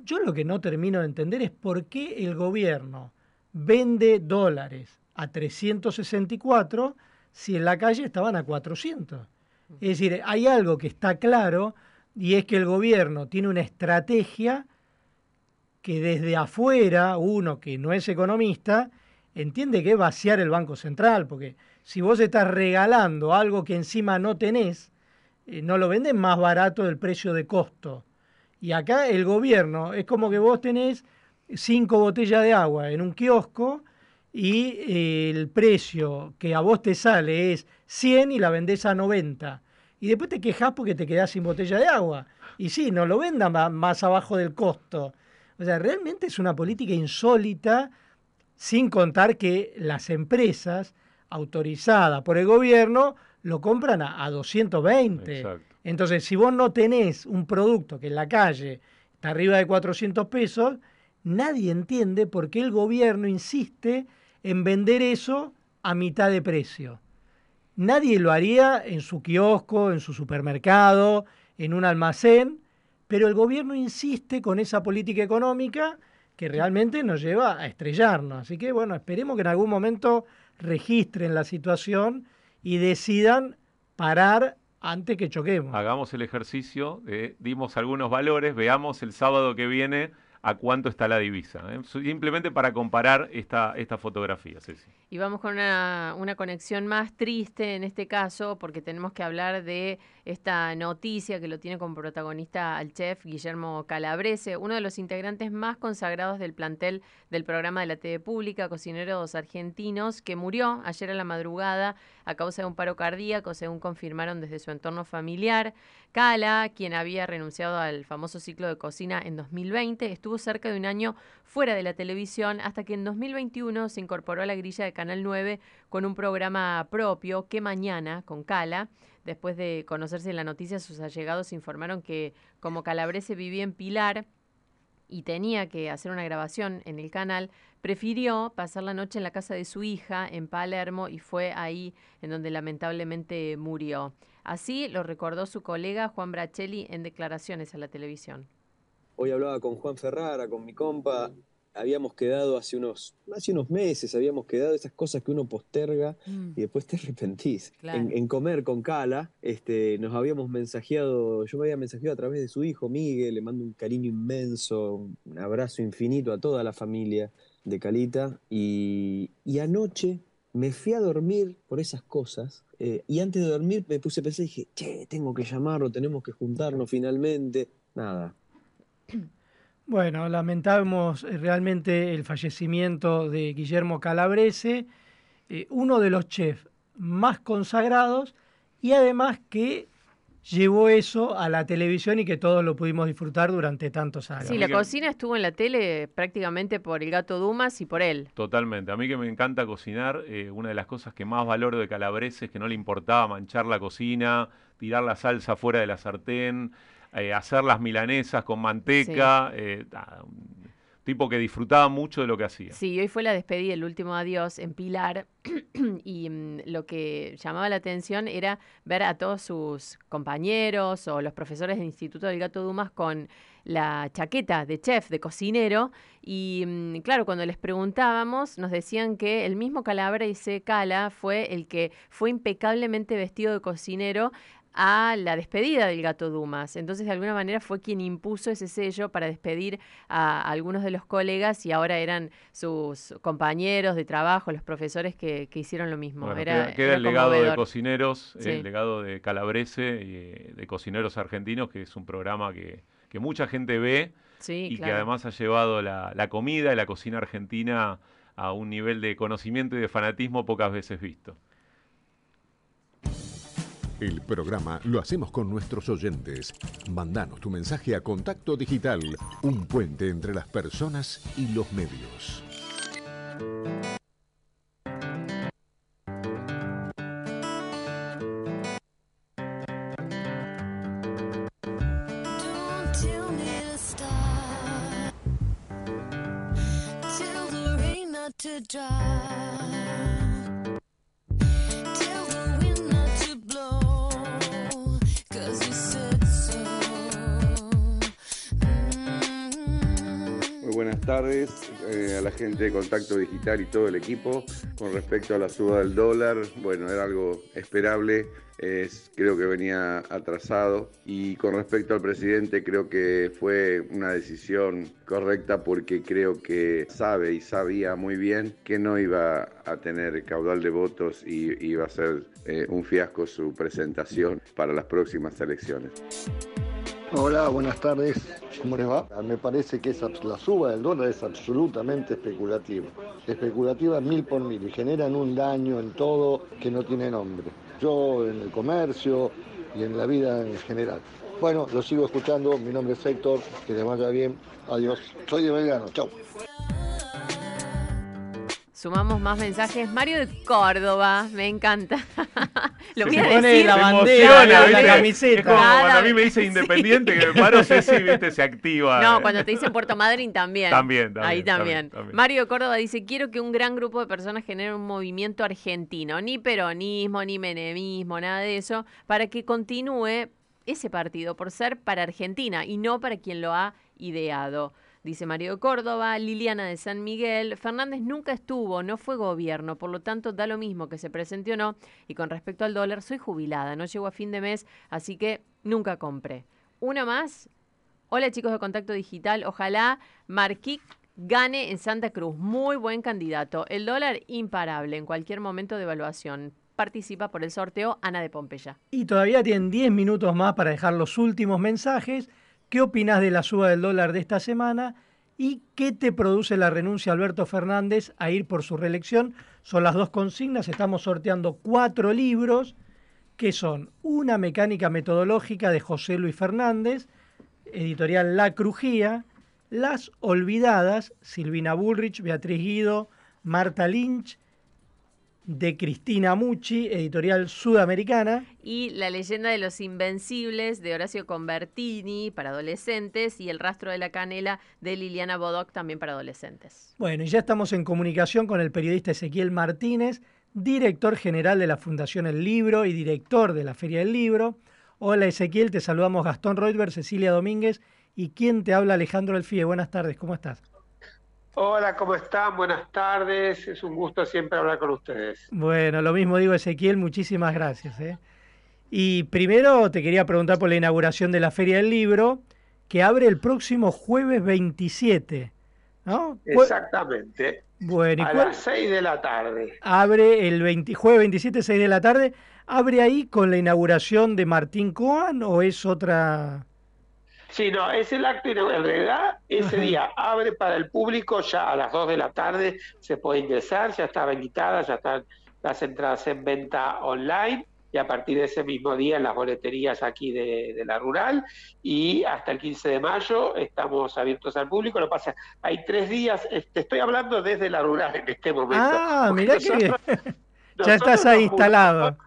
Yo lo que no termino de entender es por qué el gobierno vende dólares a 364 si en la calle estaban a 400. Es decir, hay algo que está claro y es que el gobierno tiene una estrategia que desde afuera, uno que no es economista, entiende que es vaciar el Banco Central, porque si vos estás regalando algo que encima no tenés, eh, no lo venden más barato del precio de costo. Y acá el gobierno, es como que vos tenés cinco botellas de agua en un kiosco y eh, el precio que a vos te sale es 100 y la vendés a 90. Y después te quejás porque te quedás sin botella de agua. Y sí, no lo vendan más abajo del costo. O sea, realmente es una política insólita, sin contar que las empresas autorizadas por el gobierno lo compran a, a 220. Exacto. Entonces, si vos no tenés un producto que en la calle está arriba de 400 pesos, nadie entiende por qué el gobierno insiste en vender eso a mitad de precio. Nadie lo haría en su kiosco, en su supermercado, en un almacén, pero el gobierno insiste con esa política económica que realmente nos lleva a estrellarnos. Así que bueno, esperemos que en algún momento registren la situación y decidan parar antes que choquemos. Hagamos el ejercicio, dimos algunos valores, veamos el sábado que viene a cuánto está la divisa. ¿eh? Simplemente para comparar esta, esta fotografía, Ceci. Y vamos con una, una conexión más triste en este caso, porque tenemos que hablar de esta noticia que lo tiene como protagonista al chef Guillermo Calabrese, uno de los integrantes más consagrados del plantel del programa de la TV Pública, Cocineros Argentinos, que murió ayer a la madrugada a causa de un paro cardíaco, según confirmaron desde su entorno familiar. Cala, quien había renunciado al famoso ciclo de cocina en 2020, estuvo cerca de un año fuera de la televisión hasta que en 2021 se incorporó a la grilla de Canal 9 con un programa propio, Que Mañana, con Cala. Después de conocerse la noticia, sus allegados informaron que como Calabrese vivía en Pilar y tenía que hacer una grabación en el canal, prefirió pasar la noche en la casa de su hija en Palermo y fue ahí en donde lamentablemente murió. Así lo recordó su colega Juan Brachelli en declaraciones a la televisión. Hoy hablaba con Juan Ferrara, con mi compa. Habíamos quedado hace unos, hace unos meses, habíamos quedado esas cosas que uno posterga y después te arrepentís. Claro. En, en comer con Cala, este, nos habíamos mensajeado, yo me había mensajeado a través de su hijo Miguel, le mando un cariño inmenso, un abrazo infinito a toda la familia de Calita. Y, y anoche me fui a dormir por esas cosas. eh, y antes de dormir me puse a pensar y dije, che, tengo que llamarlo, tenemos que juntarnos finalmente. Nada, Bueno, lamentamos eh, realmente el fallecimiento de Guillermo Calabrese, eh, uno de los chefs más consagrados y además que llevó eso a la televisión y que todos lo pudimos disfrutar durante tantos años. Sí, la cocina estuvo en la tele prácticamente por el gato Dumas y por él. Totalmente. A mí que me encanta cocinar, eh, una de las cosas que más valoro de Calabrese es que no le importaba manchar la cocina, tirar la salsa fuera de la sartén. Eh, hacer las milanesas con manteca, eh, nada, un tipo que disfrutaba mucho de lo que hacía. Sí, hoy fue la despedida, el último adiós en Pilar, y mm, lo que llamaba la atención era ver a todos sus compañeros o los profesores del Instituto del Gato Dumas con la chaqueta de chef, de cocinero, y mm, claro, cuando les preguntábamos, nos decían que el mismo Calabra y Cala fue el que fue impecablemente vestido de cocinero a la despedida del gato Dumas. Entonces, de alguna manera fue quien impuso ese sello para despedir a algunos de los colegas y ahora eran sus compañeros de trabajo, los profesores que, que hicieron lo mismo. Bueno, era, queda, queda era el legado de cocineros, Sí. el legado de Calabrese y eh, de Cocineros Argentinos, que es un programa que, que mucha gente ve Sí, y que además ha llevado la, la comida y la cocina argentina a un nivel de conocimiento y de fanatismo pocas veces visto. El programa lo hacemos con nuestros oyentes. Mandanos tu mensaje a Contacto Digital, un puente entre las personas y los medios. Eh, a la gente de Contacto Digital y todo el equipo. Con respecto a la suba del dólar, bueno, era algo esperable, es, creo que venía atrasado. Y con respecto al presidente, creo que fue una decisión correcta porque creo que sabe y sabía muy bien que no iba a tener caudal de votos y iba a ser eh, un fiasco su presentación para las próximas elecciones. Hola, buenas tardes. ¿Cómo les va? Me parece que esa, la suba del dólar es absolutamente especulativa. Especulativa mil por mil y generan un daño en todo que no tiene nombre. Yo en el comercio y en la vida en general. Bueno, lo sigo escuchando. Mi nombre es Héctor. Que les vaya bien. Adiós. Soy de Belgrano. Chau. Sumamos más mensajes. Mario de Córdoba, me encanta. Lo Se voy a pone decir. la Se bandera, emociona, ¿viste? la Es como Cada cuando a mí me dice independiente, que me paro, Ceci, viste, se activa. No, cuando te dicen Puerto Madryn también. También, también, Ahí también. también, también. Mario de Córdoba dice, quiero que un gran grupo de personas genere un movimiento argentino, ni peronismo, ni menemismo, nada de eso, para que continúe ese partido por ser para Argentina y no para quien lo ha ideado. Dice Mario Córdoba, Liliana de San Miguel, Fernández nunca estuvo, no fue gobierno, por lo tanto da lo mismo que se presente o no. Y con respecto al dólar, soy jubilada, no llego a fin de mes, así que nunca compré. Una más, Hola chicos de Contacto Digital, ojalá Marquic gane en Santa Cruz. Muy buen candidato. El dólar imparable en cualquier momento de evaluación. Participa por el sorteo Ana de Pompeya. Y todavía tienen 10 minutos más para dejar los últimos mensajes. ¿Qué opinas de la suba del dólar de esta semana? ¿Y qué te produce la renuncia de Alberto Fernández a ir por su reelección? Son las dos consignas. Estamos sorteando cuatro libros que son Una mecánica metodológica de José Luis Fernández, editorial La Crujía, Las Olvidadas, Silvina Bullrich, Beatriz Guido, Marta Lynch, de Cristina Mucci, editorial sudamericana. Y La leyenda de los invencibles de Horacio Convertini para adolescentes y El rastro de la canela de Liliana Bodoc también para adolescentes. Bueno, y ya estamos en comunicación con el periodista Ezequiel Martínez, director general de la Fundación El Libro y director de la Feria del Libro. Hola Ezequiel, te saludamos Gastón Reutberg, Cecilia Domínguez y quien te habla Alejandro Alfie. Buenas tardes, ¿cómo estás? Hola, ¿cómo están? Buenas tardes. Es un gusto siempre hablar con ustedes. Bueno, lo mismo digo Ezequiel, muchísimas gracias. ¿eh? Y primero te quería preguntar por la inauguración de la Feria del Libro, que abre el próximo jueves 27. ¿no? ¿Cuál- Exactamente. Bueno, ¿y A las 6 de la tarde. abre el 20 jueves 27, 6 de la tarde. ¿Abre ahí con la inauguración de Martín Coan o es otra? Sí, no, es el acto inaugural. En realidad, ese día abre para el público ya a las 2 de la tarde. Se puede ingresar, ya está habilitada, ya están las entradas en venta online. Y a partir de ese mismo día en las boleterías aquí de, de la rural. Y hasta el 15 de mayo estamos abiertos al público. Lo pasa, hay tres días. Te estoy hablando desde la rural en este momento. Ah, mirá que ya estás ahí instalado.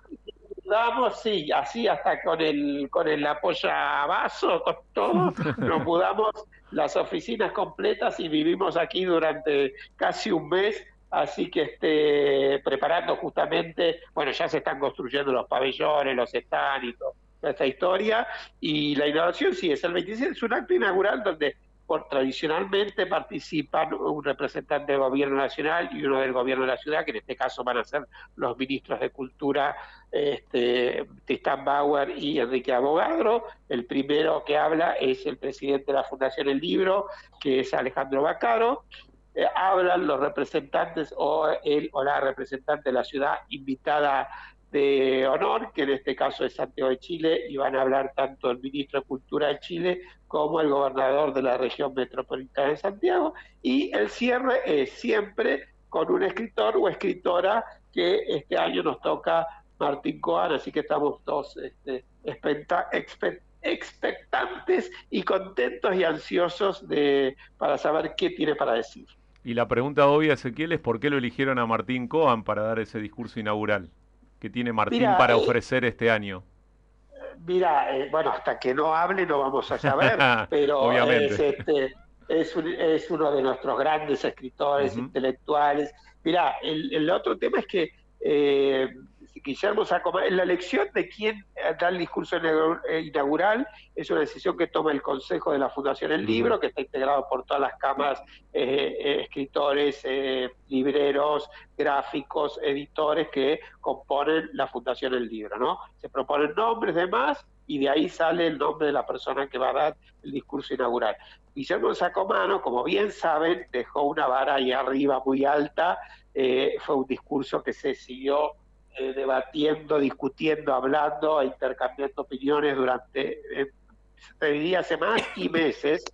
Mudamos, sí, así hasta con el con el apoyavaso, con todo, nos mudamos las oficinas completas y vivimos aquí durante casi un mes, así que este, preparando justamente, bueno, ya se están construyendo los pabellones, los stands y toda esta historia, y la inauguración sí, es el 26, es un acto inaugural donde por, tradicionalmente participan un representante del gobierno nacional y uno del gobierno de la ciudad, que en este caso van a ser los ministros de Cultura, este, Tristán Bauer y Enrique Abogadro. El primero que habla es el presidente de la Fundación El Libro, que es Alejandro Bacaro. Eh, hablan los representantes o el o la representante de la ciudad invitada de honor, que en este caso es Santiago de Chile, y van a hablar tanto el ministro de Cultura de Chile como el gobernador de la región metropolitana de Santiago, y el cierre es siempre con un escritor o escritora que este año nos toca Martín Coan, así que estamos todos este, expecta- expe- expectantes y contentos y ansiosos de, para saber qué tiene para decir. Y la pregunta obvia, Ezequiel, es por qué lo eligieron a Martín Coan para dar ese discurso inaugural. ¿Qué tiene Martín Mira, para eh, ofrecer este año? Mira, eh, bueno, hasta que no hable no vamos a saber, pero Obviamente. es, este, es, un- es uno de nuestros grandes escritores, intelectuales. Mira, el, el otro tema es que eh, Guillermo Sacomán, la elección de quién eh, da el discurso eh, inaugural es una decisión que toma el Consejo de la Fundación El Libro, que está integrado por todas las cámaras, eh, escritores, libreros, gráficos, editores que componen la Fundación El Libro, ¿no? Se proponen nombres demás y de ahí sale el nombre de la persona que va a dar el discurso inaugural. Guillermo Sacomano, como bien saben, dejó una vara ahí arriba muy alta, fue un discurso que se siguió eh, debatiendo, discutiendo, hablando, intercambiando opiniones durante, eh, diría, semanas y meses.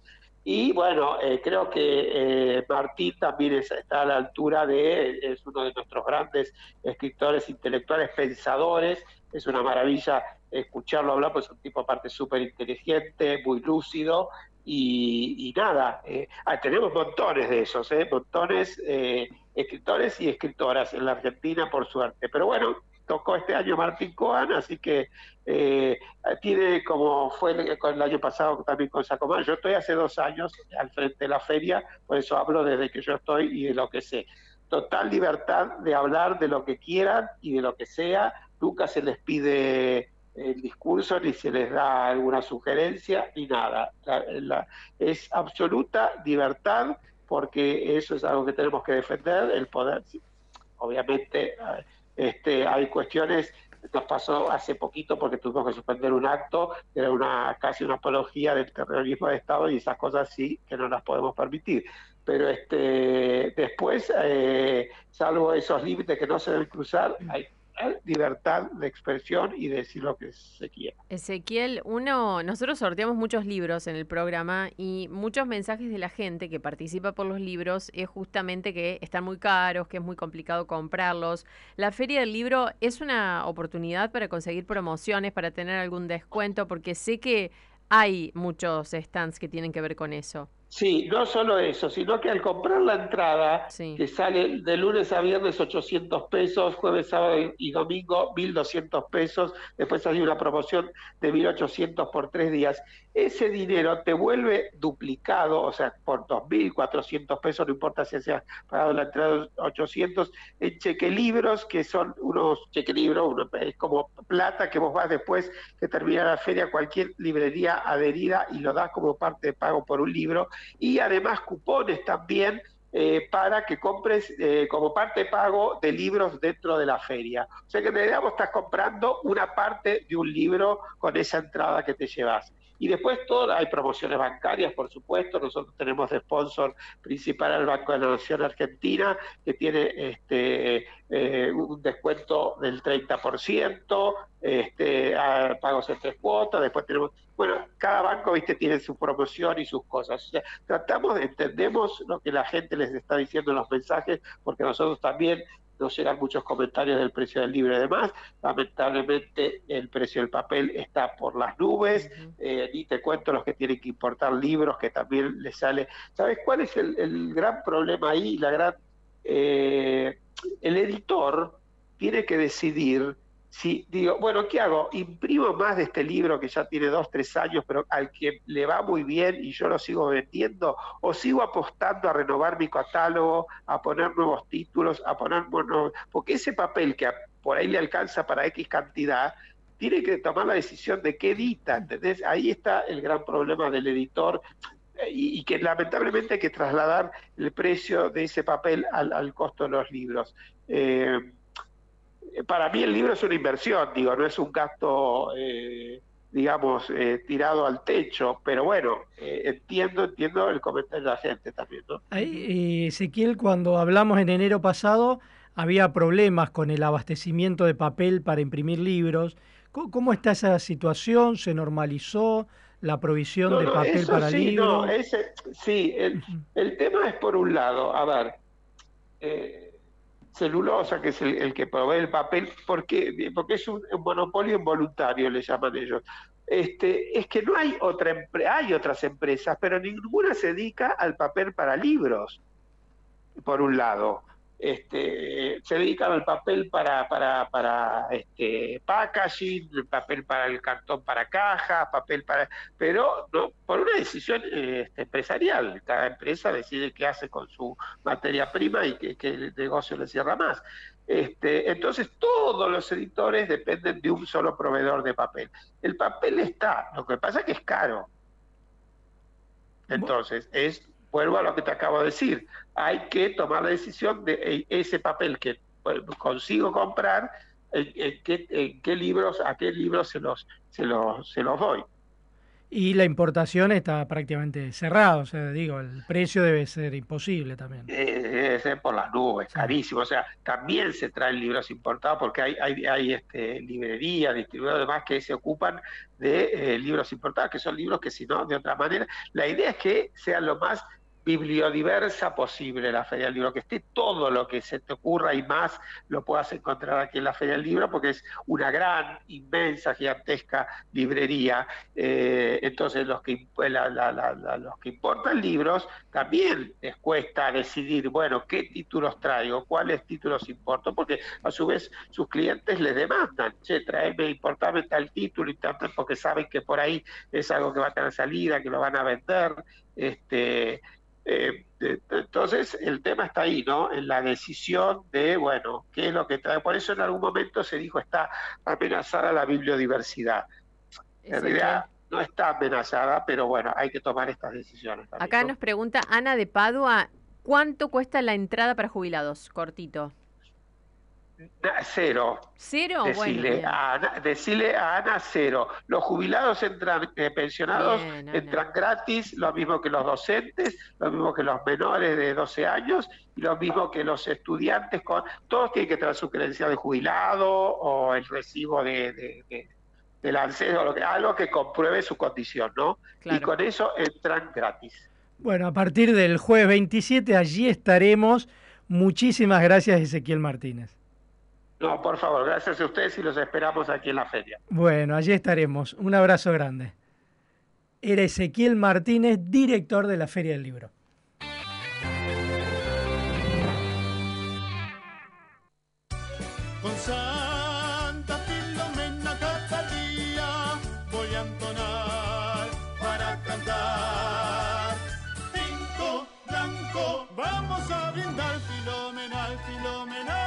Y bueno, eh, creo que Martín también es- está a la altura de, es uno de nuestros grandes escritores intelectuales, pensadores, es una maravilla escucharlo hablar, pues es un tipo aparte súper inteligente, muy lúcido, y, y nada, eh, ah, tenemos montones de esos, eh, montones eh, escritores y escritoras en la Argentina, por suerte. Pero bueno, tocó este año Martín Coan, así que eh, tiene como fue el, el año pasado también con Sacomán. Yo estoy hace dos años al frente de la feria, por eso hablo desde que yo estoy y de lo que sé. Total libertad de hablar de lo que quieran y de lo que sea. Nunca se les pide el discurso, ni se les da alguna sugerencia, ni nada. Es absoluta libertad porque eso es algo que tenemos que defender, el poder. Obviamente, eh, este, hay cuestiones, nos pasó hace poquito porque tuvimos que suspender un acto, era una casi una apología del terrorismo de Estado y esas cosas sí que no las podemos permitir. Pero este, después, eh, salvo esos límites que no se deben cruzar, hay libertad de expresión y de decir lo que se quiera. Ezequiel, uno, nosotros sorteamos muchos libros en el programa y muchos mensajes de la gente que participa por los libros es justamente que están muy caros, que es muy complicado comprarlos. La Feria del Libro es una oportunidad para conseguir promociones, para tener algún descuento, porque sé que hay muchos stands que tienen que ver con eso. Sí, no solo eso, sino que al comprar la entrada, que sale de lunes a viernes 800 pesos, jueves, sábado y- y domingo 1200 pesos, después hay una promoción de 1800 por tres días, ese dinero te vuelve duplicado, o sea, por 2400 pesos, no importa si hayas pagado la entrada de 800, en chequelibros, que son unos chequelibros, es como plata que vos vas después que termina la feria a cualquier librería adherida y lo das como parte de pago por un libro y además cupones también eh, para que compres eh, como parte de pago de libros dentro de la feria. O sea que en realidad vos estás comprando una parte de un libro con esa entrada que te llevas. Y después todo, hay promociones bancarias, por supuesto. Nosotros tenemos de sponsor principal al Banco de la Nación Argentina, que tiene este, eh, un descuento del 30%, este, pagos en tres cuotas. Después tenemos, bueno, cada banco, viste, tiene su promoción y sus cosas. O sea, tratamos, entendemos lo que la gente les está diciendo en los mensajes, porque nosotros también nos llegan muchos comentarios del precio del libro y demás. Lamentablemente el precio del papel está por las nubes. Eh, ni te cuento los que tienen que importar libros, que también les sale. ¿Sabes cuál es el, el gran problema ahí? La gran, eh, el editor tiene que decidir si digo, bueno, ¿qué hago? ¿Imprimo más de este libro que ya tiene dos, tres años, pero al que le va muy bien y yo lo sigo vendiendo? ¿O sigo apostando a renovar mi catálogo, a poner nuevos títulos, a poner, bueno, porque ese papel que por ahí le alcanza para X cantidad, tiene que tomar la decisión de qué edita, ¿entendés? Ahí está el gran problema del editor eh, y, y que lamentablemente hay que trasladar el precio de ese papel al, al costo de los libros. Eh, para mí el libro es una inversión, digo, no es un gasto, eh, digamos, eh, tirado al techo, pero bueno, eh, entiendo, entiendo el comentario de la gente también, ¿no? Ahí, eh, Ezequiel, cuando hablamos en enero pasado, había problemas con el abastecimiento de papel para imprimir libros. ¿Cómo, cómo está esa situación? ¿Se normalizó la provisión No, de papel para sí, libros? no, ese- sí, el, el tema es por un lado, a ver, eh, celulosa, que es el, que provee el papel, porque, porque es un, un monopolio involuntario, le llaman ellos. Este, es que no hay otra hay otras empresas, pero ninguna se dedica al papel para libros, por un lado. Este, se dedican al papel para, para, para este, packaging, el papel para el cartón para caja, papel para... Pero no, por una decisión este, empresarial, cada empresa decide qué hace con su materia prima y qué, el negocio le cierra más. Este, entonces todos los editores dependen de un solo proveedor de papel. El papel está, lo que pasa es que es caro. Entonces, es, vuelvo a lo que te acabo de decir, hay que tomar la decisión de eh, ese papel que pues, consigo comprar, en, en qué, en qué libros, a qué libros se los, se los, se los doy. Y la importación está prácticamente cerrada, o sea, digo, el precio debe ser imposible también. Eh, debe ser por las nubes, carísimo. O sea, también se traen libros importados porque hay, hay, hay este, librerías, distribuidores demás que se ocupan de eh, libros importados, que son libros que si no, de otra manera, la idea es que sean lo más bibliodiversa posible la Feria del Libro, que esté todo lo que se te ocurra y más lo puedas encontrar aquí en la Feria del Libro, porque es una gran, inmensa, gigantesca librería. Eh, entonces, los que, los que importan libros también les cuesta decidir, bueno, qué títulos traigo, cuáles títulos importo, porque a su vez sus clientes les demandan, che, traeme, importame tal título y tal, porque saben que por ahí es algo que va a tener salida, que lo van a vender. Este, eh, entonces, el tema está ahí, ¿no? En la decisión de, bueno, qué es lo que trae. Por eso en algún momento se dijo está amenazada la bibliodiversidad. En realidad no está amenazada, pero bueno, hay que tomar estas decisiones. también, Acá ¿no? nos pregunta Ana de Padua, ¿cuánto cuesta la entrada para jubilados? Cortito. Cero. ¿Cero? Bueno, Decile, bien. a Ana, decile a Ana cero. Los jubilados entran, eh, pensionados Bien, entran gratis, lo mismo que los docentes, lo mismo que los menores de 12 años y lo mismo que los estudiantes. Con, todos tienen que traer su credencial de jubilado o el recibo de, de, de- del ANSES que, algo que compruebe su condición, ¿no? Y con eso entran gratis. Bueno, a partir del jueves 27 allí estaremos. Muchísimas gracias, Ezequiel Martínez. No, por favor, gracias a ustedes y los esperamos aquí en la feria. Bueno, allí estaremos. Un abrazo grande. Era Ezequiel Martínez, director de la Feria del Libro. Con Santa Filomena cada día voy a entonar para cantar. Tinto blanco, vamos a brindar filomenal, filomenal.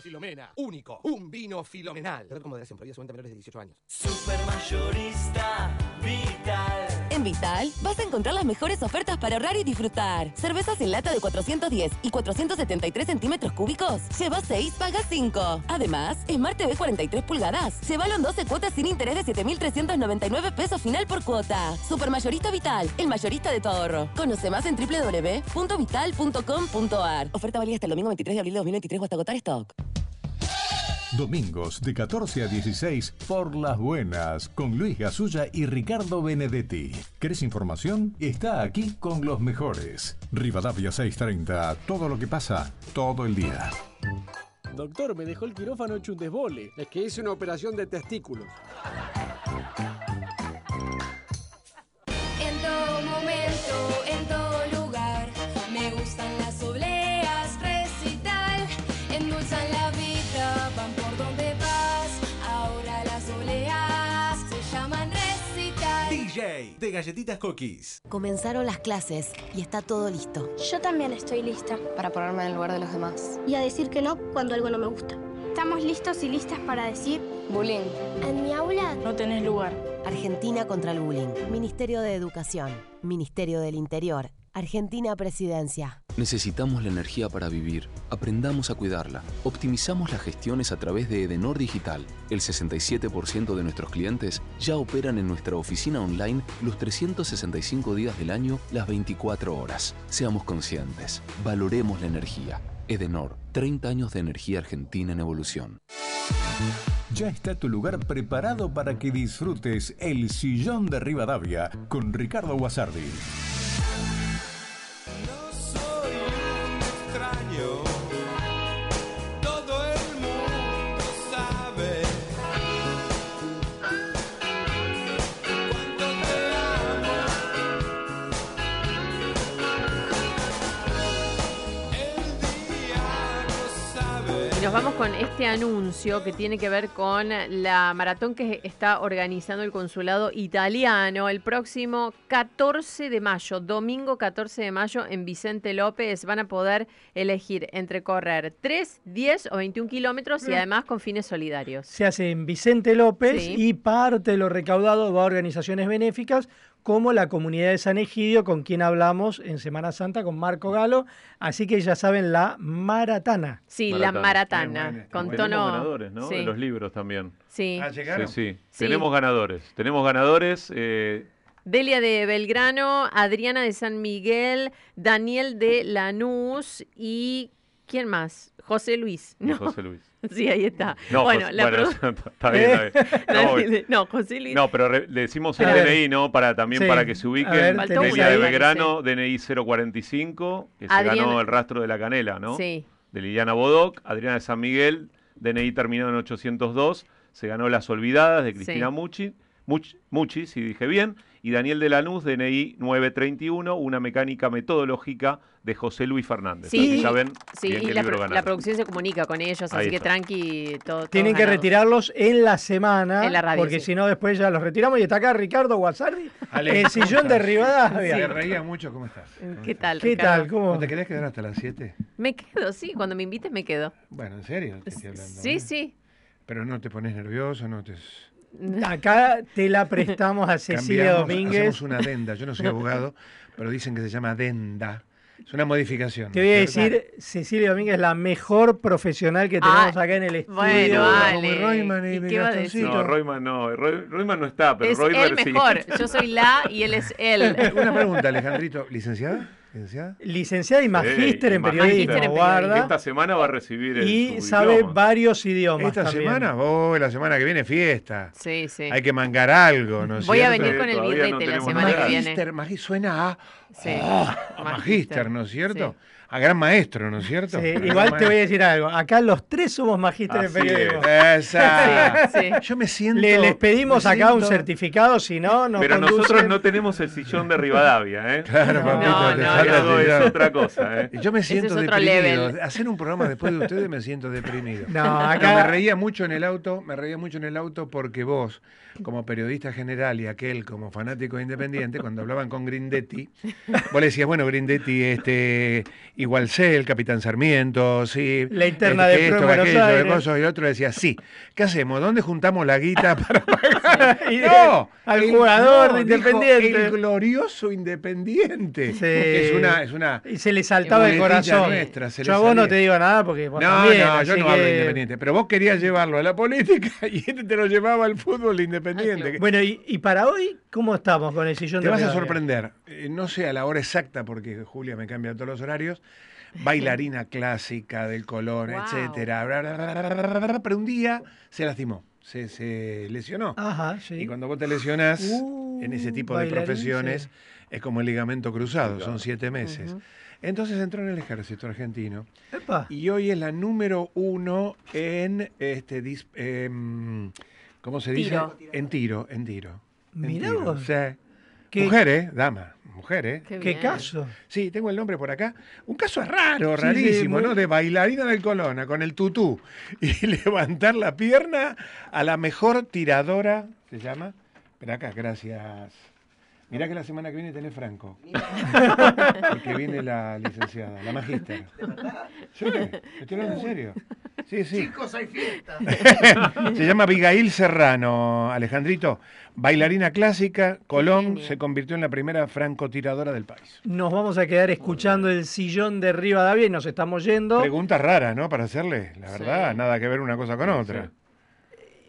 Filomena, único, un vino filomenal. Moderación, prohibida su venta a menores de 18 años. Supermayorista Vital. En Vital vas a encontrar las mejores ofertas para ahorrar y disfrutar. Cervezas en lata de 410 y 473 centímetros cúbicos. Lleva 6, paga 5. Además, Smart TV 43 pulgadas. Llévalo en 12 cuotas sin interés de 7.399 pesos final por cuota. Supermayorista Vital, el mayorista de tu ahorro. Conoce más en www.vital.com.ar. Oferta válida hasta el domingo 23 de abril de 2023 o hasta agotar stock. Domingos de 14 a 16 por Las Buenas con Luis Gasulla y Ricardo Benedetti. ¿Querés información? Está aquí con los mejores. Rivadavia 630, todo lo que pasa, todo el día. Doctor, me dejó el quirófano hecho un desbole. Es que hice una operación de testículos. Galletitas Cookies. Comenzaron las clases y está todo listo. Yo también estoy lista. Para ponerme en el lugar de los demás. Y a decir que no cuando algo no me gusta. Estamos listos y listas para decir... Bullying. En mi aula No tenés lugar. Argentina contra el bullying. Ministerio de Educación. Ministerio del Interior. Argentina Presidencia. Necesitamos la energía para vivir. Aprendamos a cuidarla. Optimizamos las gestiones a través de Edenor Digital. El 67% de nuestros clientes ya operan en nuestra oficina online los 365 días del año, las 24 horas. Seamos conscientes. Valoremos la energía. Edenor, 30 años de energía argentina en evolución. Ya está tu lugar preparado para que disfrutes el sillón de Rivadavia con Ricardo Guasardi. Soy un extraño, nos vamos con este anuncio que tiene que ver con la maratón que está organizando el consulado italiano el próximo 14 de mayo, domingo 14 de mayo en Vicente López. Van a poder elegir entre correr 3, 10 o 21 kilómetros y Mm. además con fines solidarios. Se hace en Vicente López Sí. y parte de lo recaudado va a organizaciones benéficas como la comunidad de San Egidio, con quien hablamos en Semana Santa con Marco Galo. Así que ya saben, la maratana. Sí, la maratana, con Tenemos tono... ganadores, ¿no? sí. De los libros también. Sí. Sí, sí. Sí. Tenemos ganadores. Tenemos ganadores. eh, Delia de Belgrano, Adriana de San Miguel, Daniel de Lanús y ¿quién más? José Luis. Y ¿no? José Luis. Sí, ahí está. No, bueno, José- la bueno, está bien, está bien. No, no, José Luis. No, pero re- le decimos el A ver. DNI, ¿no? Para también Sí. para que se Faltó Delia de. Belgrano, DNI 045, que se ganó el rastro de la canela, ¿no? Sí. De Liliana Bodoc, Adriana de San Miguel, DNI terminado en 802, se ganó Las Olvidadas de Cristina Sí. Muchi, Much- Muchi, si dije bien, y Daniel de Lanús, DNI 931, una mecánica metodológica de José Luis Fernández. Sí, Así ven Sí, bien y qué la, pro- producción se comunica con ellos, Ahí así que tranqui, todo. Tienen que retirarlos en la semana, En la radio, porque sí. si no después ya los retiramos. Y está acá Ricardo Guasardi, Ale, el ¿cómo sillón de? Rivadavia. Te reía mucho, ¿cómo estás? ¿Qué tal? ¿Qué Ricardo? tal? ¿Cómo? ¿No te querés quedar hasta las 7? Me quedo, sí, cuando me invites me quedo. Bueno, en serio te estoy hablando. Sí, ¿eh? sí. Pero no te pones nervioso, no te... Acá te la prestamos a Cecilia Cambiamos, Domínguez. Hacemos una adenda. Yo no soy abogado, pero dicen que se llama adenda. Es una modificación. Te voy a ¿no es decir, Cecilia Domínguez, la mejor profesional que tenemos Ah, acá en el estudio. bueno, Como Ale. Royman y ¿Y qué va a decir? No, Royman no, Roy- Royman no está, pero es sí. mejor. Yo soy la y él es él. Una pregunta, Alejandrito. ¿Licenciada? ¿Licenciada? Licenciada y magíster Sí, en y magíster periodismo, en guarda. Esta semana va a recibir el, Y sabe diploma. varios idiomas Esta también. semana, oh, la semana que viene fiesta. Sí, sí. Hay que mangar algo, ¿no es Voy a cierto? venir con el Todavía no birrete la semana que viene. Magíster, magí- suena a, Sí, a magíster, ¿no es cierto? A gran maestro, ¿no es cierto? Sí, igual te voy a decir algo. Acá los tres somos magíster en periodismo. es. Esa. Sí, sí. Yo me siento. Le- les pedimos acá un certificado, si no, nos Pero nosotros no tenemos el sillón de Rivadavia, ¿eh? Claro, papito, No, te no, no. es otra cosa, ¿eh? Yo me siento es otro deprimido. level. Hacer un programa después de ustedes me siento deprimido. No, No, acá- me reía mucho en el auto, me reía mucho en el auto porque vos, como periodista general y aquel como fanático independiente, cuando hablaban con Grindetti, vos le decías, bueno, Grindetti, este, igual sé, el capitán Sarmiento, sí. La interna este, de esto, Buenos aquello, de Aires. y el otro decía, sí, ¿qué hacemos? ¿Dónde juntamos la guita para pagar? Y no, al el- jugador no, de dijo, Independiente. el glorioso Independiente. Sí. es una, es una Y se le saltaba el corazón. nuestra, se le Yo a vos no te digo nada porque vos No, también, no, yo no hablo de Independiente, pero vos querías llevarlo a la política y este te lo llevaba al fútbol de Independiente. Bueno, y, y para hoy, ¿cómo estamos con el sillón te de vas a sorprender. Eh, no sé a la hora exacta, porque Julia me cambia todos los horarios. Bailarina clásica del Colón, Wow. etcétera. bla, bla, bla, bla, bla, bla, Pero un día se lastimó, se, se lesionó. Ajá, sí. Y cuando vos te lesionas Uh, en ese tipo de profesiones, sí. es como el ligamento cruzado, son siete meses. Entonces entró en el ejército argentino. Epa. Y hoy es la número uno en este dis- em, ¿cómo se dice? Tiro. En tiro, en tiro. Tiro, vos. sí. ¿Qué- Mujer, ¿eh? Dama, mujer, ¿eh? Qué ¿Qué bien. caso? Sí, tengo el nombre por acá. Un caso raro, Sí, rarísimo, sí, muy- ¿no? De bailarina del Colona con el tutú y levantar la pierna a la mejor tiradora, ¿se llama? Espera acá, gracias. Mirá que la semana que viene tenés Franco. Porque viene la licenciada, la magíster. Sí, estoy hablando en serio. Sí, sí. Chicos, hay fiesta. Se llama Abigail Serrano, Alejandrito. Bailarina clásica, Colón se convirtió en la primera francotiradora del país. Nos vamos a quedar escuchando el sillón de Rivadavia y nos estamos yendo. Preguntas raras, ¿no? Para hacerle, la verdad, nada que ver una cosa con otra.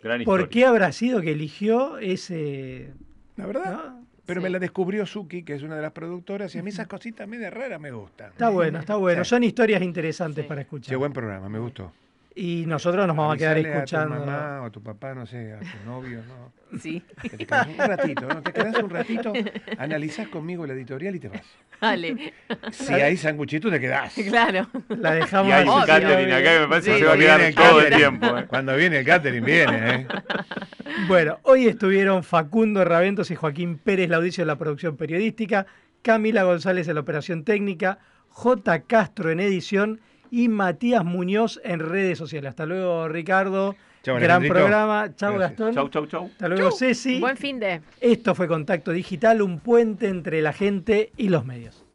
Gran ¿Por qué habrá sido que eligió ese...? La verdad. Pero me la descubrió Suki, que es una de las productoras, y a mí esas cositas medio raras me gustan. Está bueno, está bueno. Sí. Son historias interesantes para escuchar. Qué buen programa, me gustó. Y nosotros nos vamos a quedar escuchando. A tu mamá o a tu papá, no sé, a tu novio, ¿no? Sí. Que te quedas un ratito, ¿no? Te quedas un ratito, analizás conmigo la editorial y te vas. Dale. Si hay sanguchito, te quedás. Claro. La dejamos Y hay un catering acá que me parece que se va a quedar todo el tiempo, ¿eh? Cuando viene el catering, viene, ¿eh? Bueno, hoy estuvieron Facundo Raventos y Joaquín Pérez Laudicio en la producción periodística, Camila González en la operación técnica, J. Castro en edición y Matías Muñoz en redes sociales. Hasta luego, Ricardo. Chau, Gran programa. Chao, Gracias. Gastón. Chau, chau, chau. Hasta luego, Chau. Ceci. Buen fin de. Esto fue Contacto Digital, un puente entre la gente y los medios.